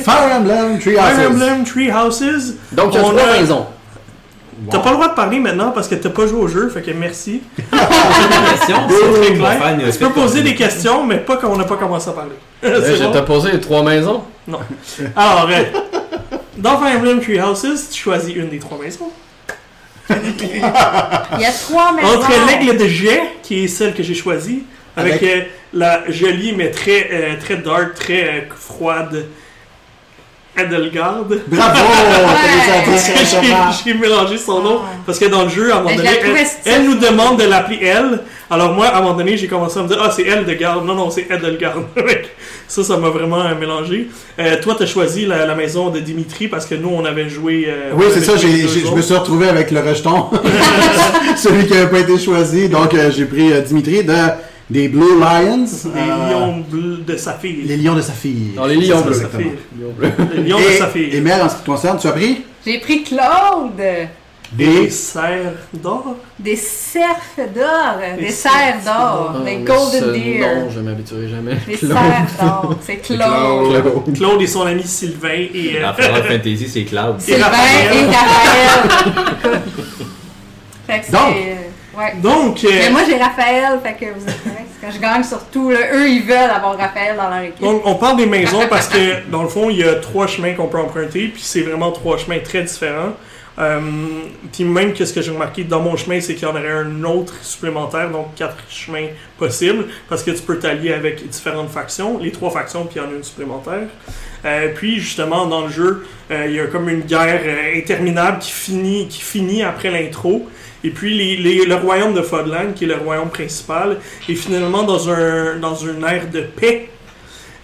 S2: Fire Emblem, Three
S1: Fire
S2: Houses.
S1: Emblem Tree Houses.
S4: Donc, il y a
S1: On
S4: trois
S1: a-
S4: maisons.
S1: T'as pas le droit de parler maintenant parce que t'as pas joué au jeu, fait que merci. clair. Tu peux poser des questions, mais pas quand on n'a pas commencé à parler. C'est
S4: Je
S1: bon?
S4: t'ai posé les trois maisons.
S1: Non. Alors, euh, dans Fire Emblem Tree Houses, tu choisis une des trois maisons.
S5: Il y a trois maisons.
S1: Entre l'aigle de jet, qui est celle que j'ai choisie, avec,
S2: Avec-
S1: euh, la jolie mais très, euh, très dark, très euh, froide Adelgard.
S2: Bravo!
S1: J'ai mélangé son nom
S5: Ah.
S1: parce que dans le jeu, à un moment donné, elle, nous demande de l'appeler elle. Alors moi, à un moment donné, j'ai commencé à me dire ah c'est elle de garde. Non non, c'est Adelgard. ça, ça m'a vraiment euh, mélangé. Euh, toi, t'as choisi la, la maison de Dimitri parce que nous, on avait joué. euh,
S2: Oui, c'est ça, je me suis retrouvé avec le rejeton. Celui qui n'avait pas été choisi. Donc, euh, j'ai pris euh, Dimitri de, des Blue Lions.
S1: Les
S2: euh,
S1: lions bleus de saphir.
S2: Les lions de saphir.
S4: Non, les lions bleus.
S1: Les lions de
S2: Et,
S1: saphir.
S2: et Mère, en ce qui te concerne, tu as pris?
S5: J'ai pris Claude.
S1: Des
S2: des...
S1: cerfs d'or?
S5: Des cerfs d'or.
S1: Des
S5: Des cerfs d'or. Des
S4: mais
S5: golden
S4: ce
S5: deer.
S4: nom, je m'habituerai jamais.
S5: Des
S4: Claude.
S5: cerfs d'or. C'est Claude.
S4: Claude.
S1: Claude et son ami Sylvain et. euh,
S3: Final Fantasy, c'est Cloud.
S5: Sylvain et Raphaël.
S2: Donc.
S5: Ouais.
S1: Donc, euh,
S5: Mais moi j'ai Raphaël, fait que vous êtes. Quand je gagne surtout, là, eux ils veulent avoir Raphaël dans leur équipe.
S1: Donc, on parle des maisons parce que, dans le fond, il y a trois chemins qu'on peut emprunter, puis c'est vraiment trois chemins très différents. Euh, puis même que ce que j'ai remarqué dans mon chemin, c'est qu'il y en aurait un autre supplémentaire, donc quatre chemins possibles, parce que tu peux t'allier avec différentes factions, les trois factions, puis il y en a une supplémentaire. Euh, puis justement, dans le jeu, euh, il y a comme une guerre euh, interminable qui finit, qui finit après l'intro. Et puis les, les- le royaume de Fodland, qui est le royaume principal, est finalement dans un dans une ère de paix.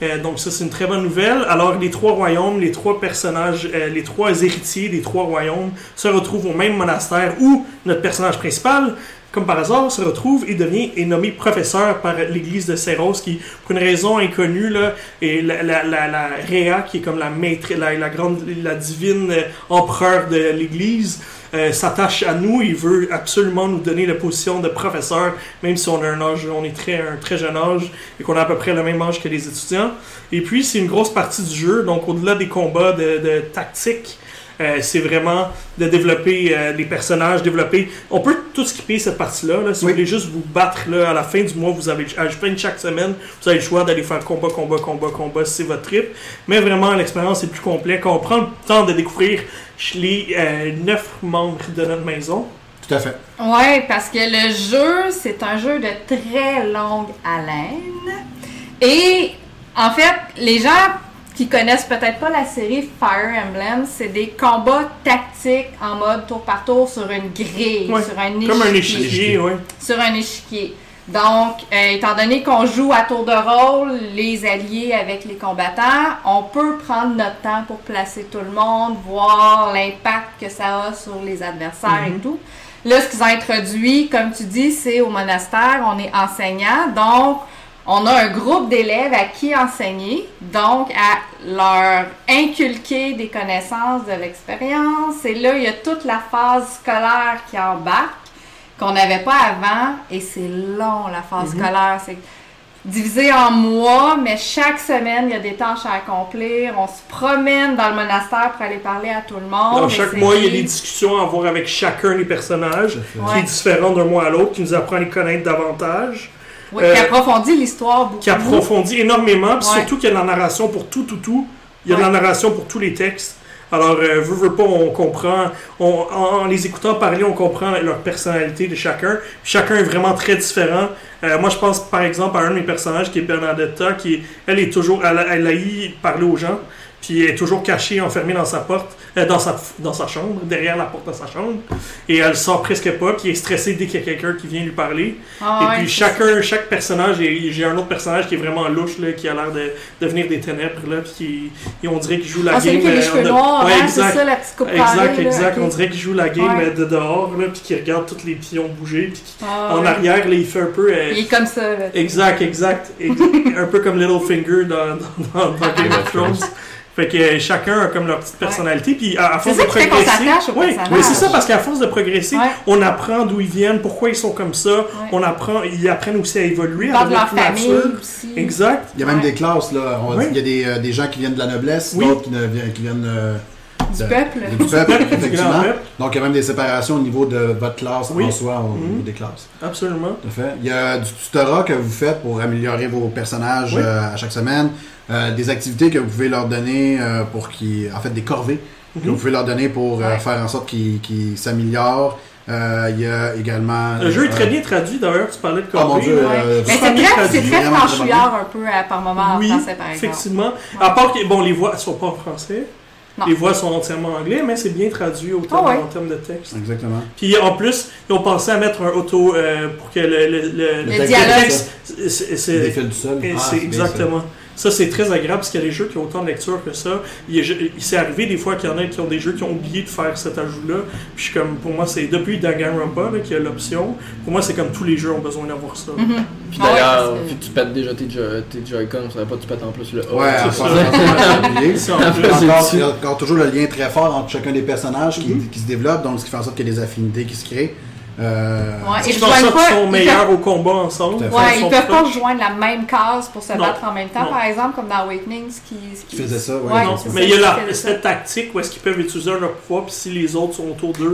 S1: Euh, donc ça c'est une très bonne nouvelle. Alors les trois royaumes, les trois personnages, euh, les trois héritiers des trois royaumes se retrouvent au même monastère où notre personnage principal, comme par hasard, se retrouve et devient est nommé professeur par l'église de Serros qui, pour une raison inconnue, là, et la, la, la, la Réa, qui est comme la maître, la, la grande, la divine euh, empereur de l'église, euh, s'attache à nous. Il veut absolument nous donner la position de professeur, même si on a un âge, on est très, un très jeune âge et qu'on a à peu près le même âge que les étudiants. Et puis, c'est une grosse partie du jeu. Donc, au-delà des combats de, de tactique, c'est vraiment de développer euh, les personnages, développer. On peut tout skipper cette partie-là. là. Si
S2: Oui.
S1: vous voulez juste vous battre là, à la fin du mois, vous avez à la fin de chaque semaine, vous avez le choix d'aller faire combat, combat, combat, combat, si c'est votre trip. Mais vraiment, l'expérience est plus complète. Quand on prend le temps de découvrir les euh, neuf membres de notre maison,
S2: Tout à fait.
S5: Ouais, parce que le jeu, c'est un jeu de très longue haleine. Et en fait, les gens qui connaissent peut-être pas la série Fire Emblem, c'est des combats tactiques en mode tour par tour sur une grille,
S1: Ouais,
S5: sur un échiquier.
S1: comme un échiquier, ouais.
S5: Sur un échiquier. Donc, euh, étant donné qu'on joue à tour de rôle, les alliés avec les combattants, on peut prendre notre temps pour placer tout le monde, voir l'impact que ça a sur les adversaires et tout. Là, ce qu'ils ont introduit, comme tu dis, c'est au monastère, on est enseignant, donc on a un groupe d'élèves à qui enseigner, donc à leur inculquer des connaissances, de l'expérience. Et là, il y a toute la phase scolaire qui embarque qu'on n'avait pas avant, et c'est long la phase scolaire. C'est divisé en mois, mais chaque semaine, il y a des tâches à accomplir. On se promène dans le monastère pour aller parler à tout le monde.
S1: Dans chaque mois, il y a des discussions à avoir avec chacun des personnages, qui
S5: Ouais.
S1: est différent d'un mois à l'autre, qui nous apprend à les connaître davantage,
S5: Oui,
S1: euh,
S5: qui approfondit l'histoire beaucoup.
S1: qui approfondit énormément, puis
S5: Ouais.
S1: surtout qu'il y a de la narration pour tout, tout, tout. Il y a de la narration pour tous les textes. Alors, euh, veut, veut pas, on comprend, on- en, en les écoutant parler, on comprend leur personnalité de chacun. Chacun est vraiment très différent. Euh, moi, je pense par exemple à un de mes personnages qui est Bernadetta, qui elle est toujours, elle, elle haït parler aux gens, puis elle est toujours cachée, enfermée dans sa porte, euh, dans sa dans sa chambre, derrière la porte de sa chambre, et elle sort presque pas, puis elle est stressée dès qu'il y a quelqu'un qui vient lui parler.
S5: Ah
S1: Et
S5: ouais,
S1: puis chacun, chaque personnage, j'ai un autre personnage qui est vraiment louche, là, qui a l'air de devenir des ténèbres, là, puis qui, et on dirait qu'il joue la
S5: Ah,
S1: game.
S5: qui les
S1: euh,
S5: cheveux
S1: de-
S5: noirs,
S1: Ouais,
S5: hein, c'est
S1: exact.
S5: ça, la petite coupe
S1: Exact,
S5: là,
S1: exact.
S5: ok.
S1: On dirait qu'il joue la game
S5: Ouais.
S1: euh, de dehors, là, puis qu'il regarde tous les pions bouger, puis qu'il-
S5: Ah,
S1: en
S5: ouais.
S1: arrière, là, il fait un peu. euh,
S5: Il est comme ça, là.
S1: Exact, exact. Ex- un peu comme Littlefinger dans, dans, dans, dans Game of Thrones. Fait que chacun a comme leur petite personnalité, puis à, à force
S5: ça
S1: de progresser. oui, oui, c'est ça, parce qu'à force de progresser,
S5: Ouais.
S1: on apprend d'où ils viennent, pourquoi ils sont comme ça. On apprend, ils apprennent aussi à évoluer, à devenir plus
S5: famille aussi.
S1: Exact.
S2: Il y a même
S5: Ouais.
S2: des classes, là. On va
S1: Oui.
S2: dire, Il y a des, euh, des gens qui viennent de la noblesse,
S1: Oui.
S2: d'autres qui viennent euh,
S5: Du peuple.
S2: du peuple, effectivement.
S1: peuple.
S2: Donc, il y a même des séparations au niveau de votre classe
S1: Oui.
S2: en soi, au
S1: Mhm.
S2: niveau des classes.
S1: Absolument.
S2: Tout à fait. Il y a du tutorat que vous faites pour améliorer vos personnages
S1: Oui.
S2: euh, à chaque semaine. Euh, des activités que vous pouvez leur donner euh, pour qu'ils. En fait, des corvées que
S1: Mhm.
S2: vous pouvez leur donner pour euh,
S5: Ouais.
S2: faire en sorte qu'ils s'améliorent. Euh, il y a également.
S1: Le jeu est très bien traduit d'ailleurs, tu parlais de
S2: Oh mon
S1: Corvée.
S2: dieu. euh,
S5: Mais c'est
S1: bien
S5: très, très franchouillard un peu euh, par moment
S1: Oui,
S5: en français, par exemple.
S1: effectivement. À part que, bon, les voix sont pas en français.
S5: Non.
S1: Les voix sont entièrement anglais, mais c'est bien traduit au terme-
S5: Ah ouais.
S1: en termes de texte.
S2: Exactement.
S1: Puis en plus, ils ont pensé à mettre un auto euh, pour que le, le, le-
S5: Le
S2: texte,
S1: c'est-
S2: du sol.
S3: Ah,
S1: c'est exactement. Ça, c'est très agréable parce qu'il y a des jeux qui ont autant de lecture que ça. Il, est- il s'est arrivé des fois qu'il y en a qui ont des jeux qui ont oublié de faire cet ajout-là. Puis comme, pour moi, c'est depuis Danganronpa qu'il y a l'option. Pour moi, c'est comme tous les jeux ont besoin d'avoir ça.
S5: Mhm.
S4: Puis
S5: ouais,
S4: d'ailleurs,
S5: que
S4: tu pètes déjà tes, Jo- tes Joy-Con, faudrait pas que tu pètes en plus le A.
S2: Ouais,
S1: c'est
S2: en
S1: ça.
S2: Encore,
S4: dessus.
S2: il y a encore toujours le lien très fort entre chacun des personnages qui,
S1: Mhm.
S2: qui se développent, donc ce qui fait en sorte qu'il y a des affinités qui se créent. Euh,
S5: Ouais, ils pas.
S1: sont
S5: ils
S1: meilleurs au combat ensemble?
S5: Ouais,
S1: Ils sont
S5: peuvent pas rejoindre la même case pour se
S1: Non.
S5: battre en même temps,
S1: Non.
S5: par exemple, comme dans Awakening, ce qui, ce
S2: Qui faisait ça, ouais.
S5: Ouais,
S1: Non, mais il y a la, cette tactique où est-ce qu'ils peuvent utiliser leur pouvoir, puis si les autres sont autour d'eux,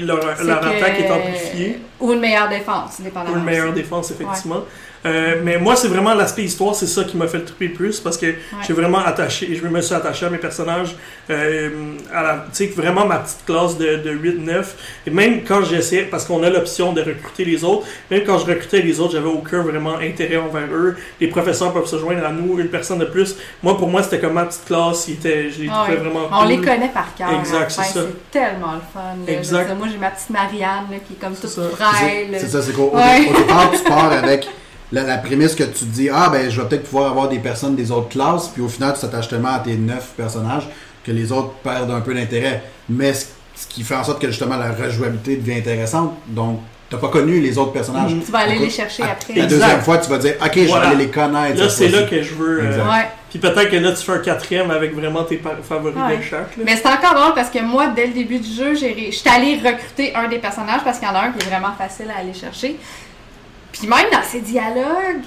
S1: leur, leur
S5: que-
S1: attaque est amplifiée.
S5: Ou une meilleure défense, dépendamment.
S1: Ou une meilleure
S5: aussi.
S1: défense, effectivement. Euh, mais moi, c'est vraiment l'aspect histoire, c'est ça qui m'a fait le triper le plus parce que j'ai vraiment attaché, je me suis attaché à mes personnages, euh, à la, tu sais, vraiment ma petite classe de, de 8-9. Et même quand j'essayais, parce qu'on a l'option de recruter les autres, même quand je recrutais les autres, j'avais aucun vraiment intérêt envers eux. Les professeurs peuvent se joindre à nous, une personne de plus. Moi, pour moi, c'était comme ma petite classe, ils étaient, je les
S5: Ah
S1: trouvais
S5: ouais.
S1: vraiment
S5: On les connaît par cœur.
S1: Exact, c'est ça.
S5: C'est tellement le fun. là.
S1: Exact.
S5: Dire, Moi, j'ai ma petite Marianne là, qui est comme toute frêle.
S2: C'est ça, c'est qu'au au-
S5: Ouais.
S2: au départ, tu pars avec la, la prémisse que tu te dis Ah, ben, je vais peut-être pouvoir avoir des personnes des autres classes, puis au final, tu t'attaches tellement à tes neuf personnages que les autres perdent un peu d'intérêt. Mais ce, ce qui fait en sorte que justement la rejouabilité devient intéressante. Donc, t'as pas connu les autres personnages.
S1: Mhm.
S5: Tu vas aller les chercher
S2: à-
S5: après.
S2: La
S1: Exact.
S2: deuxième fois, tu vas dire Ok, je vais aller les connaître.
S1: Là, c'est là que je veux. euh.
S5: Ouais.
S1: Puis peut-être que là, tu fais un quatrième avec vraiment tes favoris
S5: Ouais.
S1: de chaque. là.
S5: Mais c'est encore drôle parce que moi, dès le début du jeu, j'ai ré- je suis allée recruter un des personnages parce qu'il y en a un qui est vraiment facile à aller chercher. Puis même dans ses dialogues,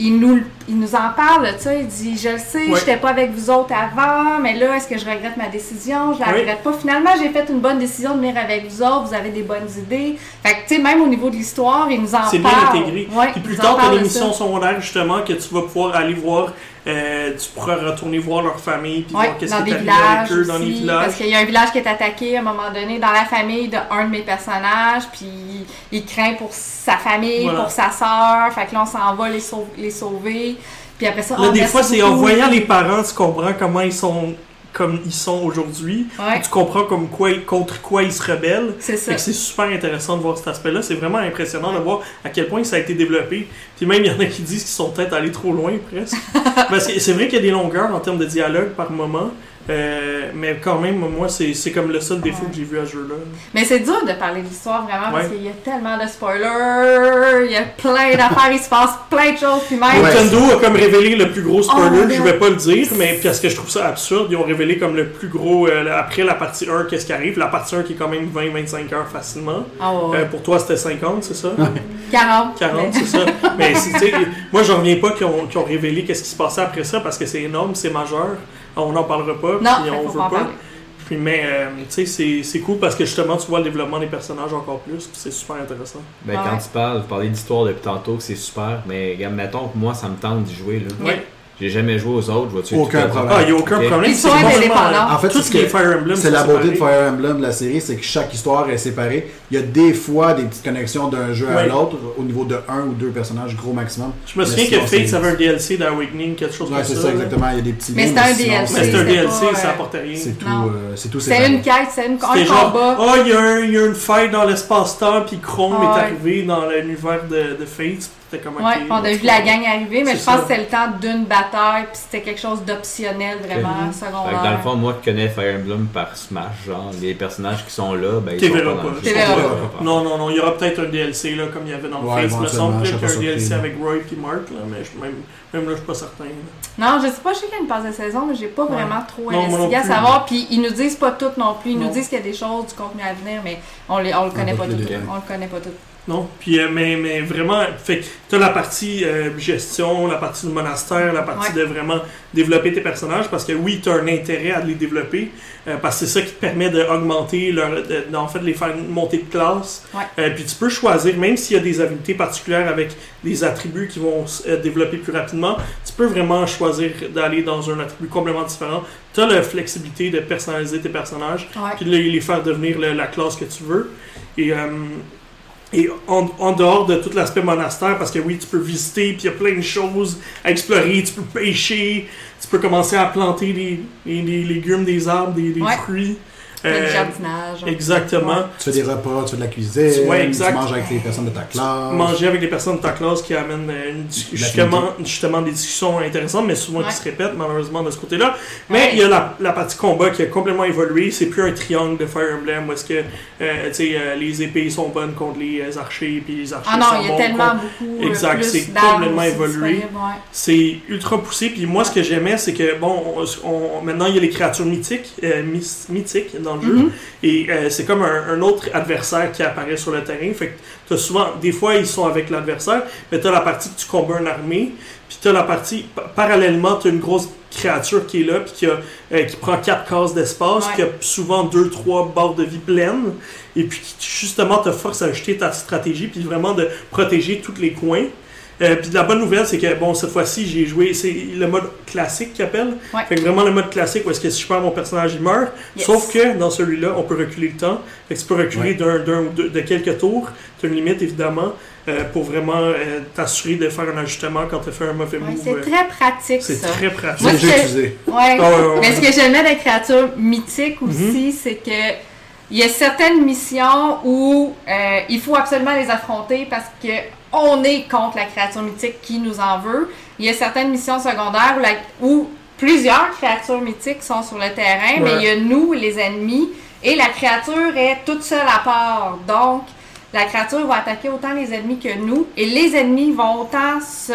S5: il nous, il nous en parle, tu sais, il dit Je le sais,
S1: Ouais.
S5: j'étais pas avec vous autres avant, mais là, est-ce que je regrette ma décision? Je la regrette pas. Finalement, j'ai fait une bonne décision de venir avec vous autres, vous avez des bonnes idées. Fait que, tu sais, même au niveau de l'histoire, il nous en
S1: C'est bien
S5: parle.
S1: intégré.
S5: Ouais,
S1: Puis plus tard, tu as
S5: parle
S1: une
S5: de
S1: émission
S5: ça.
S1: secondaire justement que tu vas pouvoir aller voir. Euh, tu pourras retourner voir leur famille puis
S5: Ouais,
S1: voir qu'est-ce qui est arrivé avec eux dans les villages.
S5: parce qu'il y a un village qui est attaqué à un moment donné dans la famille de un de mes personnages, puis il craint pour sa famille,
S1: Voilà.
S5: pour sa sœur, fait que là on s'en va les, sau- les sauver, puis après ça,
S1: Là,
S5: oh,
S1: des fois, c'est en voyant les parents, tu comprends comment ils sont comme ils sont aujourd'hui.
S5: Ouais,
S1: Tu comprends comme quoi, contre quoi ils se rebellent.
S5: c'est
S1: c'est super intéressant de voir cet aspect-là. C'est vraiment impressionnant de voir à quel point ça a été développé. Puis même, il y en a qui disent qu'ils sont peut-être allés trop loin, presque. Parce que c'est vrai qu'il y a des longueurs en termes de dialogue par moment. Euh, mais quand même, moi, c'est c'est comme le seul défaut
S5: Ouais.
S1: que j'ai vu à ce jeu-là.
S5: Mais c'est dur de parler de l'histoire vraiment parce qu'il y a tellement de spoilers, il y a plein d'affaires, il se passe plein de choses, puis même.
S2: Ouais.
S1: Nintendo a comme révélé le plus gros spoiler,
S5: Oh,
S1: je vais pas le dire, mais parce que je trouve ça absurde, ils ont révélé comme le plus gros, euh, après la partie 1, qu'est-ce qui arrive. La partie 1 qui est quand même 20-25 heures facilement.
S5: Ah ouais,
S1: Euh, pour toi, c'était 50, c'est ça?
S5: 40.
S1: 40,
S5: mais-
S1: c'est ça. Mais c'est- tu sais, moi, j'en reviens pas qu'ils ont, qu'ils ont révélé qu'est-ce qui se passait après ça parce que c'est énorme, c'est majeur. On n'en parlera pas,
S5: Non,
S1: puis on veut
S5: pas parler.
S1: Puis, mais, euh, tu sais, c'est- c'est cool parce que justement, tu vois le développement des personnages encore plus, puis c'est super intéressant.
S3: Ben,
S5: Ouais.
S3: quand tu parles, vous parlez d'histoire depuis tantôt, que c'est super, mais regarde, mettons que moi, ça me tente d'y jouer. Là.
S1: Ouais.
S3: J'ai jamais joué aux autres, vois-tu?
S2: Aucun
S3: tout le-
S2: problème.
S1: Ah, il n'y a aucun problème. C'est.
S2: En fait,
S1: tout
S2: c'est
S1: ce qui est Fire Emblem,
S2: C'est la
S1: ça,
S2: beauté de. Fire Emblem de la série, c'est que chaque histoire est séparée. Il y a des fois des petites connexions d'un jeu à l'autre au niveau de un ou deux personnages, gros maximum.
S1: Je me souviens que
S2: sinon,
S1: Fate
S2: c'est-
S1: avait un DLC d'Awakening, quelque chose
S2: Ouais,
S1: comme
S2: c'est
S1: ça.
S2: ça,
S1: là.
S2: exactement. Il y a des petits
S5: Mais c'était un DLC.
S1: Mais
S2: c'est-
S1: c'était un DLC,
S5: pas,
S1: ça
S5: euh,
S1: apportait rien.
S2: C'est tout, euh, c'est tout
S5: C'était
S2: séparé.
S5: une quête, c'est une, combat.
S1: oh, il y, a une faille dans l'espace-temps, puis Chrome
S5: Ah
S1: est arrivé dans l'univers de, de Fate. puis C'était comme
S5: Ouais, on a vu la gang arriver, mais je pense
S1: ça.
S5: que c'était le temps d'une bataille, puis c'était quelque chose d'optionnel vraiment.
S3: Fait que
S5: secondaire.
S3: dans le fond, moi qui connais Fire Emblem par Smash, genre, les personnages qui sont là, ben ils sont
S1: verras
S3: pas dans le
S5: verras.
S1: Non, non, non, il y aura peut-être un DLC là, comme il y avait dans
S2: Ouais,
S1: Fate. Il me semble
S2: je
S1: qu'il y a un DLC avec Roy et Mark, là, mais je, même, même là, je suis pas certain. là.
S5: Non, je sais pas, je sais qu'il y a une passe de saison, mais j'ai pas
S1: Ouais.
S5: vraiment trop
S1: Non,
S5: investigué à savoir. Puis ils nous disent pas tout non plus. Ils
S1: Non.
S5: nous disent qu'il y a des choses, du contenu à venir, mais on, les, on le connaît
S2: pas
S5: tout. On le connaît pas tout.
S1: Non, puis euh, mais, mais vraiment, fait tu as la partie euh, gestion, la partie du monastère, la partie
S5: Ouais.
S1: de vraiment développer tes personnages, parce que oui, tu as un intérêt à les développer, euh, parce que c'est ça qui te permet d'augmenter leur, de- en fait, les faire monter de classe.
S5: Ouais.
S1: Euh, puis tu peux choisir, même s'il y a des habiletés particulières avec des attributs qui vont se euh, développer plus rapidement, tu peux vraiment choisir d'aller dans un attribut complètement différent. Tu as la flexibilité de personnaliser tes personnages
S5: Ouais.
S1: puis de les faire devenir le- la classe que tu veux. Et, euh, et en, en dehors de tout l'aspect monastère, parce que oui, tu peux visiter, puis il y a plein de choses à explorer, tu peux pêcher, tu peux commencer à planter des, des- des légumes, des arbres, des, des
S5: Ouais.
S1: fruits.
S5: Le
S1: Euh,
S5: jardinage.
S1: exactement.
S2: Tu fais des repas, tu fais de la cuisine,
S1: Ouais, exact.
S2: tu manges avec les personnes de ta classe.
S1: Manger avec les personnes de ta classe qui amènent euh, justement, justement des discussions intéressantes, mais souvent
S5: Ouais.
S1: qui se répètent malheureusement de ce côté-là. Mais
S5: Ouais.
S1: il y a la, la partie combat qui a complètement évolué. C'est plus un triangle de Fire Emblem où est-ce que euh, tu sais, euh, les épées sont bonnes contre les archers, puis les archers
S5: Ah non,
S1: sont
S5: il y a
S1: bons
S5: tellement
S1: contre-
S5: beaucoup.
S1: Exact, c'est complètement évolué. C'est ultra poussé. Puis moi, ce que j'aimais, c'est que, bon, on- on- maintenant, il y a les créatures euh, mythiques dans le jeu.
S5: Mhm.
S1: Et euh, c'est comme un, un autre adversaire qui apparaît sur le terrain. Fait que t'as souvent, des fois, ils sont avec l'adversaire, mais t'as la partie que tu combats une armée. Puis t'as la partie, pa- parallèlement, t'as une grosse créature qui est là, puis qui, a, euh, qui prend quatre cases d'espace,
S5: Ouais.
S1: qui a souvent deux, trois barres de vie pleines, et puis qui justement te force à ajuster ta stratégie, puis vraiment de protéger tous les coins. Euh, puis la bonne nouvelle, c'est que bon, cette fois-ci, j'ai joué, c'est le mode classique qu'ils appellent.
S5: Ouais.
S1: Fait que vraiment le mode classique où est-ce que si je perds mon personnage, il meurt.
S5: Yes.
S1: Sauf que dans celui-là, on peut reculer le temps. Fait que tu peux reculer
S2: Ouais.
S1: d'un, de quelques tours. Tu as une limite évidemment euh, pour vraiment euh, t'assurer de faire un ajustement quand tu as fait un mauvais
S5: Ouais,
S1: move.
S5: c'est
S1: Euh,
S5: très pratique
S1: c'est
S5: ça.
S1: très pratique.
S5: Moi. Ouais.
S1: Ah ouais, ouais,
S5: Mais ce que j'aimais des créatures mythiques aussi, c'est que il y a certaines missions où euh, il faut absolument les affronter parce que on est contre la créature mythique qui nous en veut. Il y a certaines missions secondaires où, la- où plusieurs créatures mythiques sont sur le terrain, mais il y a nous, les ennemis, et la créature est toute seule à part. Donc, la créature va attaquer autant les ennemis que nous, et les ennemis vont autant se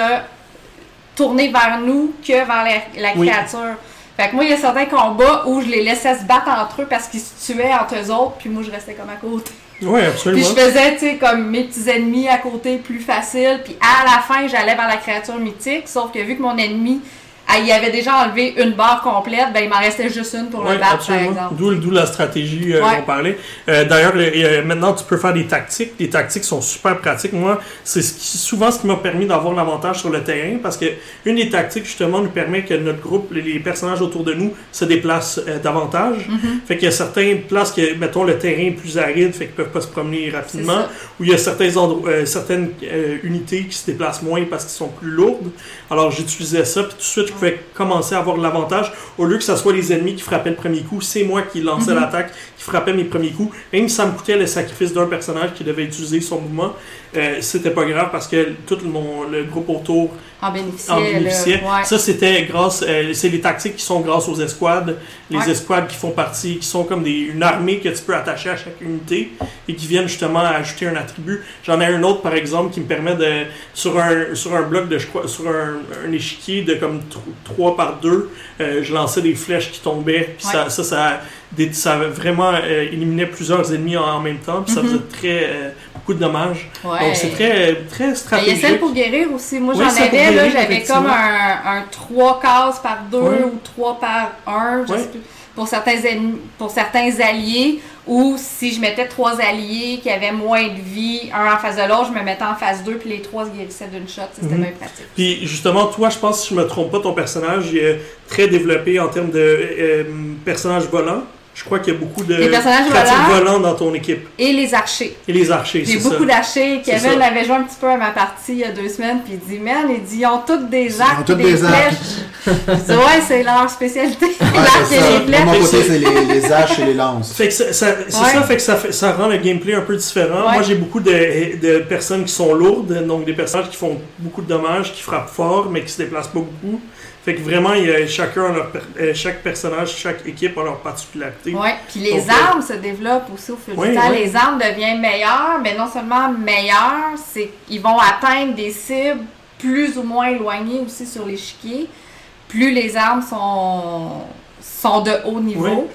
S5: tourner vers nous que vers la, la
S1: Oui.
S5: créature. Fait que moi, il y a certains combats où je les laissais se battre entre eux parce qu'ils se tuaient entre eux autres, puis moi, je restais comme à côté. Puis
S1: absolument.
S5: je faisais, tu sais, comme mes petits ennemis à côté plus facile, puis à la fin, j'allais vers la créature mythique, sauf que vu que mon ennemi, il avait déjà enlevé une barre complète, ben il m'en restait juste une pour le battre, par exemple.
S1: D'où, d'où la stratégie euh,
S5: Ouais.
S1: dont on parlait. Euh, d'ailleurs, le- euh, maintenant, tu peux faire des tactiques. Les tactiques sont super pratiques. Moi, c'est ce qui, souvent ce qui m'a permis d'avoir l'avantage sur le terrain parce que une des tactiques, justement, nous permet que notre groupe, les, personnages autour de nous, se déplacent euh, davantage.
S5: Mm-hmm.
S1: Fait qu'il y a certaines places que, mettons, le terrain est plus aride, fait qu'ils peuvent pas se promener rapidement. Ou il y a certains endroits, euh, certaines unités qui se déplacent moins parce qu'ils sont plus lourdes. Alors j'utilisais ça, puis tout de suite je pouvais commencer à avoir l'avantage. Au lieu que ce soit les ennemis qui frappaient le premier coup, c'est moi qui lançais
S5: Mhm.
S1: l'attaque, qui frappait mes premiers coups. Même si ça me coûtait le sacrifice d'un personnage qui devait utiliser son mouvement, euh, c'était pas grave parce que tout le, mon, le groupe autour
S5: En bénéficiait.
S1: en
S5: ouais.
S1: Ça, c'était grâce, euh, c'est les tactiques qui sont grâce aux escouades. Les
S5: Ouais.
S1: escouades qui font partie, qui sont comme des, une armée que tu peux attacher à chaque unité et qui viennent justement ajouter un attribut. J'en ai un autre, par exemple, qui me permet de, sur un, sur un bloc de, sur un, un échiquier de comme 3 par 2, je lançais des flèches qui tombaient. Puis ça,
S5: Ouais.
S1: ça, ça, des- ça vraiment euh, éliminait plusieurs ennemis en, en même temps. Puis ça
S5: Mhm.
S1: faisait très, euh, beaucoup de dommages.
S5: Ouais.
S1: Donc c'est très, très
S5: Mais il y a
S1: stratégique.
S5: celle pour guérir aussi. Moi, j'en avais, j'avais comme un, un 3 cases par 2
S1: Ouais.
S5: ou 3 par 1, je sais plus, pour certains, pour certains alliés. Ou si je mettais trois alliés qui avaient moins de vie, un en face de l'autre, je me mettais en face d'eux, puis les trois se guérissaient d'une shot. C'était
S1: Mhm.
S5: bien pratique.
S1: Puis justement, toi, je pense, si je me trompe pas, ton personnage est très développé en termes de euh, personnage volant. Je crois qu'il y a beaucoup de
S5: Les personnages
S1: créatures
S5: volants.
S1: dans ton équipe.
S5: Et les archers.
S1: Et les archers,
S5: J'ai
S1: c'est ça.
S5: beaucoup d'archers. Kevin avait joué un petit peu à ma partie il y a deux semaines, puis il dit Man, il dit ils ont toutes des
S2: Ils
S5: arcs,
S2: ont toutes
S5: des,
S2: des arcs.
S5: je dis Ouais, c'est leur spécialité.
S2: Ouais,
S5: L'arc
S2: c'est
S5: et
S2: ça.
S5: les
S2: De
S5: flèches.
S2: mon
S1: Mais
S2: côté,
S1: c'est-
S2: c'est les, les haches et les lances.
S1: Fait que ça, ça- c'est
S5: Ouais.
S1: ça, fait que ça, fait- ça rend le gameplay un peu différent.
S5: Ouais.
S1: Moi, j'ai beaucoup de, de personnes qui sont lourdes, donc des personnages qui font beaucoup de dommages, qui frappent fort, mais qui se déplacent pas beaucoup. Fait que vraiment, il y a chacun leur per- euh, chaque personnage, chaque équipe a leur particularité.
S5: Ouais, puis les
S1: Donc, euh,
S5: armes se développent aussi au fil
S1: Ouais,
S5: du temps.
S1: ouais.
S5: Les armes deviennent meilleures, mais non seulement meilleures, c'est qu'ils vont atteindre des cibles plus ou moins éloignées aussi sur l'échiquier. Plus les armes sont, sont de haut niveau.
S1: Ouais.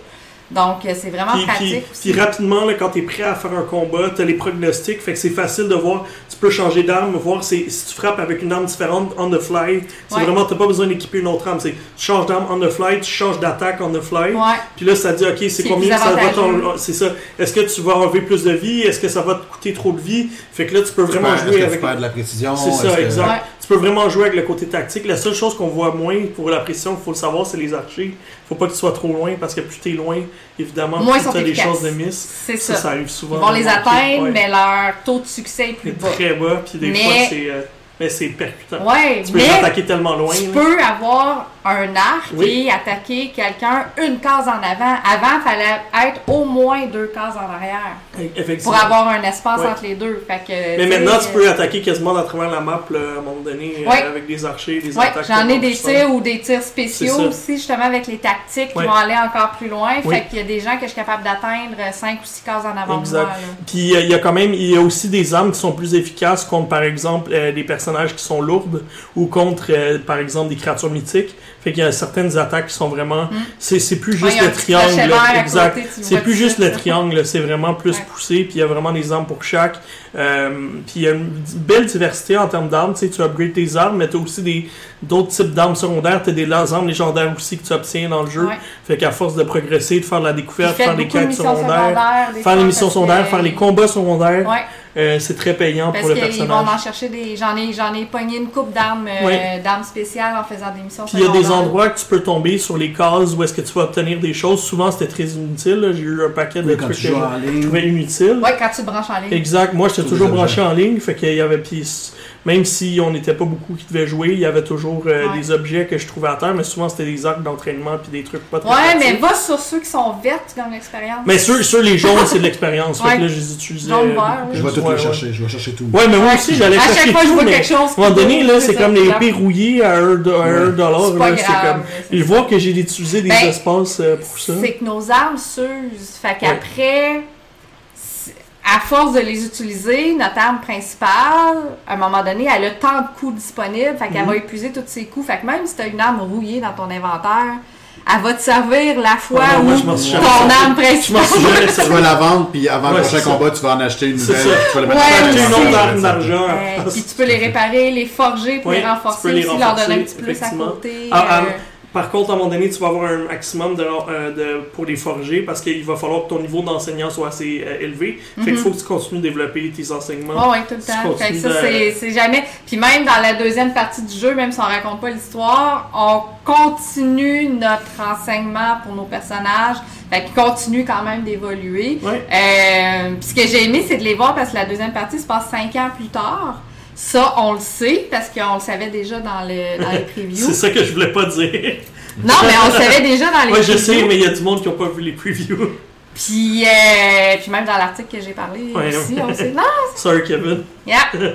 S5: Donc, euh, c'est vraiment
S1: Puis,
S5: pratique.
S1: puis-
S5: aussi.
S1: puis rapidement, là, quand tu es prêt à faire un combat, tu as les prognostics, fait que c'est facile de voir. Tu peux changer d'arme, voir si tu frappes avec une arme différente on the fly. C'est
S5: Ouais.
S1: vraiment, tu pas besoin d'équiper une autre arme. C'est tu changes d'arme on the fly, tu changes d'attaque on the fly.
S5: Ouais.
S1: Puis là, ça dit, OK, c'est combien ça va ton- C'est ça. Est-ce que tu vas enlever plus de vie? Est-ce que ça va te coûter trop de vie? Fait que là, tu peux vraiment jouer avec.
S2: de la précision?
S1: C'est ça, exact.
S5: Ouais.
S1: Tu peux vraiment jouer avec le côté tactique. La seule chose qu'on voit moins pour la précision, il faut le savoir, c'est les archers. faut pas que tu sois trop loin parce que plus t'es loin, évidemment,
S5: Moins
S1: plus
S5: sont
S1: t'as des chances de miss.
S5: C'est
S1: Ça,
S5: ça.
S1: ça arrive souvent.
S5: Ils vont les atteindre,
S1: ouais.
S5: mais leur taux de succès est plus bas.
S1: très bas, puis des
S5: Mais-
S1: fois, c'est euh, mais c'est percutant.
S5: Ouais,
S1: Tu peux les attaquer tellement loin.
S5: tu
S1: là.
S5: peux avoir un arc
S1: Oui.
S5: et attaquer quelqu'un une case en avant. Avant, il fallait être au moins deux cases en arrière
S1: Effectivement.
S5: pour avoir un espace
S1: Ouais.
S5: entre les deux. Fait que,
S1: Mais maintenant, tu
S5: euh,
S1: peux attaquer quasiment à travers la map là, à un moment donné euh, avec des archers, des
S5: Ouais,
S1: attaques.
S5: j'en ai des tirs ou des tirs spéciaux aussi, justement avec les tactiques qui vont aller encore plus loin.
S1: Oui.
S5: Fait qu'il y a des gens que je suis capable d'atteindre 5 ou 6 cases en avant
S1: Exact.
S5: moi.
S1: Puis euh, il y a quand même, il y a aussi des armes qui sont plus efficaces contre par exemple euh, des personnages qui sont lourdes ou contre euh, par exemple des créatures mythiques. Fait qu'il y a certaines attaques qui sont vraiment, c'est c'est plus.
S5: Ouais,
S1: juste le triangle, exact.
S5: côté,
S1: C'est plus juste le triangle, c'est vraiment plus
S5: Ouais.
S1: poussé. Puis il y a vraiment des armes pour chaque. Euh, puis il y a une belle diversité en termes d'armes. Tu sais, tu upgrades tes armes, mais tu as aussi des d'autres types d'armes secondaires. Tu as des armes légendaires aussi que tu obtiens dans le jeu.
S5: Ouais.
S1: Fait qu'à force de progresser, de faire de la découverte, faire des quêtes secondaires, faire les missions secondaires, faire les combats secondaires,
S5: Ouais.
S1: Euh, c'est très payant
S5: Parce
S1: pour le
S5: qu'ils vont
S1: personnage.
S5: en chercher des. J'en ai, j'en ai pogné une coupe d'armes euh, d'armes spéciales en faisant des missions
S1: Puis il y a des endroits que tu peux tomber sur les cases où est-ce que tu vas obtenir des choses. Souvent, c'était très inutile. là. J'ai eu un paquet de
S2: Oui,
S1: trucs que je trouvais inutiles.
S5: Ouais, quand tu te branches en ligne.
S1: Exact. Moi, j'étais toujours branché en ligne. Fait qu'il y avait. Puis même si on n'était pas beaucoup qui devaient jouer, il y avait toujours euh,
S5: Ouais.
S1: des objets que je trouvais à terre. Mais souvent, c'était des arcs d'entraînement puis des trucs pas très
S5: Ouais, mais va sur ceux qui sont vertes comme l'expérience.
S1: Mais sur, sur les jaunes, c'est de l'expérience. Fait que là, je les utilisais.
S5: Jaune,
S1: euh,
S5: vert, oui.
S2: Je vais tout
S1: Ouais,
S2: le
S1: ouais.
S2: chercher, je vais chercher tout.
S1: Ouais, mais moi aussi, j'allais
S5: À
S1: chercher
S5: chaque fois je vois
S1: mais
S5: quelque chose.
S1: À un moment donné, là, c'est comme les épées rouillées à 1 dollar.
S5: C'est
S1: comme. Je vois que j'ai utilisé des
S5: Ben,
S1: espaces euh, pour ça.
S5: C'est que nos armes s'usent. Fait qu'après, à force de les utiliser, notre arme principale, à un moment donné, elle a tant de coups disponibles, fait qu'elle
S1: Mhm.
S5: va épuiser tous ses coups. Fait que même si tu as une arme rouillée dans ton inventaire, elle va te servir la fois
S1: Ah non, moi,
S5: où
S1: je
S5: ton arme
S1: Je m'en
S5: principale.
S1: jamais
S2: Tu vas la vendre, puis avant
S1: Ouais,
S2: le prochain combat, tu vas en acheter une nouvelle. Tu vas la mettre
S5: Ouais,
S2: dans
S1: une d'argent.
S5: Euh, puis tu peux les réparer, les forger pour
S1: Oui,
S5: les renforcer aussi, leur donner un
S1: renforcer,
S5: petit plus à côté.
S1: Ah, ah,
S5: euh,
S1: Par contre, à un moment donné, tu vas avoir un maximum de, euh, de- pour les forger parce qu'il va falloir que ton niveau d'enseignant soit assez euh, élevé. Fait qu'il
S5: Mhm.
S1: faut que tu continues de développer tes enseignements.
S5: Ouais, tout le temps. Fait que ça,
S1: de-
S5: c'est- c'est jamais. Puis même dans la deuxième partie du jeu, même si on raconte pas l'histoire, on continue notre enseignement pour nos personnages. Fait qu'ils continuent quand même d'évoluer.
S1: Ouais.
S5: Euh, puis ce que j'ai aimé, c'est de les voir parce que la deuxième partie se passe cinq ans plus tard. Ça, on le sait parce qu'on le savait déjà dans, le, dans les
S1: C'est
S5: previews.
S1: ça que je voulais pas dire.
S5: Non, mais on le savait déjà dans les
S1: Ouais, je
S5: previews.
S1: sais, mais il y a du monde qui n'a pas vu les previews.
S5: Puis, euh, puis même dans l'article que j'ai parlé
S1: Ouais,
S5: aussi,
S1: ouais.
S5: on le sait. Non,
S1: Sorry, Kevin.
S5: yeah.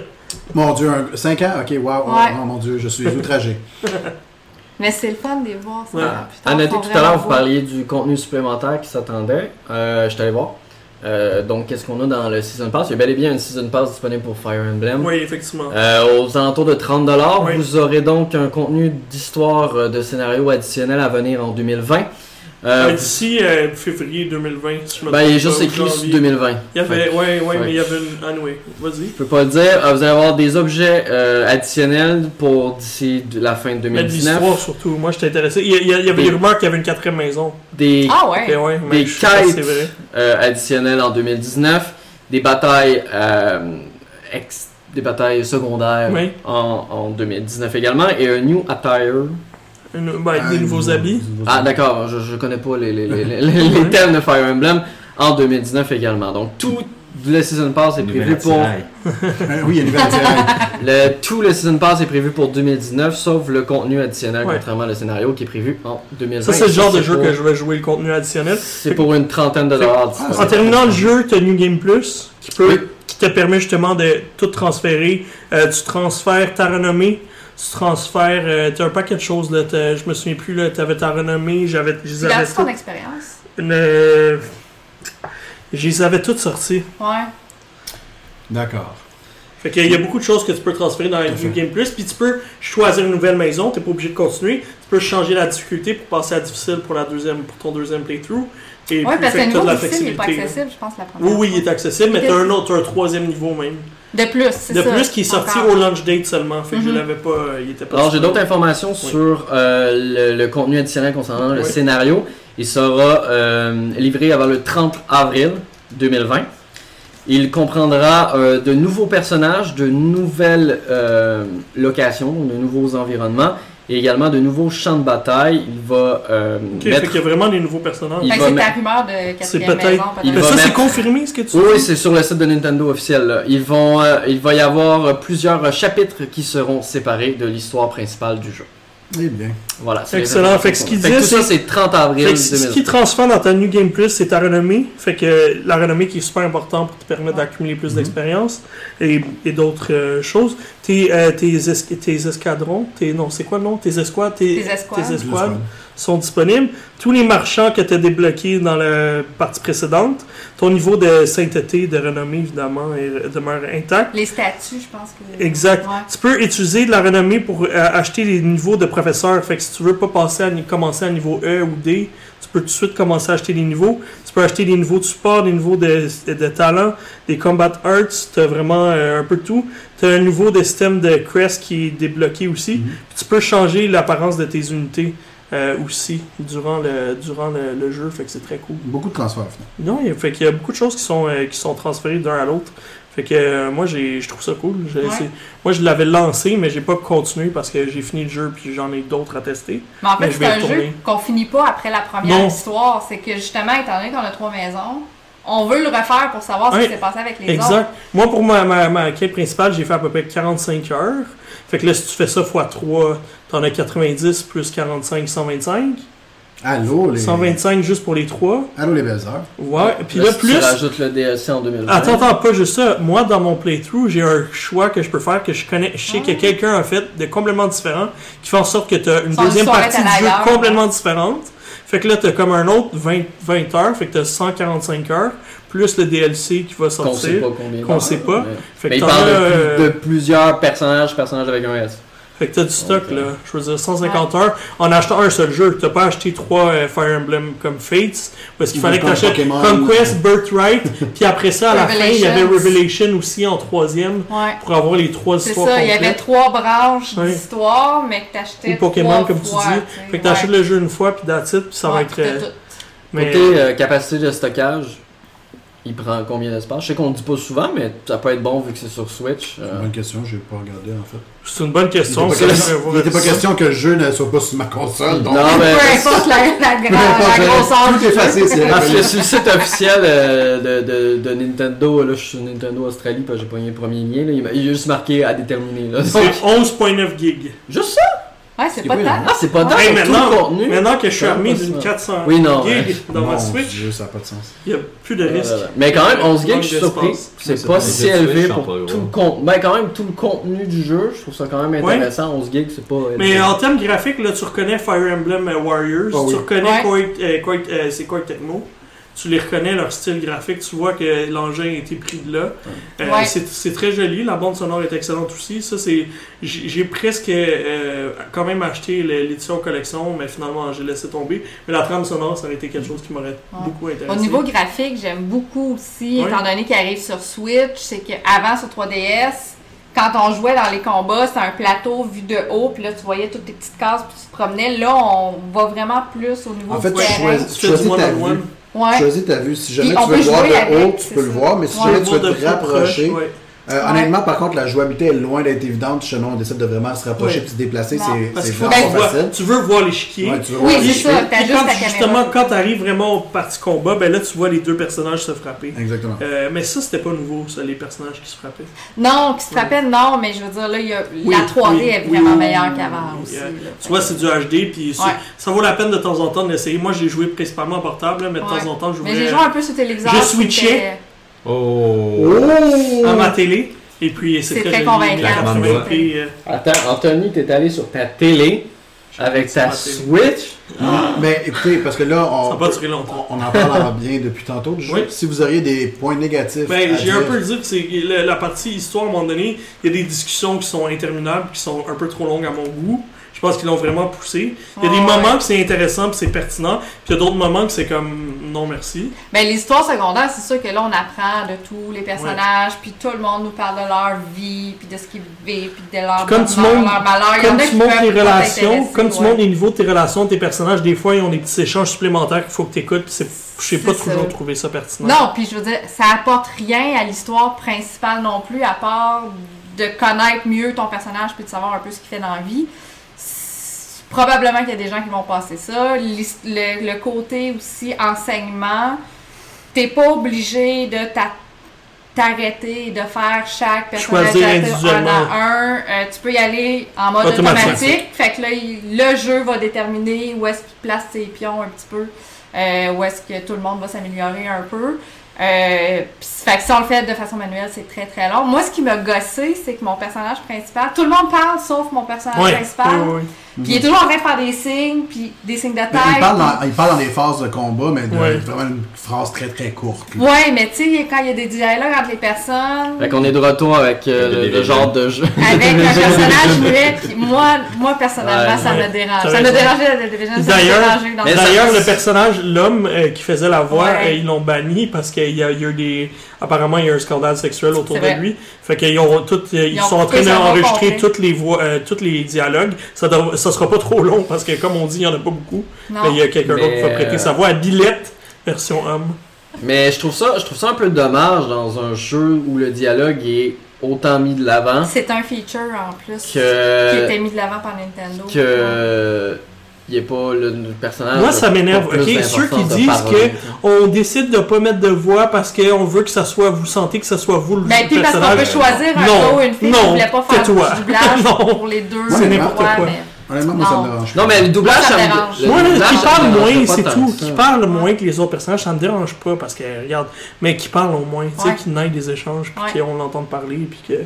S2: Mon Dieu, 5 ans? Ok, wow.
S5: Ouais.
S2: oh, mon Dieu, je suis outragé.
S5: Mais c'est le fun de les voir. ça.
S1: Ouais.
S5: Putain,
S4: À noter tout à l'heure, vous parliez du contenu supplémentaire qui s'attendait. Euh, je suis allé voir. Euh, donc, qu'est-ce qu'on a dans le Season Pass? Il y a bel et bien une Season Pass disponible pour Fire Emblem.
S1: Oui, effectivement.
S4: Euh, aux alentours de 30$,
S1: Oui.
S4: vous aurez donc un contenu d'histoire euh, de scénario additionnel à venir en 2020. Euh,
S1: Euh, D'ici euh, février 2020, si je me
S4: ben, il est juste
S1: pas,
S4: écrit sur
S1: janvier.
S4: 2020.
S1: Il y avait, ouais, ouais,
S4: Ouais.
S1: mais il y avait une. Anyway, vas-y.
S4: Je peux pas le dire. Euh, vous allez avoir des objets euh, additionnels pour d'ici la fin de
S1: Mais de
S4: 2019.
S1: l'histoire surtout. Moi, j'étais intéressé. Il y, il avait
S4: Des-
S1: des rumeurs qu'il y avait une quatrième maison.
S4: Des
S5: Ah ouais.
S1: Et ouais, mais
S4: Des quêtes.
S1: c'est vrai.
S4: euh, additionnels en 2019, des batailles, euh, ex- des batailles secondaires
S1: Oui.
S4: en, en 2019 également, et un new attire.
S1: Une- ben,
S2: Ah,
S1: des nouveaux habits.
S4: Ah d'accord, je, je connais pas les, les, les, les, les- les thèmes de Fire Emblem en 2019 également. Donc tout le Season Pass est prévu pour
S2: oui, il y a
S4: le, tout le Season Pass est prévu pour 2019 sauf le contenu additionnel
S1: Ouais.
S4: contrairement au scénario qui est prévu en 2020.
S1: Ça, c'est le genre de jeu
S4: pour-
S1: que je vais jouer le contenu additionnel.
S4: C'est pour une trentaine de dollars.
S2: Ah.
S1: En terminant le jeu, tu as New Game Plus qui, peut,
S4: Oui.
S1: qui te permet justement de tout transférer. Euh, tu transfères ta renommée, tu transfères. tu as un paquet de choses. Là, t'as- je me souviens plus, tu avais ta renommée, j'avais.
S5: Gardes ton
S1: toutes.
S5: expérience?
S1: Euh, je les avais toutes sorties.
S5: Ouais.
S2: D'accord.
S1: Fait qu'il y a beaucoup de choses que tu peux transférer dans New Game Plus, puis tu peux choisir une nouvelle maison, t'es pas obligé de continuer. Tu peux changer la difficulté pour passer à difficile pour, la deuxième, pour ton deuxième playthrough. Et
S5: Ouais, parce que le niveau
S1: la
S5: difficile, il est pas accessible, je pense, la première
S1: Oui, oui, il est accessible, mais
S5: Ok.
S1: t'as un autre, un troisième niveau même.
S5: De plus, c'est
S1: De
S5: ça.
S1: plus, qui est sorti
S5: Encore.
S1: au launch date seulement, fait que je
S5: Mhm.
S1: l'avais pas, euh, il était pas
S4: Alors, j'ai d'autres informations sur euh, le, le contenu additionnel concernant le scénario. Il sera euh, livré avant le 30 avril 2020. Il comprendra euh, de nouveaux personnages, de nouvelles euh, locations, de nouveaux environnements et également de nouveaux champs de bataille. Il va euh,
S1: Ok, fait
S4: mettre.
S1: qu'il y a vraiment des nouveaux personnages.
S5: Fait que
S4: va
S5: c'est ta rumeur de quatrième
S1: peut-être.
S5: maison,
S4: Il
S1: Mais
S4: va
S1: ça, c'est confirmé ce que tu
S4: Oui, oui, c'est sur le site de Nintendo officiel. là. Ils vont, euh, il va y avoir plusieurs chapitres qui seront séparés de l'histoire principale du jeu.
S2: Eh bien.
S4: Voilà.
S1: Excellent. Fait que ce qu'il disait,
S4: tout ça, c'est 30 avril
S1: Fait que ce
S4: 2020.
S1: qui transfère dans ta New Game Plus, c'est ta renommée. Fait que la renommée qui est super importante pour te permettre d'accumuler plus
S2: Mhm.
S1: d'expérience et, et d'autres euh, choses. Tes, euh, tes, es- tes escadrons, tes, non, c'est quoi le nom? Tes escouades, tes,
S5: Tes escouades.
S1: tes escouades sont disponibles. Tous les marchands que tu as débloqués dans la partie précédente, ton niveau de sainteté, de renommée, évidemment, est- demeure intact.
S5: Les statuts, je pense que.
S1: Exact.
S5: Ouais.
S1: Tu peux utiliser de la renommée pour euh, acheter les niveaux de professeur. Fait que si tu veux pas passer à, commencer à niveau E ou D, tu peux tout de suite commencer à acheter des niveaux. Tu peux acheter des niveaux de support, des niveaux de, de talent, des combat arts. Tu as vraiment euh, un peu de tout. Tu as un nouveau de système de crest qui est débloqué aussi.
S2: Mhm.
S1: Puis tu peux changer l'apparence de tes unités euh, aussi durant le, durant le, le jeu. Fait que c'est très cool.
S2: Beaucoup de transferts, finalement.
S1: Non, il fait qu'il y a beaucoup de choses qui sont, euh, qui sont transférées d'un à l'autre. Fait que euh, moi, j'ai, je trouve ça cool.
S5: Ouais.
S1: Moi, je l'avais lancé, mais j'ai pas continué parce que j'ai fini le jeu puis j'en ai d'autres à tester.
S5: Mais en fait,
S1: je
S5: c'est
S1: vais
S5: un jeu
S1: retourner.
S5: qu'on finit pas après la première
S1: Non.
S5: histoire. C'est que justement, étant donné qu'on a trois maisons, on veut le refaire pour savoir ce qui s'est passé avec les autres.
S1: Exact. Moi, pour ma, ma, ma quête principale, j'ai fait à peu près 45 heures. Fait que là, si tu fais ça x 3, t'en as 90 plus 45, 125.
S2: Allô, les...
S1: 125 juste pour les 3.
S2: Allô, les belles heures.
S1: Ouais. Puis
S4: Là,
S1: là,
S4: si
S1: plus.
S4: Tu rajoutes le DLC en 2020.
S1: Attends, attends, pas juste ça. Moi, dans mon playthrough, j'ai un choix que je peux faire que je connais. Je sais que
S5: Ah.
S1: quelqu'un a fait de complètement différent qui fait en sorte que tu as une
S5: Son
S1: deuxième partie du jeu complètement différente. Fait que là, tu as comme un autre 20, 20 heures. Fait que tu as 145 heures. Plus le DLC qui va
S4: qu'on sait
S1: sortir.
S4: pas combien.
S1: qu'on sait pas.
S4: Mais,
S1: Fait
S4: mais
S1: que
S4: il
S1: t'en
S4: parle de,
S1: euh,
S4: de plusieurs personnages, personnages avec un S.
S1: Fait que t'as du stock là. Je veux dire, 150 heures en achetant un seul jeu. T'as pas acheté trois euh, Fire Emblem comme Fates. Parce qu'il fallait que t'achètes. Conquest, Birthright. puis après ça, à la fin, il y avait. Revelation aussi en troisième.
S5: Ouais.
S1: Pour avoir les trois
S5: C'est
S1: histoires
S5: ça, il y avait trois branches
S1: Ouais.
S5: d'histoire, mais que t'achetais
S1: Ou Pokémon,
S5: trois
S1: comme tu
S5: fois,
S1: dis. Fait que t'achètes
S5: ouais.
S1: le jeu une fois, puis that's it, puis ça va être. euh,
S5: tout.
S1: mais
S4: Côté euh, capacité de stockage, il prend combien d'espace? Je sais qu'on le dit pas souvent, mais ça peut être bon vu que c'est sur Switch. euh,
S2: Bonne question, j'ai pas regardé en fait.
S1: c'est une bonne question.
S2: pas, il était pas
S1: ça.
S2: question que le jeu ne soit pas sur ma console. Donc...
S4: Non, mais-
S5: Peu importe la, la,
S2: importe,
S5: la grosseur
S2: tout est facile, c'est
S4: Parce que sur le site officiel euh, de, de, de Nintendo, là je suis sur Nintendo Australie, parce que j'ai pogné le premier lien, là, il, m'a- il a juste marqué à déterminer.
S1: C'est
S4: Donc,
S1: 11.9 gigs.
S4: juste ça?
S5: Ouais, c'est pas tant.
S4: Ah, c'est pas dingue,
S1: Hey,
S4: tout
S1: maintenant,
S4: le contenu.
S1: maintenant que je suis armé d'une
S4: ça.
S1: 400
S4: Oui, non,
S1: gigs
S4: ouais.
S1: dans ma
S2: Mon
S1: Switch,
S2: Dieu, ça n'a pas de sens.
S1: il n'y a plus de risque.
S4: Ouais, ouais, ouais. Mais quand même, 11 gigs, je suis surpris. C'est pas si élevé pour
S3: pas
S4: tout le contenu. Ben, quand même, tout le contenu du jeu, je trouve ça quand même
S1: Ouais.
S4: intéressant. 11 gigs, c'est pas.
S1: Mais en termes graphiques, là, tu reconnais Fire Emblem euh, Warriors,
S2: Ah oui.
S1: tu reconnais
S5: Ouais.
S1: Koei- euh, euh, c'est Koei Tecmo, tu les reconnais, leur style graphique, tu vois que l'engin a été pris de là. Euh,
S5: Ouais.
S1: c'est, c'est très joli, la bande sonore est excellente aussi. Ça, c'est, j'ai, presque euh, quand même acheté l'édition collection, mais finalement j'ai laissé tomber. Mais la trame sonore, ça aurait été quelque chose qui m'aurait beaucoup intéressé.
S5: Au niveau graphique, j'aime beaucoup aussi,
S1: Ouais.
S5: étant donné qu'il arrive sur Switch, c'est qu'avant sur 3DS, quand on jouait dans les combats, c'était un plateau vu de haut, puis là tu voyais toutes tes petites cases, puis tu te promenais. Là, on va vraiment plus au niveau
S2: En fait,
S5: du
S2: tu
S5: terrain.
S2: choisis,
S1: Tu
S2: choisis ta vue.
S5: Ouais.
S2: Choisis ta vue. Si jamais
S5: Puis
S2: tu
S5: on
S2: veux
S5: peut
S2: le voir
S5: jouer
S2: de
S5: avec,
S2: haut, tu peux le voir, mais si
S5: Ouais.
S2: jamais tu veux te rapprocher.
S1: proche, ouais.
S2: Euh,
S5: Ouais.
S2: Honnêtement, par contre, la jouabilité est loin d'être évidente. Justement, on décide de vraiment se rapprocher
S1: Ouais.
S2: et se déplacer. C'est vraiment
S1: tu,
S2: pas
S1: vois,
S2: facile.
S1: tu veux voir l'échiquier.
S2: Ouais, tu veux
S5: Oui,
S2: voir
S5: c'est
S2: les
S5: ça. juste
S1: quand,
S5: ta
S1: justement, quand tu arrives vraiment au parti combat, ben là, tu vois les deux personnages se frapper.
S2: Exactement.
S1: Euh, mais ça, c'était pas nouveau, ça, les personnages qui se frappaient.
S5: Non, qui se frappait, non, mais je veux dire, là, il y a,
S1: Oui,
S5: la 3D
S1: oui,
S5: est vraiment
S1: oui,
S5: meilleure
S1: oui,
S5: qu'avant
S1: oui,
S5: aussi. là.
S1: Tu vois, c'est du HD, puis ça-
S5: Ouais.
S1: ça vaut la peine de temps en temps d'essayer. Moi, j'ai joué principalement en portable, mais de temps en temps, je
S5: Mais
S1: jouais
S5: j'ai joué un peu sur téléviseur.
S1: Je switchais.
S3: Oh!
S1: à ma télé. Et puis, c'est très,
S5: convaincant,
S1: 80p, euh,
S4: Attends, Anthony, t'es allé sur ta télé, Avec ta. Switch?
S2: Mais écoutez, parce que là, on,
S1: pas longtemps.
S2: on en parle en bien depuis tantôt du jeu.
S1: Oui.
S2: Si vous auriez des points négatifs.
S1: Ben, j'ai un peu dit que c'est la, la partie histoire, à un moment donné, il y a des discussions qui sont interminables, qui sont un peu trop longues à mon goût. Je pense qu'ils l'ont vraiment poussé. Il y a des moments que c'est intéressant puis c'est pertinent, puis il y a d'autres moments que c'est comme non merci.
S5: Ben, l'histoire secondaire, c'est sûr que là, on apprend de tous les personnages, puis tout le monde nous parle de leur vie, puis de ce qu'ils vivent, puis de leur
S1: Comme tu
S5: leur malheur.
S1: Comme tu
S5: peuvent
S1: les relations, comme tu
S5: ouais.
S1: montres les niveaux de tes relations, tes personnages, des fois ils ont des petits échanges supplémentaires qu'il faut que tu écoutes, puis c'est je sais pas toujours trouver ça pertinent.
S5: Non, puis je veux dire, ça apporte rien à l'histoire principale non plus, à part de connaître mieux ton personnage puis de savoir un peu ce qu'il fait dans la vie. Probablement qu'il y a des gens qui vont passer ça. Le, le côté aussi enseignement, t'es pas obligé de t'a- t'arrêter et de faire chaque personnage
S1: Choisir
S5: un. Euh, tu peux y aller en mode
S1: Automatique.
S5: automatique. Fait que là, il- le jeu va déterminer où est-ce qu'il place ses pions un petit peu. euh, où est-ce que tout le monde va s'améliorer un peu. Euh, pis- fait que si on le fait de façon manuelle, c'est très très long. Moi, ce qui m'a gossé, c'est que mon personnage principal, tout le monde parle sauf mon personnage
S1: Ouais,
S5: principal.
S1: ouais, ouais.
S5: Puis il est toujours en train de faire des signes, puis des signes de tête.
S2: Mais il, parle
S5: puis-
S2: dans, il parle dans des phases de combat, mais de-
S1: Ouais.
S2: vraiment une phrase très très courte. là.
S5: Ouais, mais tu sais, quand il y a des dialogues entre les personnes,
S4: Fait qu'on est de retour avec euh,
S3: Le
S4: le, le genre de jeu.
S5: avec un personnage muet, puis moi, moi personnellement,
S4: Ouais,
S5: ça
S1: ouais.
S5: me dérange. Ça me dérangeait me
S1: D'ailleurs-
S5: le
S1: le personnage, l'homme euh, qui faisait la voix,
S5: Ouais.
S1: euh, ils l'ont banni parce qu'il y, a il y a eu des. Apparemment, il y a eu un scandale sexuel autour de lui. Fait qu'ils ont tout, ils,
S5: Ils ont
S1: sont en train d'enregistrer toutes les voix, euh, tous les dialogues. Ça, ça sera pas trop long parce que, comme on dit, il y en a pas beaucoup.
S5: Non.
S1: Mais il y a quelqu'un d'autre qui va prêter
S4: euh,
S1: sa voix à Billette, version homme.
S4: Mais je trouve ça, je trouve ça un peu dommage dans un jeu où le dialogue est autant mis de l'avant
S5: C'est un feature en plus qui
S4: que
S5: était mis de l'avant par Nintendo.
S4: que il n'y ait pas le, le personnage.
S1: Moi, ça
S4: a
S1: m'énerve. Ok, ceux qui disent
S4: parole.
S1: On décide de pas mettre de voix parce qu'on veut que ça soit, vous sentez que ça soit vous le
S5: Ben, puis parce qu'on peut
S1: personnage.
S5: choisir un
S1: Non,
S5: gars ou une fille
S1: non,
S5: qui voulait pas faire
S1: tais-toi.
S5: du doublage
S1: Non.
S5: pour les deux.
S2: C'est
S1: n'importe quoi.
S5: mais-
S2: Honnêtement, moi, ça
S5: Non.
S2: me dérange.
S4: Non, mais le doublage,
S5: Moi, ça me dérange.
S1: Moi, là, qui parle moins, c'est tout.
S4: que.
S1: Qui parle moins que les autres personnages, ça me dérange pas parce que, regarde, mais qui parle au moins, tu sais,
S5: Ouais.
S1: qui naît des échanges, puis
S5: Ouais.
S1: qu'on l'entende parler, puis que.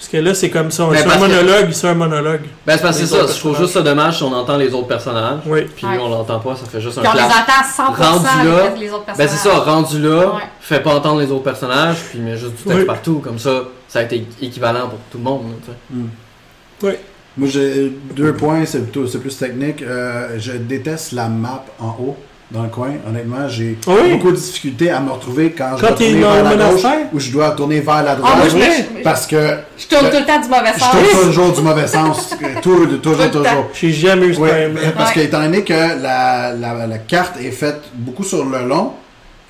S1: Parce que là, c'est comme ça, c'est un
S4: parce que-
S1: monologue, c'est un monologue.
S4: Ben, c'est parce que c'est ça. Je trouve juste ça dommage si on entend les autres personnages.
S1: Oui.
S4: Puis
S5: Ouais.
S4: on l'entend pas, ça fait juste un
S5: Puis on les entend 100%
S4: Rendu là,
S5: avec les autres
S4: Ben,
S5: personnages.
S4: c'est ça, rendu là,
S5: Ouais.
S4: fais pas entendre les autres personnages, puis mets juste du texte
S1: Oui.
S4: partout. Comme ça, ça a été équivalent pour tout le monde. tu sais.
S2: Moi, j'ai deux points, c'est plutôt c'est plus technique. Euh, je déteste la map en haut, dans le coin. Honnêtement, j'ai
S1: Oui?
S2: beaucoup de difficultés à me retrouver quand, je dois tourner vers la gauche ou je dois tourner vers la droite.
S5: Ah, moi, je,
S2: parce que
S5: je tourne tout le temps du mauvais
S2: je
S5: sens.
S2: tourne toujours du mauvais sens. Tout- toujours, toujours.
S1: J'ai jamais eu ce
S2: Oui,
S1: problème-là.
S2: parce que
S5: Ouais.
S2: étant donné que la, la, la carte est faite beaucoup sur le long,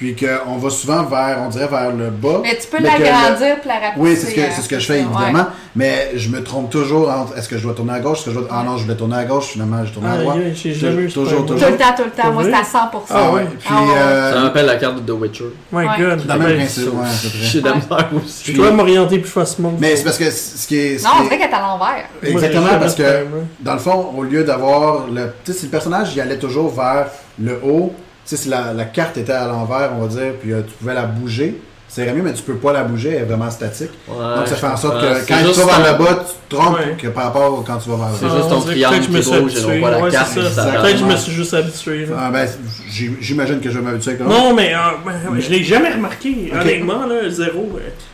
S2: puis qu'on va souvent vers, on dirait vers le bas.
S5: Mais tu peux l'agrandir puis la rapetisser.
S2: Oui, c'est ce que,
S5: hein,
S2: c'est ce que je fais
S5: ça,
S2: évidemment, mais je me trompe toujours entre est-ce que je dois tourner à gauche, est-ce que je dois... Ah non, je voulais tourner à gauche, finalement je tourne à
S1: Ah,
S2: droite.
S1: yeah, j'ai jamais eu
S2: Toujours,
S1: problème-là.
S5: ouais. Tout le temps, tout le temps.
S1: Pour
S5: Moi, c'est à 100%.
S1: Ah ouais.
S2: Puis,
S5: Ah ouais.
S2: euh,
S4: Ça me rappelle la carte de The Witcher.
S1: My
S5: Ouais.
S1: god.
S2: dans le même principe, ouais,
S4: de la misère aussi.
S1: Je dois m'orienter plus facilement.
S2: Mais c'est parce que ce qui est...
S5: Non, on dirait qu'elle est à l'envers.
S2: Exactement, parce que dans le fond, au lieu d'avoir le. Tu sais, si le personnage il allait toujours vers le haut, sais, si la, la carte était à l'envers, on va dire, puis euh, tu pouvais la bouger, c'est mieux, mais tu peux pas la bouger, elle est vraiment statique.
S4: Ouais,
S2: Donc ça fait en sorte que
S4: c'est
S2: quand tu vas vers le bas, tu te trompes
S1: Ouais.
S2: que par rapport au- quand tu vas vers
S4: C'est
S2: le bas.
S4: juste ton
S1: que
S4: triangle
S1: peut-être je me
S4: qui
S1: suis
S4: bouge et non
S1: habitué.
S4: pas la
S1: Ouais,
S4: carte
S1: c'est. Peut-être que je me suis juste habitué.
S2: Ah, ben, j'imagine que je vais m'habituer avec le
S1: Non, mais euh, ben, je l'ai jamais remarqué.
S2: Ok.
S1: Honnêtement, là, zéro.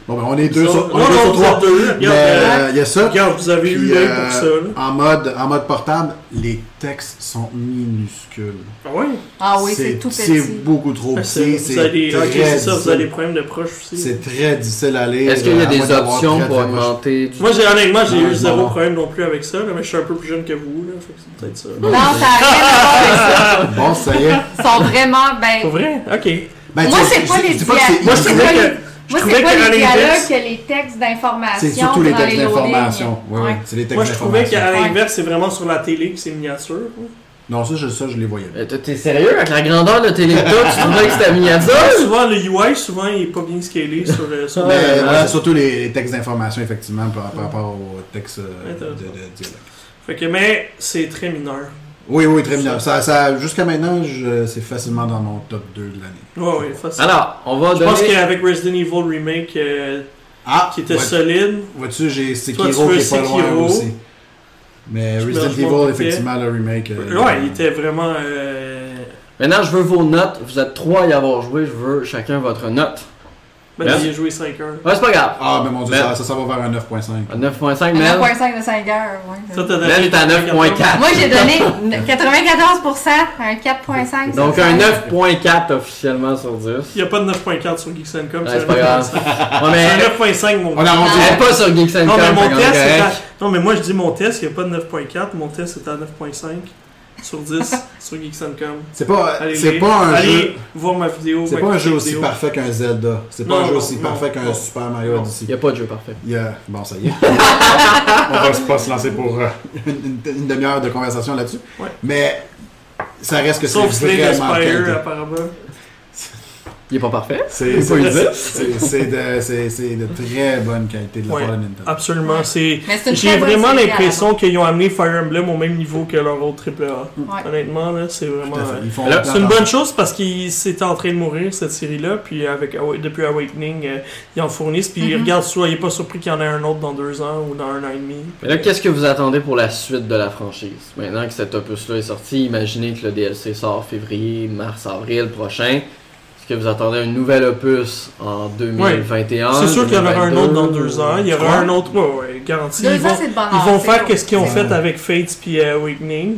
S2: Bon, ben, on est deux
S1: ça-
S2: sur, on
S1: non,
S2: est deux
S1: non,
S2: sur trois.
S1: deux.
S2: Mais
S1: Regarde, euh,
S2: euh, il y a ça.
S1: regarde, vous avez eu pour ça. Là.
S2: en, mode, en mode portable, les textes sont minuscules.
S1: Ah ouais?
S5: Ah oui, c'est tout
S2: C'est
S5: petit.
S2: beaucoup trop
S1: Ah,
S2: petit.
S1: c'est- vous
S2: C'est
S1: c'est ça, vous
S2: difficile.
S1: avez des problèmes de proches aussi.
S2: C'est très difficile à lire.
S4: Est-ce qu'il y a
S2: à
S4: des options
S2: très,
S4: pour
S2: proche.
S4: augmenter du
S1: Moi, j'ai, honnêtement, j'ai eu zéro problème non plus avec ça, là, mais je suis un peu plus jeune que vous, là, c'est peut-être ça.
S5: Non, ça n'a rien à voir avec ça.
S2: Bon, ça y est.
S5: Ils sont vraiment, ben.
S1: Pour vrai? Ok.
S2: Ben,
S5: Moi, c'est pas les dialogues.
S2: c'est
S1: Moi, je
S5: c'est
S1: trouvais
S5: pas
S1: que.
S5: Moi,
S1: trouvais
S5: c'est pas les dialogues
S1: l'inverse.
S5: que les textes d'information.
S2: C'est surtout les textes d'information. Oui, c'est les textes
S1: Moi, je trouvais qu'à l'inverse, c'est vraiment sur la télé que c'est miniature.
S2: Non, ça, je, ça, je les voyais.
S4: Euh, T'es sérieux? Avec la grandeur de lecteurs, tu trouvais que c'était miniature?
S1: souvent, le UI, souvent, il est pas bien scalé sur le. Sur
S2: Mais
S1: le-
S2: ouais,
S4: ouais.
S2: c'est surtout les, les textes d'information, effectivement, par, par rapport aux textes euh, de, de dialogue.
S1: Fait que, mais c'est très mineur.
S2: Oui, oui, très bien. Ça, ça, Jusqu'à maintenant, c'est facilement dans mon top 2 de l'année.
S1: Ouais, ouais, facile.
S4: Alors, on va
S1: je pense qu'avec Resident Evil Remake, euh,
S2: Ah,
S1: qui était
S2: vois-
S1: solide,
S2: vois-tu, j'ai Sekiro qui est pas loin aussi. Mais
S1: Je
S2: Resident Evil, effectivement, le remake. euh,
S1: Ouais, il était vraiment. euh,
S4: Maintenant, je veux vos notes. Vous êtes trois à y avoir joué. Je veux chacun votre note.
S1: Ben, il a joué 5 heures.
S4: Ouais, c'est pas grave.
S2: Ah, mais mon dieu, ça, ça, ça va vers un 9.5.
S4: À 9.5,
S5: Un
S4: Mel?
S5: 9.5 de 5 heures, ouais.
S1: Ça, t'as donné
S4: Mel est à 9.4.
S5: Moi, j'ai donné 94%, un 4.5. sur
S4: Donc un
S5: 5.
S4: 9.4 officiellement sur 10.
S1: Il n'y a pas de 9.4 sur Geeks and Com.
S4: Ouais,
S1: c'est
S4: c'est
S1: un
S4: pas grave.
S1: 9.5.
S4: Ouais,
S1: C'est un
S4: mais
S1: 9.5, mon
S2: On a rendu.
S4: pas sur Geeks and
S1: Non, mais mon test, c'est à... Non, mais moi, je dis mon test, il n'y a pas de 9.4. Mon test est à 9.5 sur 10 sur Geeks and Com.
S2: C'est pas, c'est pas un
S1: Allez
S2: jeu.
S1: voir ma vidéo.
S2: C'est pas un jeu aussi
S1: vidéo.
S2: parfait qu'un Zelda. C'est pas
S1: Non,
S2: un jeu aussi
S1: non,
S2: parfait qu'un. Super Mario. Odyssey.
S4: Il y a pas de jeu parfait.
S2: Il y a- Bon, ça y est. On va pas se lancer pour euh, une, une- une demi-heure de conversation là-dessus.
S1: Ouais.
S2: Mais ça reste que
S1: Sauf
S2: c'est vraiment
S1: Aspire,
S2: qualité.
S1: apparemment.
S4: Il est pas parfait.
S2: C'est de, de très bonne qualité de la
S1: Ouais.
S2: part de Nintendo.
S1: Absolument. C'est... J'ai vraiment l'impression qu'ils ont amené Fire Emblem au même niveau que leur autre AAA.
S5: Ouais.
S1: Honnêtement, là, c'est vraiment. Euh, C'est une bonne chose parce qu'ils c'était en train de mourir cette série-là, puis avec depuis Awakening, euh, ils en fournissent, puis ils
S5: Mhm.
S1: regardent soyez pas surpris qu'il y en ait un autre dans deux ans ou dans un an et demi.
S4: Mais là, qu'est-ce que vous attendez pour la suite de la franchise? Maintenant que cet opus-là est sorti, imaginez que le DLC sort février, mars, avril prochain. Est-ce que vous attendez un nouvel opus en 2021?
S1: C'est sûr qu'il y en aura un
S4: 2022?
S1: autre dans deux ans, il y aura un autre, ouais, ouais, garanti.
S5: Deux
S1: Ils vont,
S5: ans,
S1: ils vont faire qu'est-ce qu'ils ont fait avec Fates puis euh, Awakening.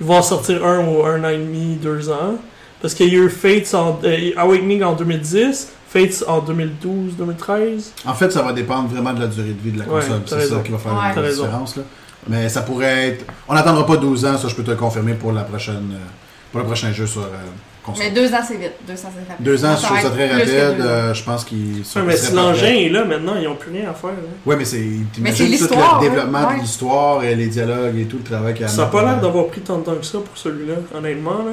S1: Ils vont en sortir un ou un an et demi, deux ans. Parce qu'il y a eu Fates en, euh, Awakening en 2010, Fates en 2012, 2013.
S2: En fait, ça va dépendre vraiment de la durée de vie de la console. c'est ça qui va faire
S5: Ouais.
S2: La différence. Là. Mais ça pourrait être. On n'attendra pas 12 ans, ça je peux te le confirmer pour la prochaine. euh, pour le prochain jeu sur euh.
S5: Mais deux ans, c'est vite. Deux ans, c'est rapide.
S2: Deux ans, je
S5: Ça
S2: trouve très rapide. euh, je pense qu'ils
S1: Ouais,
S2: sont.
S1: mais si l'engin est là maintenant, ils n'ont plus rien à faire. hein.
S2: Ouais, mais c'est.
S5: Mais
S2: t'imagines
S5: c'est
S2: tout
S5: l'histoire,
S2: le
S5: ouais.
S2: développement
S5: Ouais.
S2: de l'histoire et les dialogues et tout le travail qu'il y a
S1: Ça n'a pas l'air d'avoir pris tant de temps que ça pour celui-là, honnêtement. Là.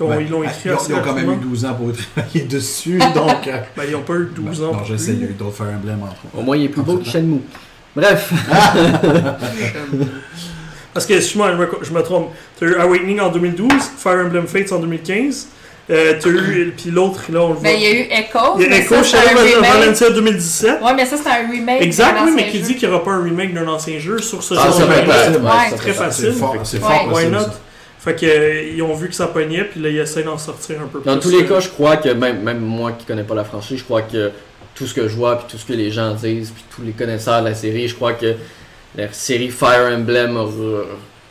S1: Ils ont-. Ils l'ont
S2: Ah,
S1: écrit
S2: ils ont,
S1: assez
S2: ils ont quand même eu 12 ans pour travailler dessus, donc. euh,
S1: Ben, ils ont pas eu 12
S2: ben,
S1: ans.
S2: Non,
S1: pour
S2: je sais, il y a eu d'autres Fire Emblem entre autres.
S4: Au moins, il est plus beau que Shenmue. Bref.
S1: Parce que, excuse-moi, je me- trompe. T'as eu Awakening en 2012, Fire Emblem Fates en 2015. Euh, eu, puis l'autre, là, on le voit.
S5: Ben, il y a eu Echo.
S1: Il y a Echo
S5: ça, c'est un
S1: Shadow of
S5: remake.
S1: Valentia 2017.
S5: Ouais, mais ça, c'est un remake.
S1: Exact, oui, mais qui
S5: jeu.
S1: dit qu'il n'y aura pas un remake d'un ancien jeu sur ce
S4: Ah, être
S1: là
S4: possible.
S5: Ouais.
S1: Très facile.
S2: C'est fort, c'est
S5: Ouais.
S2: fort
S1: Why not? Fait que, euh, ils ont vu que ça pognait, puis là, ils essaient d'en sortir un peu
S4: Dans
S1: plus.
S4: tous les cas, je crois que même, même moi qui connais pas la franchise, je crois que tout ce que je vois, puis tout ce que les gens disent, puis tous les connaisseurs de la série, je crois que la série Fire Emblem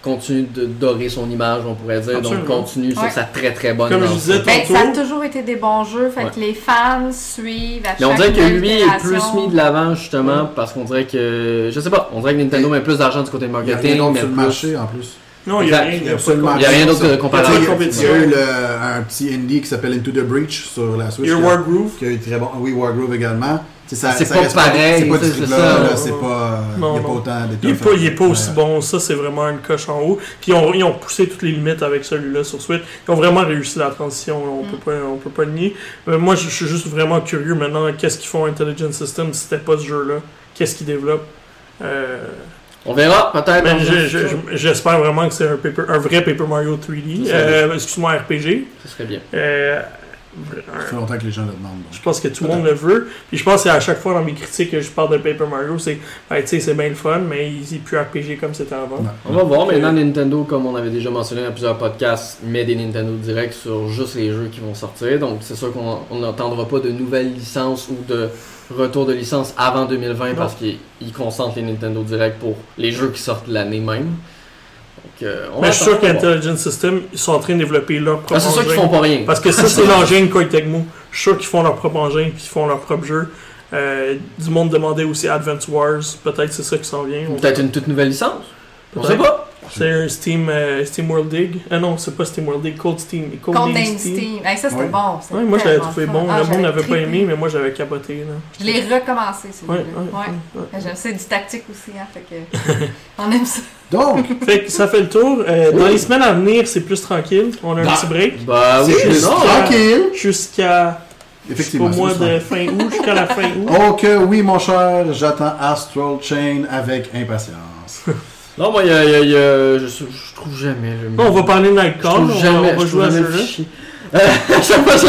S4: continue de dorer son image, on pourrait dire,
S1: Absolument.
S4: donc continue sur sa très très bonne
S1: Comme je
S5: Ben, ça a toujours été des bons jeux, fait
S4: Ouais.
S5: que les fans suivent à
S4: Mais on dirait que lui est plus mis de l'avant justement parce qu'on dirait que je sais pas, on dirait que Nintendo met plus d'argent du côté
S2: Il n'y a rien
S4: marketing, mais
S2: sur le
S4: plus-
S2: marché en plus.
S1: Non, il n'y a rien.
S4: D'autre
S1: y
S4: comparable.
S1: a
S2: Il y a-
S1: compétition.
S2: il y a eu le- un petit indie qui s'appelle Into the Breach sur la Switch.
S1: Il y a
S2: qui a-
S1: Wargroove.
S2: qui a eu très bon. Oui, Wargroove également.
S4: C'est pas pareil,
S2: C'est pas du là, c'est pas. Il
S1: Non,
S2: n'y a pas autant
S1: Il est
S2: d'étoffes.
S1: pas, il est pas aussi
S2: Ouais.
S1: bon, ça c'est vraiment une coche en haut. Puis ils ont, ils ont poussé toutes les limites avec celui-là sur Switch. Ils ont vraiment réussi la transition, on
S5: Mm.
S1: peut pas, on peut pas le nier. Euh, moi je, je suis juste vraiment curieux maintenant, qu'est-ce qu'ils font Intelligent System si c'était pas ce jeu-là? Qu'est-ce qu'ils développent? Euh,
S4: On verra peut-être.
S1: ben, je- J'espère vraiment que c'est un, vrai Paper Mario 3D.
S4: Ça serait
S1: Euh, Excuse-moi, RPG.
S4: Ce serait bien.
S1: Euh,
S2: Ça fait longtemps que les gens le demandent. donc.
S1: Je pense que tout le monde le veut. Puis je pense que à chaque fois dans mes critiques que je parle de Paper Mario, c'est ben, tu sais, c'est bien le fun, mais il est plus RPG comme c'était avant.
S4: On va voir. Maintenant, Nintendo, comme on avait déjà mentionné dans plusieurs podcasts, met des Nintendo Direct sur juste les jeux qui vont sortir. Donc, c'est sûr qu'on on n'entendra pas de nouvelles licences ou de retour de licence avant 2020
S1: Non.
S4: parce qu'ils ils concentrent les Nintendo Direct pour les jeux qui sortent l'année même. Donc, euh, on
S1: Mais je suis sûr qu'Intelligent System, ils sont en train de développer leur propre
S4: Ah, c'est sûr qu'ils font pas rien.
S1: Parce que ça, c'est l'engin Koei Tecmo. Je suis sûr qu'ils font leur propre engin puis ils font leur propre jeu. Euh, du monde demandait aussi Advance Wars. Peut-être c'est ça qui s'en vient.
S4: Peut-être une toute nouvelle licence. On sait pas.
S1: C'est un Steam, euh, Steam World Dig. Ah non, c'est pas Steam World Dig, Cold Steam. Cold
S5: Cold Steam. Hey, ça, c'était
S2: Ouais.
S5: bon.
S1: Ouais, moi, je l'avais
S5: tellement
S1: trouvé bon.
S5: Ah,
S1: le monde
S5: j'avais
S1: n'avait pas aimé, mais moi, j'avais capoté. Là.
S5: Je l'ai recommencé, celui-là.
S1: Ouais, ouais,
S5: Ouais.
S1: ouais.
S5: J'aime ça, du tactique aussi, hein, fait que... On aime ça.
S2: Donc,
S1: Fait que ça fait le tour. Euh, Dans les semaines à venir, c'est plus tranquille. On a un
S2: Bah.
S1: petit break.
S4: Bah oui,
S1: C'est
S2: tranquille.
S1: Jusqu'à
S2: Effectivement.
S1: au
S2: c'est
S1: mois de fin août, jusqu'à la fin août.
S2: Oh que oui, mon cher, j'attends Astral Chain avec impatience.
S4: Non, moi, y a, y a- il y a- je, je trouve jamais. le-
S1: Bon, on va parler
S4: trouve
S1: On va,
S4: jamais,
S1: on va jouer à ce.
S4: Euh, chaque fois que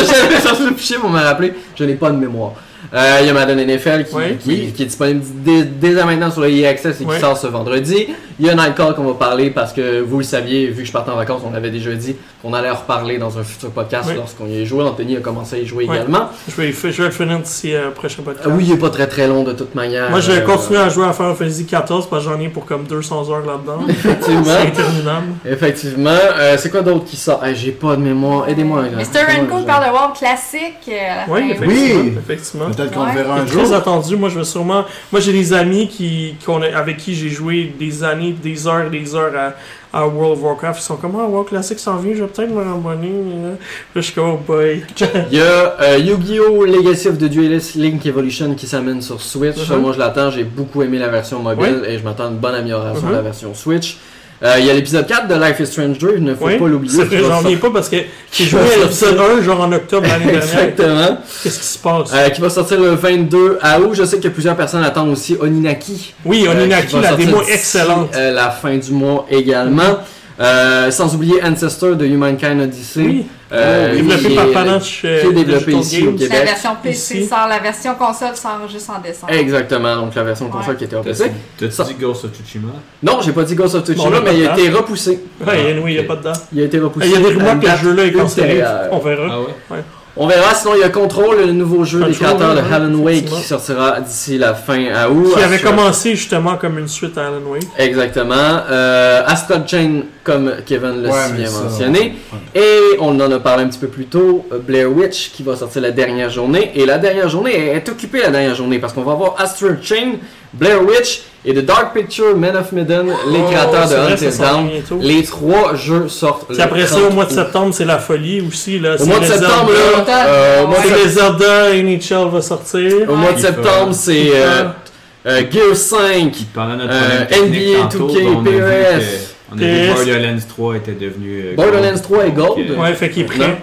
S4: cherché le fichier pour me rappeler, je n'ai pas de mémoire. Euh, Il y a Madden NFL qui,
S1: Ouais.
S4: qui,
S2: Oui.
S4: qui est disponible dès, dès maintenant sur le EA Access et qui sort ce vendredi. Il y a Nightcall qu'on va parler parce que vous le saviez, vu que je partais en vacances, on avait déjà dit qu'on allait en reparler dans un futur podcast lorsqu'on y est joué. Anthony a commencé à y jouer également.
S1: Je vais, je vais le finir d'ici euh, prochain podcast.
S4: Ah oui, il est pas très très long de toute manière.
S1: Moi, je vais
S4: Euh,
S1: continuer à jouer à Final Fantasy 14 parce que j'en ai pour comme 200 heures là-dedans.
S4: Effectivement.
S1: C'est interminable.
S4: Effectivement. Euh, c'est quoi d'autre qui sort? Hey, J'ai pas de mémoire. Aidez-moi.
S5: Mr. Raincoat parle de WoW classique euh, à la
S1: Oui,
S5: fin.
S1: effectivement.
S2: Oui.
S1: effectivement.
S2: Peut-être qu'on
S5: Ouais.
S2: le verra un jour.
S1: très attendu. Moi, je vais sûrement. Moi, j'ai des amis qui, avec qui j'ai joué des années, des heures et des heures à, à World of Warcraft. Ils sont comme, ah, WoW Classic s'en vient, je vais peut-être me Là, je suis comme, oh boy.
S4: Il y a euh, Yu-Gi-Oh! Legacy of the Duelist Link Evolution qui s'amène sur Switch.
S1: Mhm.
S4: moi, je l'attends. J'ai beaucoup aimé la version mobile et je m'attends à une bonne amélioration de la
S1: Mhm.
S4: version Switch. Euh, Il y a l'épisode 4 de Life is Strange 2. Il ne faut
S1: Oui,
S4: pas l'oublier. qui
S1: j'en reviens pas parce que j'ai joué à l'épisode 1, genre en octobre l'année dernière.
S4: Exactement.
S1: Qu'est-ce qui se passe?
S4: Euh, qui va sortir le 22 août. Je sais que plusieurs personnes attendent aussi Oninaki.
S1: oui,
S4: euh,
S1: Oninaki,
S4: qui
S1: la démo excellente.
S4: la fin du mois également. Euh, sans oublier Ancestor de Humankind Odyssey.
S1: Oui,
S4: Euh,
S1: développé
S4: qui
S1: par
S4: est-
S1: Panache.
S4: qui est développé ici au Québec.
S5: La version PC
S1: Ici.
S5: sort, la version console sort juste en décembre.
S4: Exactement, donc la version console
S5: Ouais.
S4: qui était repoussée.
S3: t'as-tu dit Ghost of Tsushima?
S4: Non, j'ai pas dit Ghost of
S1: Bon,
S4: Tsushima,
S1: pas
S4: mais il a été repoussé.
S1: Ouais, oui, il n'y a pas de date.
S4: Il a été repoussé.
S1: Il y a des rumeurs que ce jeu-là est cancellé. On verra.
S3: Ah ouais
S4: On verra, sinon il y a Control, le nouveau jeu des
S1: Control,
S4: créateurs de
S1: ouais,
S4: Alan Wake qui sortira d'ici la fin à août.
S1: Qui avait
S4: Astro-
S1: commencé justement comme une suite à Alan Wake.
S4: Exactement. Euh, Astral Chain, comme Kevin l'a
S2: Ouais,
S4: si bien
S2: ça,
S4: mentionné. Et on en a parlé un petit peu plus tôt, Blair Witch qui va sortir la dernière journée. Et la dernière journée est occupée la dernière journée parce qu'on va avoir Astral Chain, Blair Witch et The Dark Picture, Men of Midden, les
S1: Oh,
S4: créateurs de Dawn.
S1: bientôt.
S4: Les trois jeux sortent.
S1: Puis après ça,
S4: 30
S1: au mois de septembre, c'est la folie aussi. Là.
S4: Au mois de septembre, là, euh, au mois de
S1: C'est les Zelda, NHL va sortir.
S4: Au mois de septembre, c'est euh, euh, Gear 5.
S3: Pendant notre
S4: Euh,
S3: problème technique
S4: NBA,
S3: tantôt,
S4: 2K,
S3: on a vu
S4: PES.
S3: on a vu
S1: PS.
S3: Borderlands 3 était devenu euh,
S4: Borderlands
S3: gold.
S4: 3 et Gold.
S1: Ouais, fait qu'il est prêt.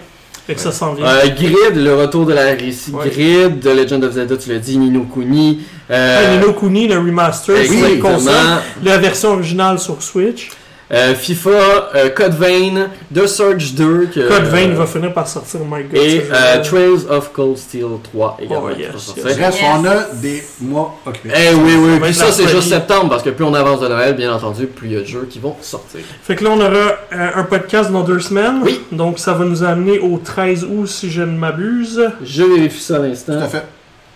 S1: Fait que ça s'en vient.
S4: Euh, Grid, le retour de la récit
S1: Ouais.
S4: Grid, Legend of Zelda, tu l'as dit, Nino Kuni. Euh,
S1: Ah, Nino Kuni, le remaster, sur les
S4: exactement.
S1: consoles. La version originale sur Switch.
S4: Euh, FIFA, euh, Code Vein, The Surge 2. que-
S1: Code Vein
S4: euh,
S1: va finir par sortir, my god.
S4: Et euh. Trails of Cold Steel 3 également.
S1: Oh, yes, yes.
S2: Bref,
S5: Yes.
S2: on a des mois occupés.
S4: Eh oui, oui, puis ça c'est juste septembre parce que plus on avance de Noël, bien entendu, plus il y a de jeux qui vont sortir.
S1: Fait que là, on aura euh, un podcast dans deux semaines.
S4: Oui.
S1: Donc, ça va nous amener au 13 août, si je ne m'abuse.
S4: Je vérifie ça à l'instant.
S2: Tout à fait.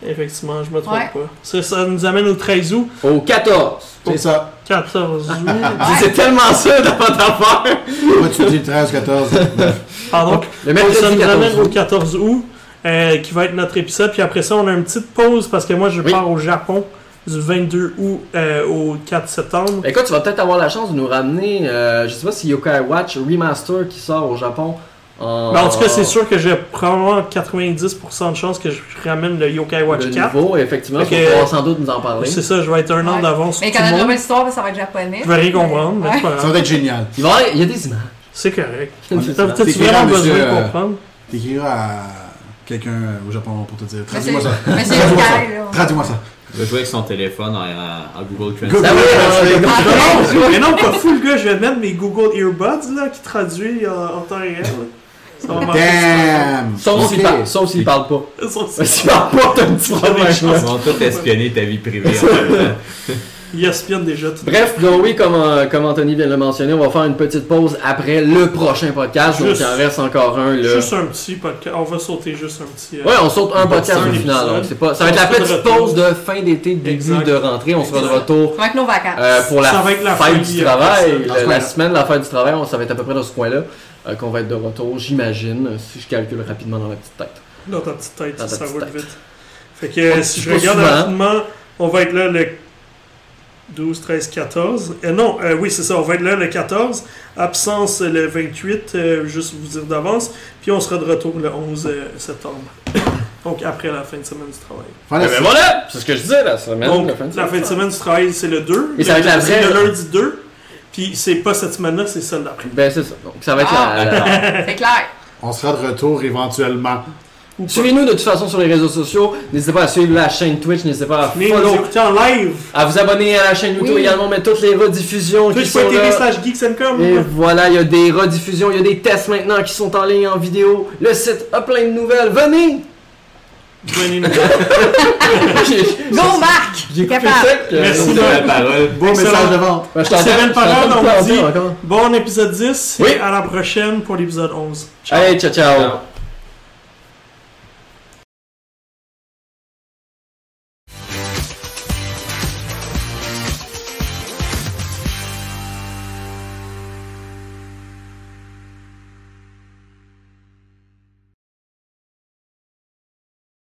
S1: Effectivement, je me trompe
S5: Ouais.
S1: pas. Ça, ça nous amène au 13 août,
S4: Au 14.
S2: C'est ça.
S1: 14 août.
S4: C'est tellement ça dans votre affaire.
S2: Moi, tu dis 13, 14. Bref.
S1: Pardon.
S4: Le
S1: Donc, ça nous amène
S4: 14
S1: au
S4: août.
S1: 14 août, euh, qui va être notre épisode. Puis après ça, on a une petite pause parce que moi, je
S4: Oui.
S1: pars au Japon du 22 août euh, au 4 septembre.
S4: Écoute, tu vas peut-être avoir la chance de nous ramener, euh, je sais pas si Yokai Watch Remaster qui sort au Japon. En,
S1: Ben, en tout cas, c'est sûr que j'ai probablement 90% de chances que je ramène le Yokai Watch
S4: le
S1: 4.
S4: nouveau, effectivement, tu
S1: que-
S4: vas sans doute nous en parler.
S1: C'est ça, je vais être un an
S5: Ouais.
S1: d'avance sur
S5: Mais quand
S1: le
S5: on a
S1: monde.
S5: une histoire, ça va être japonais.
S1: Je vais rien comprendre,
S5: Ouais.
S1: pas
S2: Ça va être génial.
S4: Il, va y avoir- il y a des images.
S1: C'est correct.
S4: Il y a des
S1: T'as
S4: images.
S1: peut-être
S2: T'écriras,
S1: vraiment besoin de
S2: euh,
S1: comprendre.
S2: T'écriras à quelqu'un au Japon pour te dire. Traduis-moi ça.
S5: Monsieur
S2: Traduis-moi ça.
S5: Yokai, là.
S2: Traduis-moi ça.
S3: Il va jouer avec son téléphone en, en- en Google Translate.
S4: Ah oui, euh,
S1: mais non, pas fou le gars, je vais mettre mes Google Earbuds là, qui traduit en, en temps réel.
S2: Damn!
S4: Sauf s'il parle, sauf s'il parle pas. S'il parle pas, t'as un petit problème.
S3: Ils vont tout espionner ta vie privée.
S1: Il espionne déjà tout.
S4: Bref, donc oui, comme, euh, comme Anthony vient de le mentionner, on va faire une petite pause après le prochain podcast. Donc il en reste encore un. Là.
S1: Juste un petit podcast. On va sauter juste un petit. euh,
S4: Ouais, on saute un podcast au final. donc c'est pas, ça va être la petite
S1: retour.
S4: pause de fin d'été, début
S1: Exact.
S4: de rentrée. On sera de retour
S5: Avec nos vacances.
S4: euh, pour la,
S1: Ça va être la
S4: fête du travail. La, la semaine de la fête du travail, on, ça va être à peu près dans ce coin-là euh, qu'on va être de retour, j'imagine, si je calcule rapidement dans la petite tête.
S1: Dans ta petite tête,
S4: ta
S1: ça
S4: petite
S1: roule
S4: tête.
S1: vite. Fait que euh, si je regarde
S4: souvent.
S1: rapidement, on va être là le 12, 13, 14. Euh, non, euh, oui, c'est ça, on va être là le 14. Absence le 28, euh, juste vous dire d'avance. Puis on sera de retour le 11 euh, septembre. Donc après la fin de semaine du travail.
S2: Voilà,
S4: Eh ben voilà! C'est ce que je disais la semaine.
S1: Donc
S4: la fin de
S1: la fin de semaine du travail, c'est le 2.
S4: Et ça va être la
S1: C'est
S4: vraie-
S1: le lundi 2. Puis c'est pas cette semaine-là, c'est celle d'après.
S4: Ben c'est ça. Donc ça va être
S5: Ah.
S4: la- la,
S5: C'est clair.
S2: On sera de retour éventuellement.
S1: Ou pas.
S4: Suivez-nous de toute façon sur les réseaux sociaux. N'hésitez pas à suivre la chaîne Twitch. N'hésitez pas à
S1: Venez nous
S4: follow,
S1: écouter en live.
S4: à vous abonner à la chaîne YouTube
S5: Oui.
S4: également, mais toutes les rediffusions qui sont
S1: Twitch.tv
S4: là.
S1: slash geeksandcom.
S4: Et voilà, il y a des rediffusions, il y a des tests maintenant qui sont en ligne en vidéo. Le site a plein de nouvelles. Venez!
S5: Go, Marc!
S4: J'ai coupé
S5: Capable.
S4: sec. euh,
S1: Merci, Marc.
S3: la parole.
S2: Beau
S1: Excellent.
S2: message de vente.
S4: Ben, je je
S1: parole, on
S4: planter
S1: dit.
S4: encore.
S1: Bon épisode 10
S4: Oui.
S1: et à la prochaine pour l'épisode 11. Ciao.
S4: Allez, ciao, ciao.
S3: Ciao.